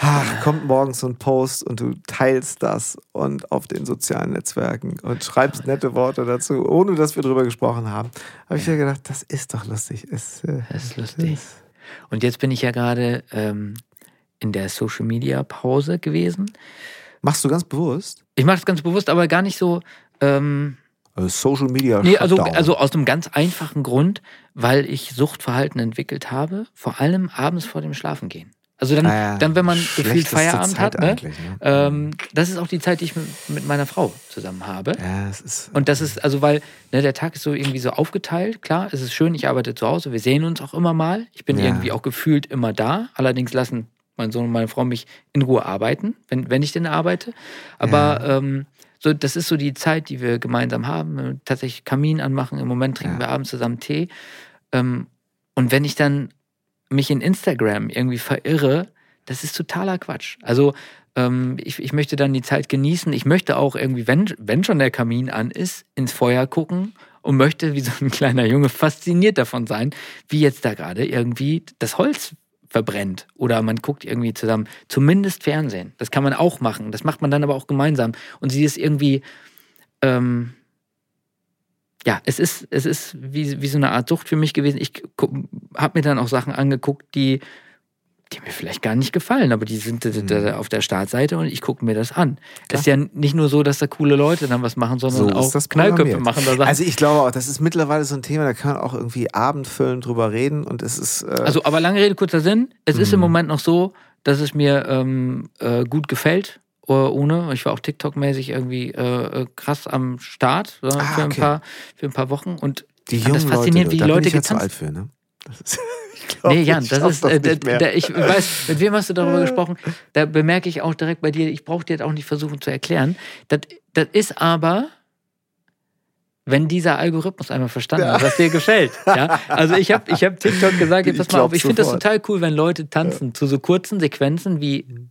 Ach, kommt morgens so ein Post und du teilst das und auf den sozialen Netzwerken und schreibst nette Worte dazu, ohne dass wir drüber gesprochen haben. Habe ich ja gedacht, das ist doch lustig. Es, äh, Das ist lustig. Und jetzt bin ich ja gerade ähm, in der Social Media Pause gewesen. Machst du ganz bewusst? Ich mache das ganz bewusst, aber gar nicht so. Ähm, Also Social Media. nee, also, also aus einem ganz einfachen Grund, weil ich Suchtverhalten entwickelt habe, vor allem abends vor dem Schlafengehen. Also dann, Ah ja, dann wenn man gefühlt Feierabend Zeit hat, ne? ne? Ähm, das ist auch die Zeit, die ich mit, meiner Frau zusammen habe. ja, es ist. Und das ist, also weil ne, der Tag ist so irgendwie so aufgeteilt. Klar, es ist schön, ich arbeite zu Hause, wir sehen uns auch immer mal. Ich bin Ja. irgendwie auch gefühlt immer da. Allerdings lassen mein Sohn und meine Frau mich in Ruhe arbeiten, wenn, wenn ich denn arbeite. Aber ähm, so, das ist so die Zeit, die wir gemeinsam haben. Tatsächlich Kamin anmachen. Im Moment trinken Ja. wir abends zusammen Tee. Ähm, und wenn ich dann mich in Instagram irgendwie verirre, das ist totaler Quatsch. Also ähm, ich, ich möchte dann die Zeit genießen. Ich möchte auch irgendwie, wenn, wenn schon der Kamin an ist, ins Feuer gucken und möchte wie so ein kleiner Junge fasziniert davon sein, wie jetzt da gerade irgendwie das Holz verbrennt oder man guckt irgendwie zusammen. Zumindest Fernsehen. Das kann man auch machen. Das macht man dann aber auch gemeinsam. Und sie ist irgendwie, ähm, ja, es ist, es ist wie, wie so eine Art Sucht für mich gewesen. Ich habe mir dann auch Sachen angeguckt, die, die mir vielleicht gar nicht gefallen, aber die sind da auf der Startseite und ich gucke mir das an. Es ist ja nicht nur so, dass da coole Leute dann was machen, sondern So auch ist das Knallköpfe machen da Sachen. Also ich glaube auch, das ist mittlerweile so ein Thema, da kann man auch irgendwie abendfüllend drüber reden und es ist. Äh, Also, aber lange Rede, kurzer Sinn. Es ist Mhm. im Moment noch so, dass es mir ähm, äh, gut gefällt. Äh, Ohne. Ich war auch TikTok-mäßig irgendwie äh, äh, krass am Start äh, Ah, für, ein okay. paar, für ein paar Wochen. Und die das jungen faszinierend, Leute, wie die da bin Leute ich ja zu getanzt alt für, ne? Das ist, ich glaub, Nee, Jan, das ist, nicht da, da, ich weiß, mit wem hast du darüber gesprochen? Da bemerke ich auch direkt bei dir, ich brauche dir das auch nicht versuchen zu erklären. Das, das ist aber, wenn dieser Algorithmus einmal verstanden hat, was dir gefällt. Ja? Also ich habe ich hab TikTok gesagt, jetzt Ich pass mal auf, ich finde das total cool, wenn Leute tanzen zu so kurzen Sequenzen wie,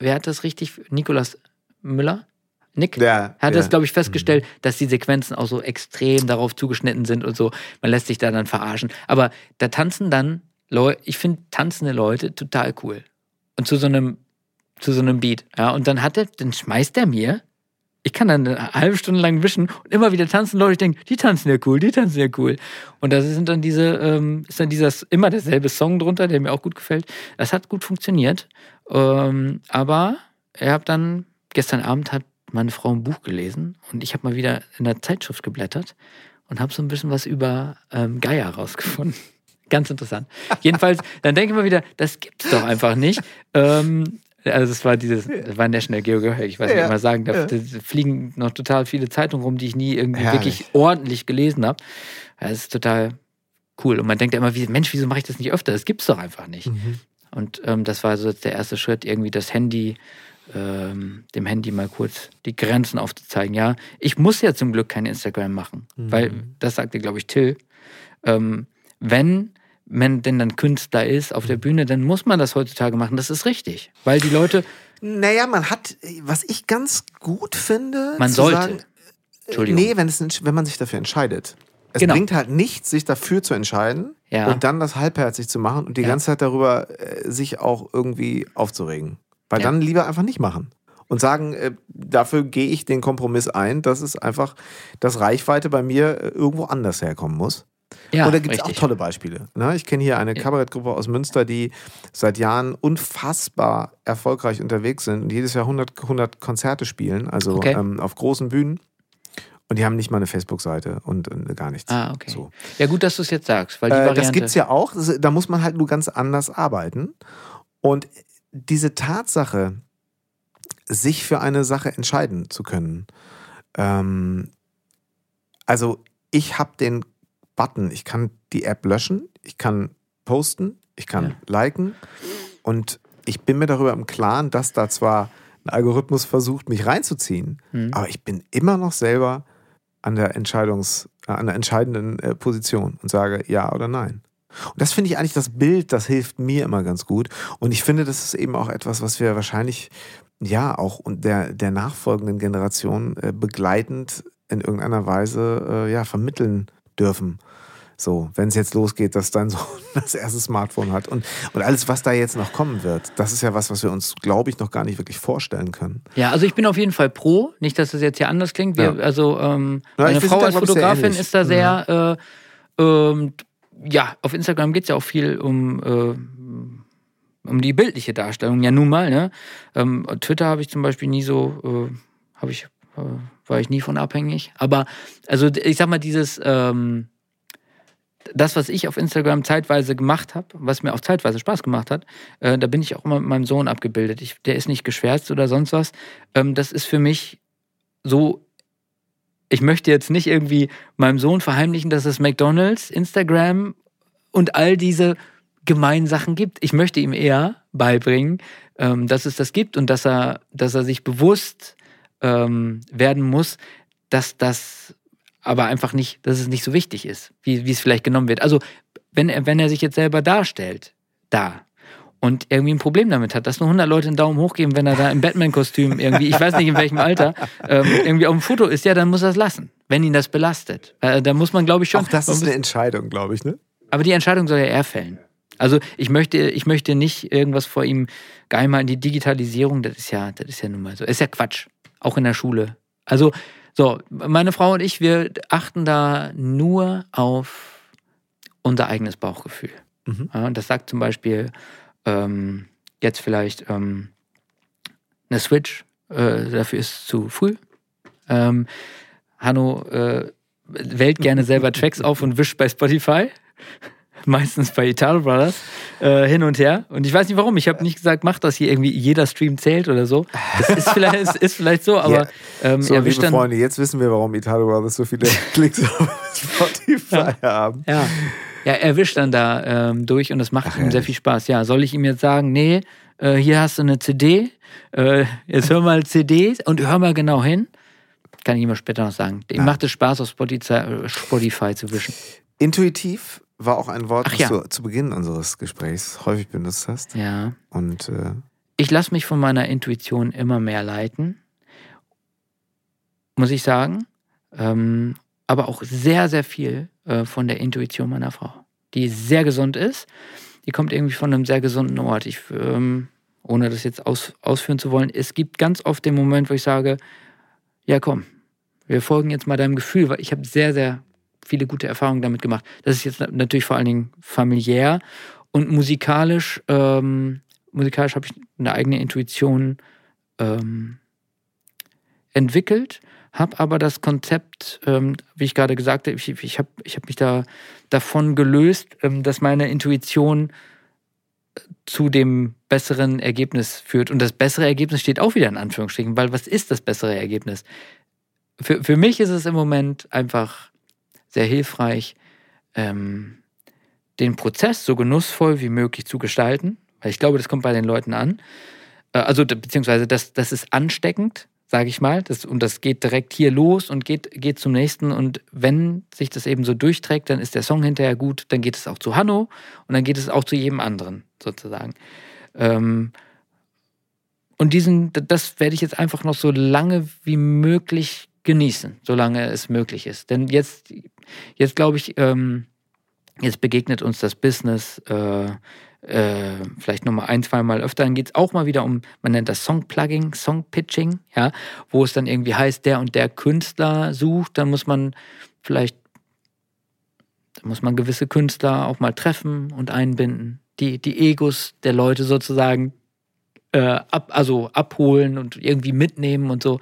wer hat das richtig, Nikolas Müller? Nick? Ja, hat ja. das, glaube ich, festgestellt, dass die Sequenzen auch so extrem darauf zugeschnitten sind und so. Man lässt sich da dann verarschen. Aber da tanzen dann Leute, ich finde tanzende Leute total cool. Und zu so einem, zu so einem Beat. Ja, und dann hat er, dann schmeißt er mir, ich kann dann eine halbe Stunde lang wischen und immer wieder tanzen Leute, ich denke, die tanzen ja cool, die tanzen ja cool. Und da sind dann diese, ähm, ist dann dieses, immer derselbe Song drunter, der mir auch gut gefällt. Das hat gut funktioniert. Ähm, aber er hat dann, gestern Abend hat meine Frau ein Buch gelesen und ich habe mal wieder in der Zeitschrift geblättert und habe so ein bisschen was über ähm, Geier rausgefunden. Ganz interessant. Jedenfalls, dann denke ich mal wieder, das gibt's doch einfach nicht. Ähm, also es war dieses, das war National Geographic, ich weiß nicht, Ja, mal sagen, da, ja. da fliegen noch total viele Zeitungen rum, die ich nie irgendwie Herrlich. wirklich ordentlich gelesen habe. Das ist total cool. Und man denkt ja immer, wie, Mensch, wieso mache ich das nicht öfter? Das gibt's doch einfach nicht. Mhm. Und ähm, das war so jetzt der erste Schritt, irgendwie das Handy, ähm, dem Handy mal kurz die Grenzen aufzuzeigen. Ja, ich muss ja zum Glück kein Instagram machen, Mhm. weil das sagte, glaube ich, Till. Ähm, wenn man denn dann Künstler ist auf der Mhm. Bühne, dann muss man das heutzutage machen. Das ist richtig. Weil die Leute, Naja, man hat, was ich ganz gut finde, man sollte. Sagen, Entschuldigung. nee, wenn, es, wenn man sich dafür entscheidet. Es Genau. bringt halt nichts, sich dafür zu entscheiden Ja. und dann das halbherzig zu machen und die Ja. ganze Zeit darüber äh, sich auch irgendwie aufzuregen. Weil Ja. dann lieber einfach nicht machen. Und sagen, äh, dafür gehe ich den Kompromiss ein, dass es einfach, dass Reichweite bei mir äh, irgendwo anders herkommen muss. Ja, und da gibt es auch tolle Beispiele. Ne? Ich kenne hier eine Kabarettgruppe aus Münster, die seit Jahren unfassbar erfolgreich unterwegs sind und jedes Jahr 100, 100 Konzerte spielen, also Okay. ähm, auf großen Bühnen. Und die haben nicht mal eine Facebook-Seite und äh, gar nichts. Ah, okay. So. Ja, gut, dass du es jetzt sagst, weil die Äh, Variante. das gibt es ja auch. Da muss man halt nur ganz anders arbeiten. Und diese Tatsache, sich für eine Sache entscheiden zu können. Ähm, also ich habe den Button, ich kann die App löschen, ich kann posten, ich kann Ja. liken und ich bin mir darüber im Klaren, dass da zwar ein Algorithmus versucht, mich reinzuziehen, Hm. aber ich bin immer noch selber an der Entscheidungs, äh, an der entscheidenden äh, Position und sage ja oder nein. Und das finde ich eigentlich das Bild, das hilft mir immer ganz gut. Und ich finde, das ist eben auch etwas, was wir wahrscheinlich ja auch der, der nachfolgenden Generation äh, begleitend in irgendeiner Weise äh, ja, vermitteln dürfen. So, wenn es jetzt losgeht, dass dein Sohn das erste Smartphone hat und, und alles, was da jetzt noch kommen wird, das ist ja was, was wir uns, glaube ich, noch gar nicht wirklich vorstellen können. Ja, also ich bin auf jeden Fall pro. Nicht, dass das jetzt hier anders klingt. Wir, Ja. Also ähm, Ja, meine Frau als Fotografin. Mhm. ist da sehr, äh, ähm, ja, auf Instagram geht es ja auch viel um, äh, um die bildliche Darstellung. Ja, nun mal, ne? Ähm, Twitter habe ich zum Beispiel nie so, äh, habe ich, äh, war ich nie von abhängig. Aber also ich sag mal, dieses ähm, das, was ich auf Instagram zeitweise gemacht habe, was mir auch zeitweise Spaß gemacht hat, äh, da bin ich auch immer mit meinem Sohn abgebildet. Ich, der ist nicht geschwärzt oder sonst was. Ähm, das ist für mich so. Ich möchte jetzt nicht irgendwie meinem Sohn verheimlichen, dass es McDonalds, Instagram und all diese gemeinen Sachen gibt. Ich möchte ihm eher beibringen, ähm, dass es das gibt und dass er, dass er sich bewusst ähm, werden muss, dass das aber einfach nicht, dass es nicht so wichtig ist, wie, wie es vielleicht genommen wird. Also, wenn er, wenn er sich jetzt selber darstellt, da, und irgendwie ein Problem damit hat, dass nur 100 Leute einen Daumen hoch geben, wenn er da im Batman-Kostüm irgendwie, ich weiß nicht in welchem Alter, ähm, irgendwie auf dem Foto ist, ja, dann muss er es lassen, wenn ihn das belastet. Äh, da muss man, glaube ich, schon. Auch das ist eine Entscheidung, glaube ich, ne? aber die Entscheidung soll ja er fällen. Also ich möchte, ich möchte nicht irgendwas vor ihm geheim halten. Die Digitalisierung, das ist ja, das ist ja nun mal so. Ist ja Quatsch. Auch in der Schule. Also, so, meine Frau und ich, wir achten da nur auf unser eigenes Bauchgefühl. Mhm. Ja, und das sagt zum Beispiel ähm, jetzt vielleicht ähm, eine Switch, äh, dafür ist zu früh. Ähm, Hanno äh, wählt gerne selber Tracks auf und wischt bei Spotify. Meistens bei Italo Brothers äh, hin und her. Und ich weiß nicht warum. Ich habe nicht gesagt, mach das hier irgendwie, jeder Stream zählt oder so. Das ist vielleicht, es ist vielleicht so, aber ähm, So, er liebe wischt dann. Freunde, jetzt wissen wir, warum Italo Brothers so viele Klicks auf Spotify haben. Ja. Ja, er wischt dann da ähm, durch und das macht ihm sehr viel Spaß. Ja, soll ich ihm jetzt sagen, nee, äh, hier hast du eine CD, äh, jetzt hör mal CD und hör mal genau hin. Kann ich ihm mal später noch sagen. Ihm macht es Spaß, auf Spotify, äh, Spotify zu wischen. Intuitiv war auch ein Wort, Ach das ja. du zu Beginn unseres Gesprächs häufig benutzt hast. Ja. Und äh, Ich lasse mich von meiner Intuition immer mehr leiten, muss ich sagen. Ähm, aber auch sehr, sehr viel äh, von der Intuition meiner Frau, die sehr gesund ist. Die kommt irgendwie von einem sehr gesunden Ort. Ich, ähm, ohne das jetzt aus, ausführen zu wollen, es gibt ganz oft den Moment, wo ich sage, ja komm, wir folgen jetzt mal deinem Gefühl, weil ich habe sehr, sehr viele gute Erfahrungen damit gemacht. Das ist jetzt natürlich vor allen Dingen familiär und musikalisch. Ähm, musikalisch habe ich eine eigene Intuition ähm, entwickelt, habe aber das Konzept, ähm, wie ich gerade gesagt habe, ich, ich habe ich hab mich da davon gelöst, ähm, dass meine Intuition äh, zu dem besseren Ergebnis führt. Und das bessere Ergebnis steht auch wieder in Anführungsstrichen, weil was ist das bessere Ergebnis? Für, für mich ist es im Moment einfach sehr hilfreich, ähm, den Prozess so genussvoll wie möglich zu gestalten, weil ich glaube, das kommt bei den Leuten an. Äh, also, beziehungsweise, das, das ist ansteckend, sage ich mal. Das, und das geht direkt hier los und geht, geht zum nächsten. Und wenn sich das eben so durchträgt, dann ist der Song hinterher gut, dann geht es auch zu Hanno und dann geht es auch zu jedem anderen, sozusagen. Ähm, und diesen, das werde ich jetzt einfach noch so lange wie möglich genießen, solange es möglich ist. Denn jetzt, jetzt glaube ich, ähm, jetzt begegnet uns das Business äh, äh, vielleicht nochmal ein, zwei Mal öfter. Dann geht es auch mal wieder um, man nennt das Song-Plugging, Song-Pitching, ja, wo es dann irgendwie heißt, der und der Künstler sucht, dann muss man vielleicht, dann muss man gewisse Künstler auch mal treffen und einbinden, die, die Egos der Leute sozusagen äh, ab, also abholen und irgendwie mitnehmen und so.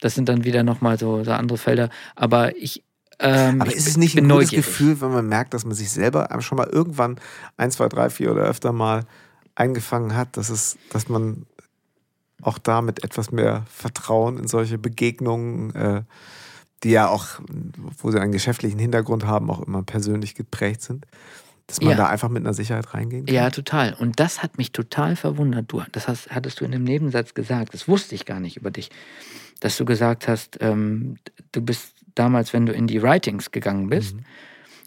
Das sind dann wieder nochmal so, so andere Felder. Aber ich, ähm, Aber ist es nicht ein gutes Gefühl, wenn man merkt, dass man sich selber schon mal irgendwann ein, zwei, drei, vier oder öfter mal eingefangen hat, dass es, dass man auch da mit etwas mehr Vertrauen in solche Begegnungen, äh, die ja auch, wo sie einen geschäftlichen Hintergrund haben, auch immer persönlich geprägt sind, dass man ja. da einfach mit einer Sicherheit reingehen kann. Ja, total. Und das hat mich total verwundert. Du, das hast, hattest du in dem Nebensatz gesagt. Das wusste ich gar nicht über dich, dass du gesagt hast, ähm, du bist damals, wenn du in die Writings gegangen bist, mhm.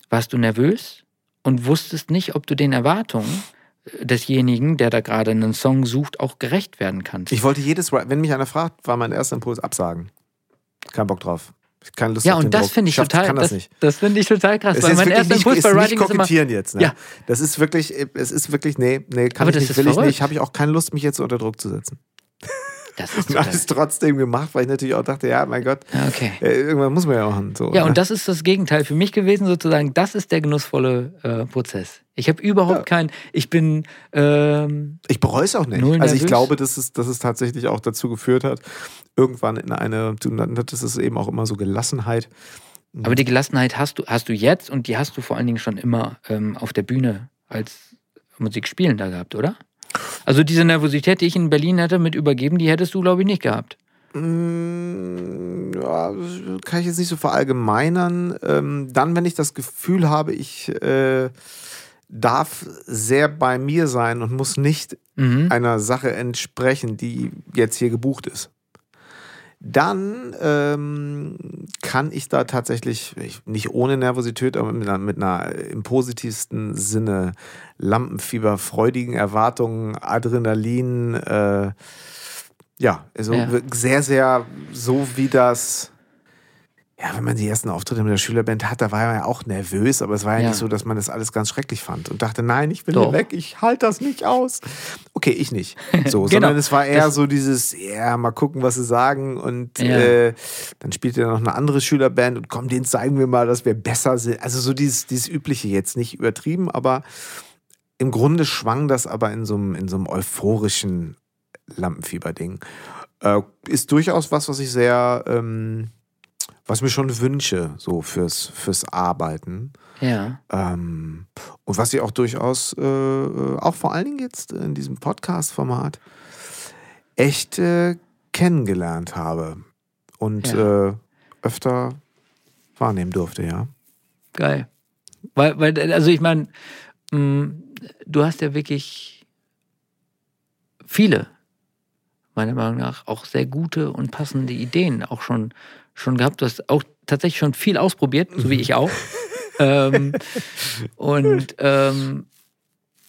warst du nervös und wusstest nicht, ob du den Erwartungen desjenigen, der da gerade einen Song sucht, auch gerecht werden kannst. Ich wollte jedes, wenn mich einer fragt, war mein erster Impuls absagen. Kein Bock drauf. Keine Lust ja, und das finde ich Schaff, total, das, das, das finde ich total krass. Es weil mein erster Impuls bei Writing ist immer, jetzt. Ne? Ja. Das ist wirklich, es ist wirklich, nee, nee, kann Aber ich nicht, will verrückt. ich nicht. Habe ich auch keine Lust, mich jetzt unter Druck zu setzen. Das ist und alles trotzdem gemacht, weil ich natürlich auch dachte, ja, mein Gott, okay. äh, irgendwann muss man ja auch so. Ja, ne? und das ist das Gegenteil für mich gewesen, sozusagen. Das ist der genussvolle äh, Prozess. Ich habe überhaupt ja. keinen, ich bin. Ähm, ich bereue es auch nicht. Also ich glaube, dass es, dass es tatsächlich auch dazu geführt hat, irgendwann in eine, das ist eben auch immer so Gelassenheit. Aber die Gelassenheit hast du, hast du jetzt und die hast du vor allen Dingen schon immer ähm, auf der Bühne als Musikspielender gehabt, oder? Also diese Nervosität, die ich in Berlin hätte mit übergeben, die hättest du, glaube ich, nicht gehabt. Mm, ja, kann ich jetzt nicht so verallgemeinern. Ähm, dann, wenn ich das Gefühl habe, ich äh, darf sehr bei mir sein und muss nicht mhm. einer Sache entsprechen, die jetzt hier gebucht ist dann ähm, kann ich da tatsächlich, nicht ohne Nervosität, aber mit einer, mit einer im positivsten Sinne Lampenfieber, freudigen Erwartungen, Adrenalin, äh, ja, also ja. sehr, sehr so wie das ja, wenn man die ersten Auftritte mit der Schülerband hat, da war man ja auch nervös, aber es war ja, ja. nicht so, dass man das alles ganz schrecklich fand und dachte, nein, ich will hier weg, ich halte das nicht aus. Okay, ich nicht. So, genau. sondern es war eher das so dieses, ja, mal gucken, was sie sagen und ja. äh, dann spielt ja noch eine andere Schülerband und komm, denen zeigen wir mal, dass wir besser sind. Also so dieses, dieses übliche jetzt nicht übertrieben, aber im Grunde schwang das aber in so einem, in so einem euphorischen Lampenfieber-Ding. Äh, ist durchaus was, was ich sehr ähm, was ich mir schon wünsche, so fürs, fürs Arbeiten. Ja. Ähm, und was ich auch durchaus, äh, auch vor allen Dingen jetzt in diesem Podcast-Format, echt äh, kennengelernt habe und ja. äh, öfter wahrnehmen durfte, ja. Geil. Weil, weil also ich meine, mm, du hast ja wirklich viele, meiner Meinung nach, auch sehr gute und passende Ideen auch schon schon gehabt. Du hast auch tatsächlich schon viel ausprobiert, so wie ich auch. ähm, und ähm,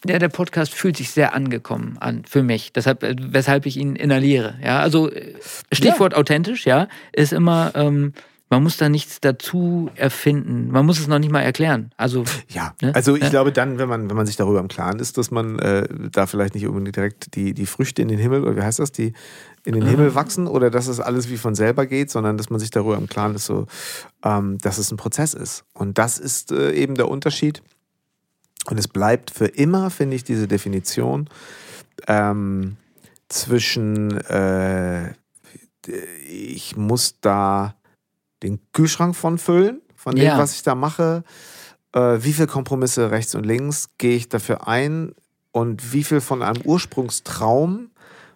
ja, der Podcast fühlt sich sehr angekommen an für mich, deshalb, äh, weshalb ich ihn inhaliere. Ja, also äh, Stichwort ja. authentisch, ja, ist immer ähm, man muss da nichts dazu erfinden. Man muss es noch nicht mal erklären. Also ja, ne? also ich ja. glaube dann, wenn man wenn man sich darüber im Klaren ist, dass man äh, da vielleicht nicht unbedingt direkt die die Früchte in den Himmel oder wie heißt das die in den Himmel ähm. wachsen oder dass es alles wie von selber geht, sondern dass man sich darüber im Klaren ist, so ähm, dass es ein Prozess ist. Und das ist äh, eben der Unterschied. Und es bleibt für immer, finde ich, diese Definition ähm, zwischen äh, ich muss da den Kühlschrank von füllen, von dem, ja. was ich da mache. Äh, wie viele Kompromisse rechts und links gehe ich dafür ein und wie viel von einem Ursprungstraum,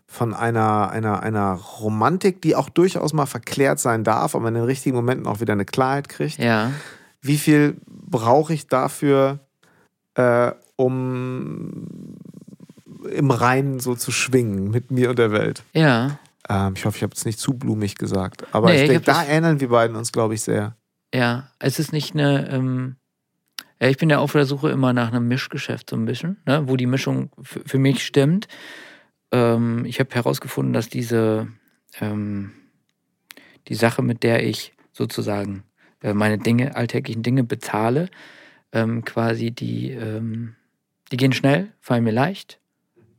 von einer, einer, einer Romantik, die auch durchaus mal verklärt sein darf, aber in den richtigen Momenten auch wieder eine Klarheit kriegt. Ja. Wie viel brauche ich dafür, äh, um im Reinen so zu schwingen mit mir und der Welt? Ja. Ähm, ich hoffe, ich habe es nicht zu blumig gesagt. Aber nee, ich denke, da ähneln wir beiden uns, glaube ich, sehr. Ja, es ist nicht eine. Ähm, ja, ich bin ja auf der Suche immer nach einem Mischgeschäft so ein bisschen, ne, wo die Mischung für mich stimmt. Ähm, ich habe herausgefunden, dass diese ähm, die Sache, mit der ich sozusagen äh, meine Dinge, alltäglichen Dinge bezahle, ähm, quasi die, ähm, die gehen schnell, fallen mir leicht.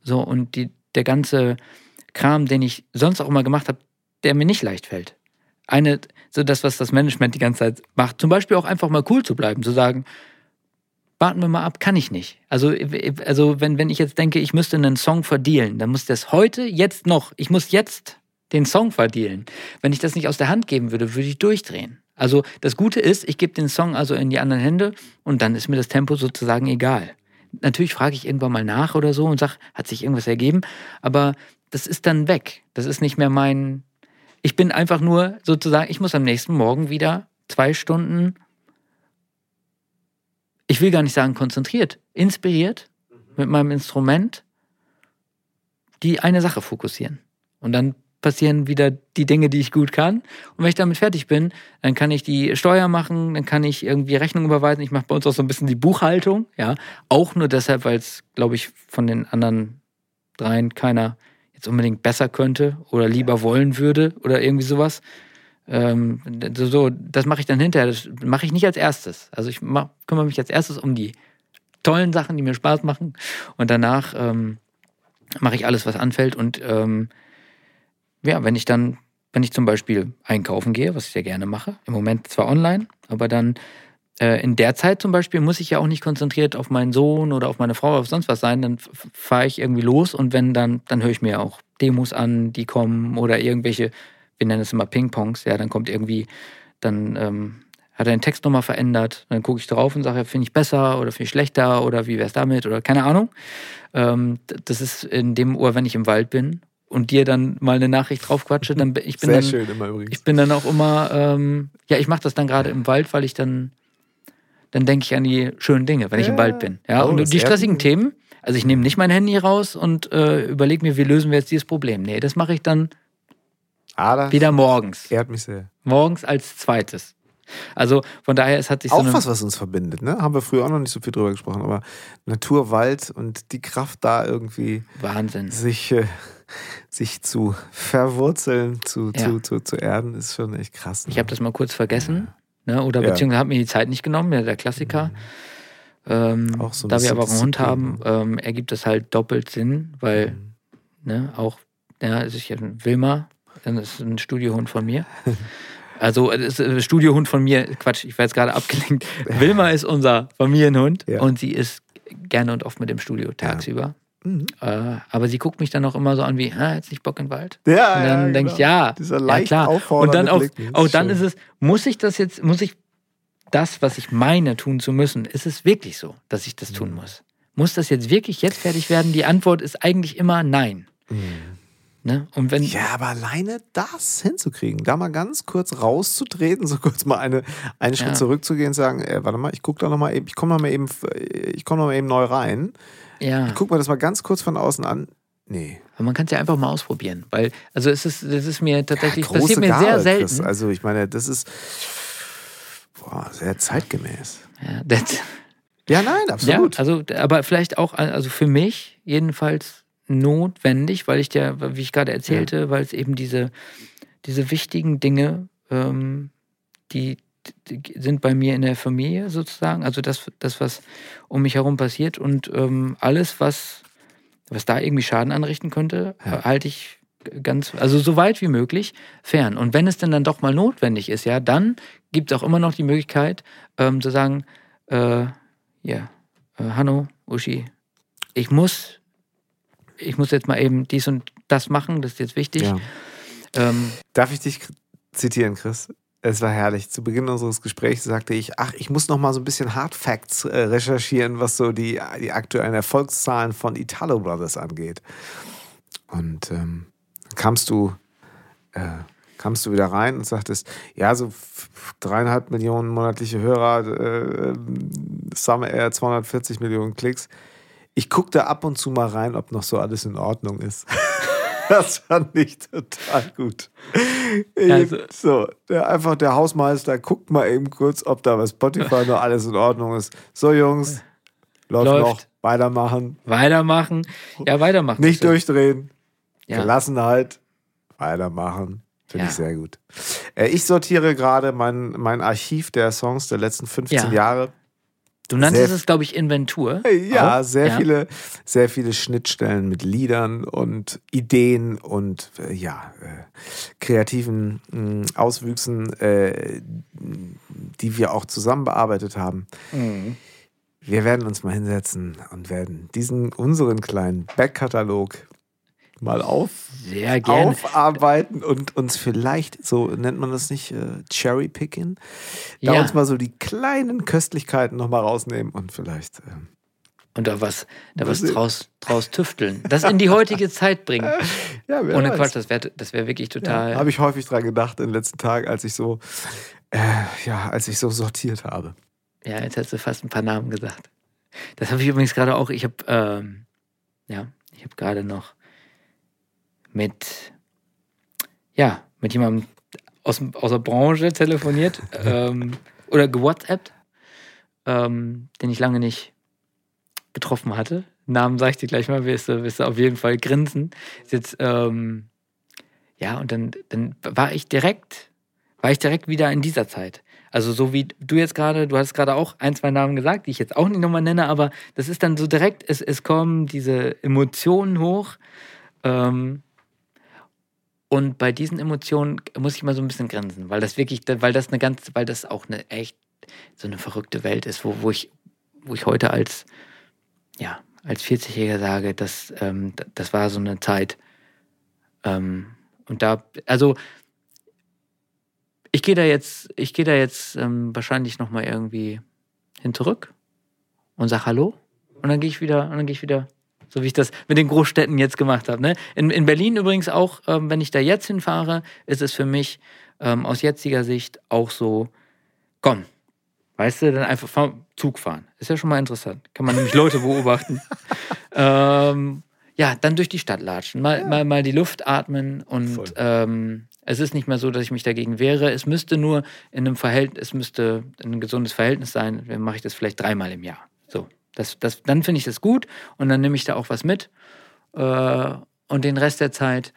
So, und die, der ganze Kram, den ich sonst auch immer gemacht habe, der mir nicht leicht fällt. Eine, so das, was das Management die ganze Zeit macht, zum Beispiel auch einfach mal cool zu bleiben, zu sagen, warten wir mal ab, kann ich nicht. Also, also wenn, wenn ich jetzt denke, ich müsste einen Song verdienen, dann muss das heute, jetzt noch, ich muss jetzt den Song verdienen. Wenn ich das nicht aus der Hand geben würde, würde ich durchdrehen. Also das Gute ist, ich gebe den Song also in die anderen Hände und dann ist mir das Tempo sozusagen egal. Natürlich frage ich irgendwann mal nach oder so und sage, hat sich irgendwas ergeben, aber das ist dann weg. Das ist nicht mehr mein. Ich bin einfach nur sozusagen, ich muss am nächsten Morgen wieder zwei Stunden, ich will gar nicht sagen konzentriert, inspiriert mit meinem Instrument die eine Sache fokussieren. Und dann passieren wieder die Dinge, die ich gut kann. Und wenn ich damit fertig bin, dann kann ich die Steuer machen, dann kann ich irgendwie Rechnung überweisen. Ich mache bei uns auch so ein bisschen die Buchhaltung, ja. Auch nur deshalb, weil es, glaube ich, von den anderen dreien keiner jetzt unbedingt besser könnte oder lieber wollen würde oder irgendwie sowas. Ähm, so, das mache ich dann hinterher. Das mache ich nicht als erstes. Also ich mach, kümmere mich als erstes um die tollen Sachen, die mir Spaß machen. Und danach ähm, mache ich alles, was anfällt und ähm, ja, wenn ich dann, wenn ich zum Beispiel einkaufen gehe, was ich sehr gerne mache, im Moment zwar online, aber dann in der Zeit zum Beispiel muss ich ja auch nicht konzentriert auf meinen Sohn oder auf meine Frau oder auf sonst was sein, dann fahre ich irgendwie los und wenn dann, dann höre ich mir auch Demos an, die kommen oder irgendwelche, wir nennen es immer Ping-Pongs, ja, dann kommt irgendwie, dann ähm, hat er den Text nochmal verändert, dann gucke ich drauf und sage, finde ich besser oder finde ich schlechter oder wie wäre es damit oder keine Ahnung. Ähm, das ist in dem Uhr, wenn ich im Wald bin und dir dann mal eine Nachricht draufquatsche, dann ich bin Sehr dann, schön immer übrigens. ich bin dann auch immer, ähm, ja, ich mache das dann gerade im Wald, weil ich dann, dann denke ich an die schönen Dinge, wenn ich im Wald bin. Ja, Oh, und die stressigen mich. Themen, also ich nehme nicht mein Handy raus und äh, überlege mir, wie lösen wir jetzt dieses Problem. Nee, das mache ich dann Ah, wieder morgens. ehrt mich sehr. Morgens als zweites. Also von daher, es hat sich so Auch eine, was, was uns verbindet, ne? Haben wir früher auch noch nicht so viel drüber gesprochen, aber Natur, Wald und die Kraft da irgendwie Wahnsinn. sich, äh, sich zu verwurzeln, zu, Ja. zu, zu, zu erden, ist schon echt krass. Ne? Ich habe das mal kurz vergessen. Ne? Oder Ja. beziehungsweise habe mir die Zeit nicht genommen, ja, der Klassiker. Ähm, Auch so ein da wir aber auch einen Hund haben, ähm, ergibt das halt doppelt Sinn, weil Mhm. ne, auch, ja, es ist ja ein Wilma, das ist ein Studiohund von mir. Also es ist ein Studiohund von mir, Quatsch, ich war jetzt gerade abgelenkt. Wilma ist unser Familienhund Ja. und sie ist gerne und oft mit im Studio tagsüber. Mhm. Äh, aber sie guckt mich dann auch immer so an wie, ah, jetzt nicht Bock in den Wald. Ja, Und dann ja, denke ich, genau. ja, Dieser ja leicht klar. Und dann auch, Blick, das ist auch dann schön. ist es, muss ich das jetzt, muss ich das, was ich meine, tun zu müssen, ist es wirklich so, dass ich das Mhm. tun muss? Muss das jetzt wirklich jetzt fertig werden? Die Antwort ist eigentlich immer nein. Ne? Und wenn. Ja, aber alleine das hinzukriegen, da mal ganz kurz rauszutreten, so kurz mal eine, einen Schritt Ja. zurückzugehen und sagen, äh, warte mal, ich gucke da noch mal eben, ich komme noch mal eben, ich komme noch mal eben neu rein. ja, Ich guck mir das mal ganz kurz von außen an. Nee. aber man kann es ja einfach mal ausprobieren, weil, also es ist, das ist mir tatsächlich, große passiert mir Gabe, sehr selten. Chris. Also ich meine, das ist boah, sehr zeitgemäß. Ja, das, Ja, nein, Ja, absolut. also, aber vielleicht auch, also für mich jedenfalls notwendig, weil ich dir, wie ich gerade erzählte, weil es eben diese, diese wichtigen Dinge, ähm, die, die sind bei mir in der Familie sozusagen, also das, das was um mich herum passiert und ähm, alles, was, was da irgendwie Schaden anrichten könnte, Ja. halte ich ganz, also so weit wie möglich fern. Und wenn es denn dann doch mal notwendig ist, ja, dann gibt es auch immer noch die Möglichkeit ähm, zu sagen, äh, ja, äh, Hanno, Uschi, ich muss, ich muss jetzt mal eben dies und das machen, das ist jetzt wichtig. ja. Ähm, Darf ich dich zitieren, Chris? Es war herrlich. Zu Beginn unseres Gesprächs sagte ich, ach, ich muss noch mal so ein bisschen Hard Facts äh, recherchieren, was so die, die aktuellen Erfolgszahlen von Italo Brothers angeht. Und ähm, dann kamst du, äh, kamst du wieder rein und sagtest, ja, so dreieinhalb Millionen monatliche Hörer, äh, Summer Air 240 Millionen Klicks. Ich gucke da ab und zu mal rein, ob noch so alles in Ordnung ist. Das fand ich total gut. Also- so, der, einfach der Hausmeister guckt mal eben kurz, ob da bei Spotify noch alles in Ordnung ist. So, Jungs, läuft, Läuft. noch, weitermachen, weitermachen. Ja, weitermachen. nicht durchdrehen, Ja. Gelassenheit, weitermachen. Finde Ja. ich sehr gut. Äh, ich sortiere gerade mein, mein Archiv der Songs der letzten 15 Ja. Jahre. Du nanntest es, glaube ich, Inventur. Ja, Auch? sehr Ja. viele, sehr viele Schnittstellen mit Liedern und Ideen und äh, ja, äh, kreativen mh, Auswüchsen, äh, die wir auch zusammen bearbeitet haben. Mhm. Wir werden uns mal hinsetzen und werden diesen unseren kleinen Backkatalog mal auf, Sehr gerne. aufarbeiten und uns vielleicht, so nennt man das nicht, äh, Cherry-Picking, da Ja. uns mal so die kleinen Köstlichkeiten nochmal rausnehmen und vielleicht. ähm, Und da was, da was draus, draus tüfteln. Das in die heutige Zeit bringen. ja, Ohne weiß. Quatsch, das wäre das wär wirklich total. Ja, habe ich häufig dran gedacht in den letzten Tagen, als ich so, äh, ja, als ich so sortiert habe. Ja, jetzt hättest du fast ein paar Namen gesagt. Das habe ich übrigens gerade auch. Ich habe, ähm, ja, ich habe gerade noch mit, ja, mit jemandem aus, aus der Branche telefoniert ähm, oder gewhatsappt, ähm, den ich lange nicht getroffen hatte. Namen sage ich dir gleich mal, wirst du, wirst du auf jeden Fall grinsen. Ist jetzt, ähm, ja, und dann, dann war ich direkt, war ich direkt wieder in dieser Zeit. Also so wie du jetzt gerade, du hast gerade auch ein, zwei Namen gesagt, die ich jetzt auch nicht nochmal nenne, aber das ist dann so direkt, es, es kommen diese Emotionen hoch. Ähm, und bei diesen Emotionen muss ich mal so ein bisschen grinsen, weil das wirklich, weil das eine ganz, weil das auch eine echt so eine verrückte Welt ist, wo, wo ich, wo ich heute als, ja, als 40-Jähriger sage, das, ähm, das war so eine Zeit. Ähm, und da, also ich gehe da jetzt, ich gehe da jetzt ähm, wahrscheinlich nochmal irgendwie hin zurück und sag Hallo. Und dann gehe ich wieder, und dann gehe ich wieder, so wie ich das mit den Großstädten jetzt gemacht habe. Ne? In, in Berlin übrigens auch, ähm, wenn ich da jetzt hinfahre, ist es für mich ähm, aus jetziger Sicht auch so, komm, weißt du, dann einfach Zug fahren. Ist ja schon mal interessant. Kann man nämlich Leute beobachten. ähm, ja, dann durch die Stadt latschen, mal, mal, mal die Luft atmen und ähm, es ist nicht mehr so, dass ich mich dagegen wehre. Es müsste nur in einem Verhältnis, es müsste ein gesundes Verhältnis sein. Dann mache ich das vielleicht dreimal im Jahr. So, das, das, dann finde ich das gut und dann nehme ich da auch was mit. Äh, und den Rest der Zeit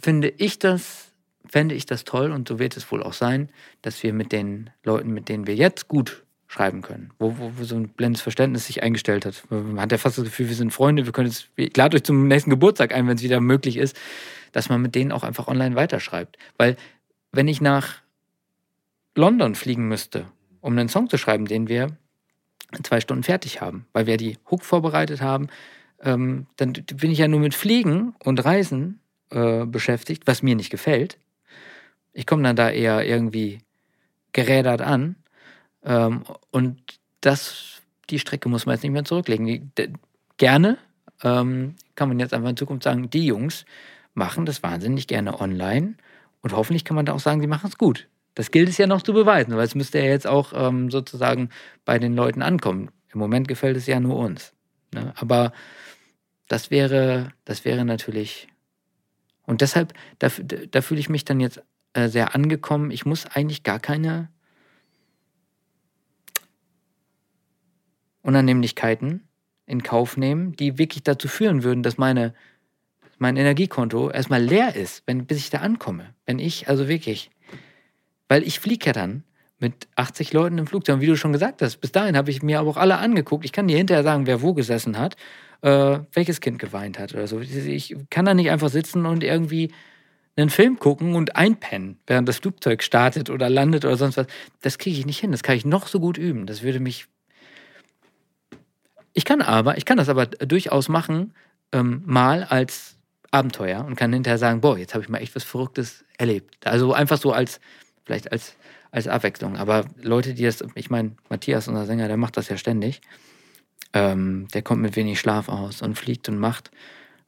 finde ich das, fände ich das toll und so wird es wohl auch sein, dass wir mit den Leuten, mit denen wir jetzt gut schreiben können, wo, wo, wo so ein blendes Verständnis sich eingestellt hat. Man hat ja fast das Gefühl, wir sind Freunde, wir können jetzt, ich lade euch zum nächsten Geburtstag ein, wenn es wieder möglich ist, dass man mit denen auch einfach online weiterschreibt. Weil wenn ich nach London fliegen müsste, um einen Song zu schreiben, den wir in zwei Stunden fertig haben, weil wir die Hook vorbereitet haben, ähm, dann bin ich ja nur mit Fliegen und Reisen äh, beschäftigt, was mir nicht gefällt. Ich komme dann da eher irgendwie gerädert an. Ähm, und das, die Strecke muss man jetzt nicht mehr zurücklegen. Die, gerne ähm, kann man jetzt einfach in Zukunft sagen, die Jungs machen das wahnsinnig gerne online und hoffentlich kann man da auch sagen, sie machen es gut. Das gilt es ja noch zu beweisen, weil es müsste ja jetzt auch ähm, sozusagen bei den Leuten ankommen. Im Moment gefällt es ja nur uns. Ne? Aber das wäre, das wäre natürlich. Und deshalb, da, da fühle ich mich dann jetzt äh, sehr angekommen. Ich muss eigentlich gar keine Unannehmlichkeiten in Kauf nehmen, die wirklich dazu führen würden, dass meine, mein Energiekonto erstmal leer ist, wenn, bis ich da ankomme. Wenn ich, also wirklich. Weil ich fliege ja dann mit 80 Leuten im Flugzeug. Und wie du schon gesagt hast, bis dahin habe ich mir aber auch alle angeguckt. Ich kann dir hinterher sagen, wer wo gesessen hat, äh, welches Kind geweint hat oder so. Ich kann da nicht einfach sitzen und irgendwie einen Film gucken und einpennen, während das Flugzeug startet oder landet oder sonst was. Das kriege ich nicht hin. Das kann ich noch so gut üben. Das würde mich. Ich kann aber, ich kann das aber durchaus machen, ähm, mal als Abenteuer und kann hinterher sagen, boah, jetzt habe ich mal echt was Verrücktes erlebt. Also einfach so als, vielleicht als, als Abwechslung. Aber Leute, die das, ich meine, Matthias, unser Sänger, der macht das ja ständig. Ähm, der kommt mit wenig Schlaf aus und fliegt und macht.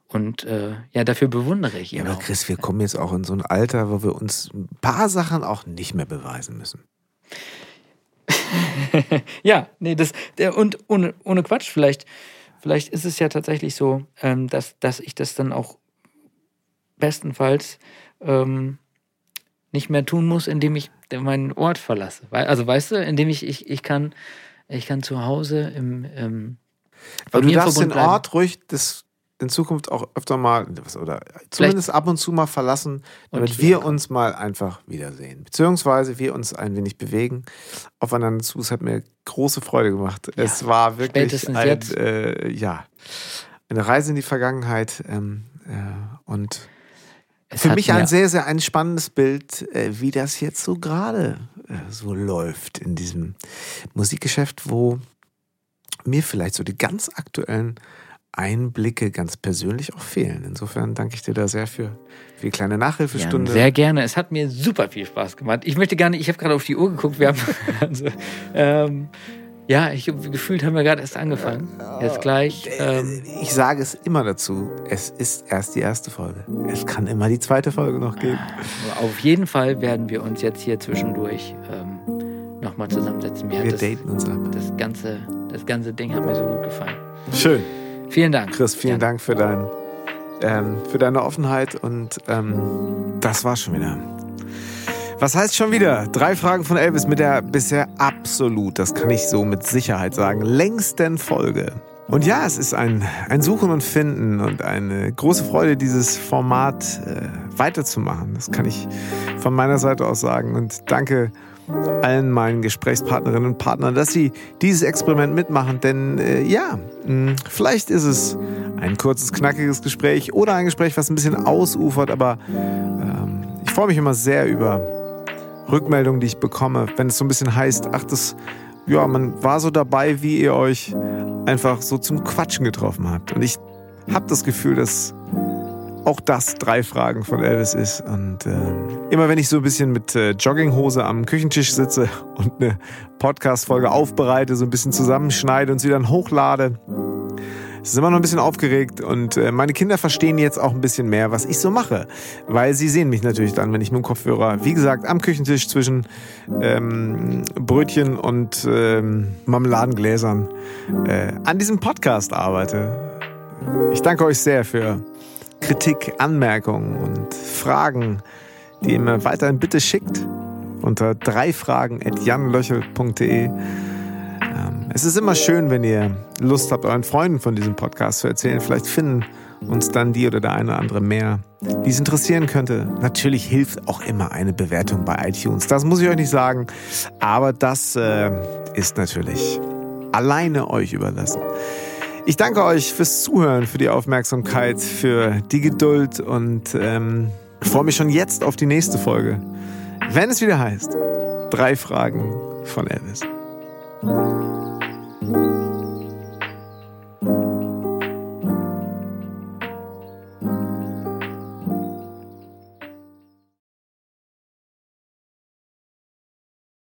Und äh, ja, dafür bewundere ich ihn Ja, aber auch. Chris, wir kommen jetzt auch in so ein Alter, wo wir uns ein paar Sachen auch nicht mehr beweisen müssen. ja, nee, das, der, und ohne, ohne Quatsch, vielleicht, vielleicht ist es ja tatsächlich so, ähm, dass, dass ich das dann auch bestenfalls ähm, nicht mehr tun muss, indem ich meinen Ort verlasse. Also weißt du, indem ich, ich, ich kann, ich kann zu Hause im, im Aber du mir darfst den bleiben. Ort ruhig des, in Zukunft auch öfter mal oder zumindest ab und zu mal verlassen, damit wir uns mal einfach wiedersehen. Beziehungsweise wir uns ein wenig bewegen aufeinander zu. Es hat mir große Freude gemacht. Ja, es war wirklich ein, äh, ja, eine Reise in die Vergangenheit ähm, äh, und es für mich ein sehr, sehr ein spannendes Bild, äh, wie das jetzt so gerade äh, so läuft in diesem Musikgeschäft, wo mir vielleicht so die ganz aktuellen Einblicke ganz persönlich auch fehlen. Insofern danke ich dir da sehr für, für die kleine Nachhilfestunde. Ja, sehr gerne. Es hat mir super viel Spaß gemacht. Ich möchte gerne, ich habe gerade auf die Uhr geguckt, wir haben also, ähm, ja, ich gefühlt haben wir gerade erst angefangen. Jetzt gleich. Ähm, ich sage es immer dazu, es ist erst die erste Folge. Es kann immer die zweite Folge noch geben. Auf jeden Fall werden wir uns jetzt hier zwischendurch ähm, nochmal zusammensetzen. Mir wir das, daten uns ab. Das ganze, das ganze Ding hat mir so gut gefallen. Schön. Vielen Dank. Chris, vielen ja. Dank für, dein, ähm, für deine Offenheit und ähm, das war's schon wieder. Was heißt schon wieder? Drei Fragen von Elvis mit der bisher absolut, das kann ich so mit Sicherheit sagen, längsten Folge. Und ja, es ist ein, ein Suchen und Finden und eine große Freude, dieses Format äh, weiterzumachen. Das kann ich von meiner Seite aus sagen. Und danke allen meinen Gesprächspartnerinnen und Partnern, dass sie dieses Experiment mitmachen. Denn äh, ja, mh, vielleicht ist es ein kurzes, knackiges Gespräch oder ein Gespräch, was ein bisschen ausufert. Aber ähm, ich freue mich immer sehr über Rückmeldungen, die ich bekomme, wenn es so ein bisschen heißt, ach, das, ja, man war so dabei, wie ihr euch einfach so zum Quatschen getroffen habt. Und ich habe das Gefühl, dass auch das drei Fragen von Elvis ist. Und äh, immer wenn ich so ein bisschen mit äh, Jogginghose am Küchentisch sitze und eine Podcast-Folge aufbereite, so ein bisschen zusammenschneide und sie dann hochlade, ist immer noch ein bisschen aufgeregt und äh, meine Kinder verstehen jetzt auch ein bisschen mehr, was ich so mache, weil sie sehen mich natürlich dann, wenn ich mit dem Kopfhörer, wie gesagt, am Küchentisch zwischen ähm, Brötchen und ähm, Marmeladengläsern äh, an diesem Podcast arbeite. Ich danke euch sehr für Kritik, Anmerkungen und Fragen, die ihr mir weiterhin bitte schickt unter dreifragen.janlöchel.de. Es ist immer schön, wenn ihr Lust habt, euren Freunden von diesem Podcast zu erzählen. Vielleicht finden uns dann die oder der eine oder andere mehr, die es interessieren könnte. Natürlich hilft auch immer eine Bewertung bei iTunes. Das muss ich euch nicht sagen, aber das äh, ist natürlich alleine euch überlassen. Ich danke euch fürs Zuhören, für die Aufmerksamkeit, für die Geduld und ähm, freue mich schon jetzt auf die nächste Folge. Wenn es wieder heißt, drei Fragen von Elvis.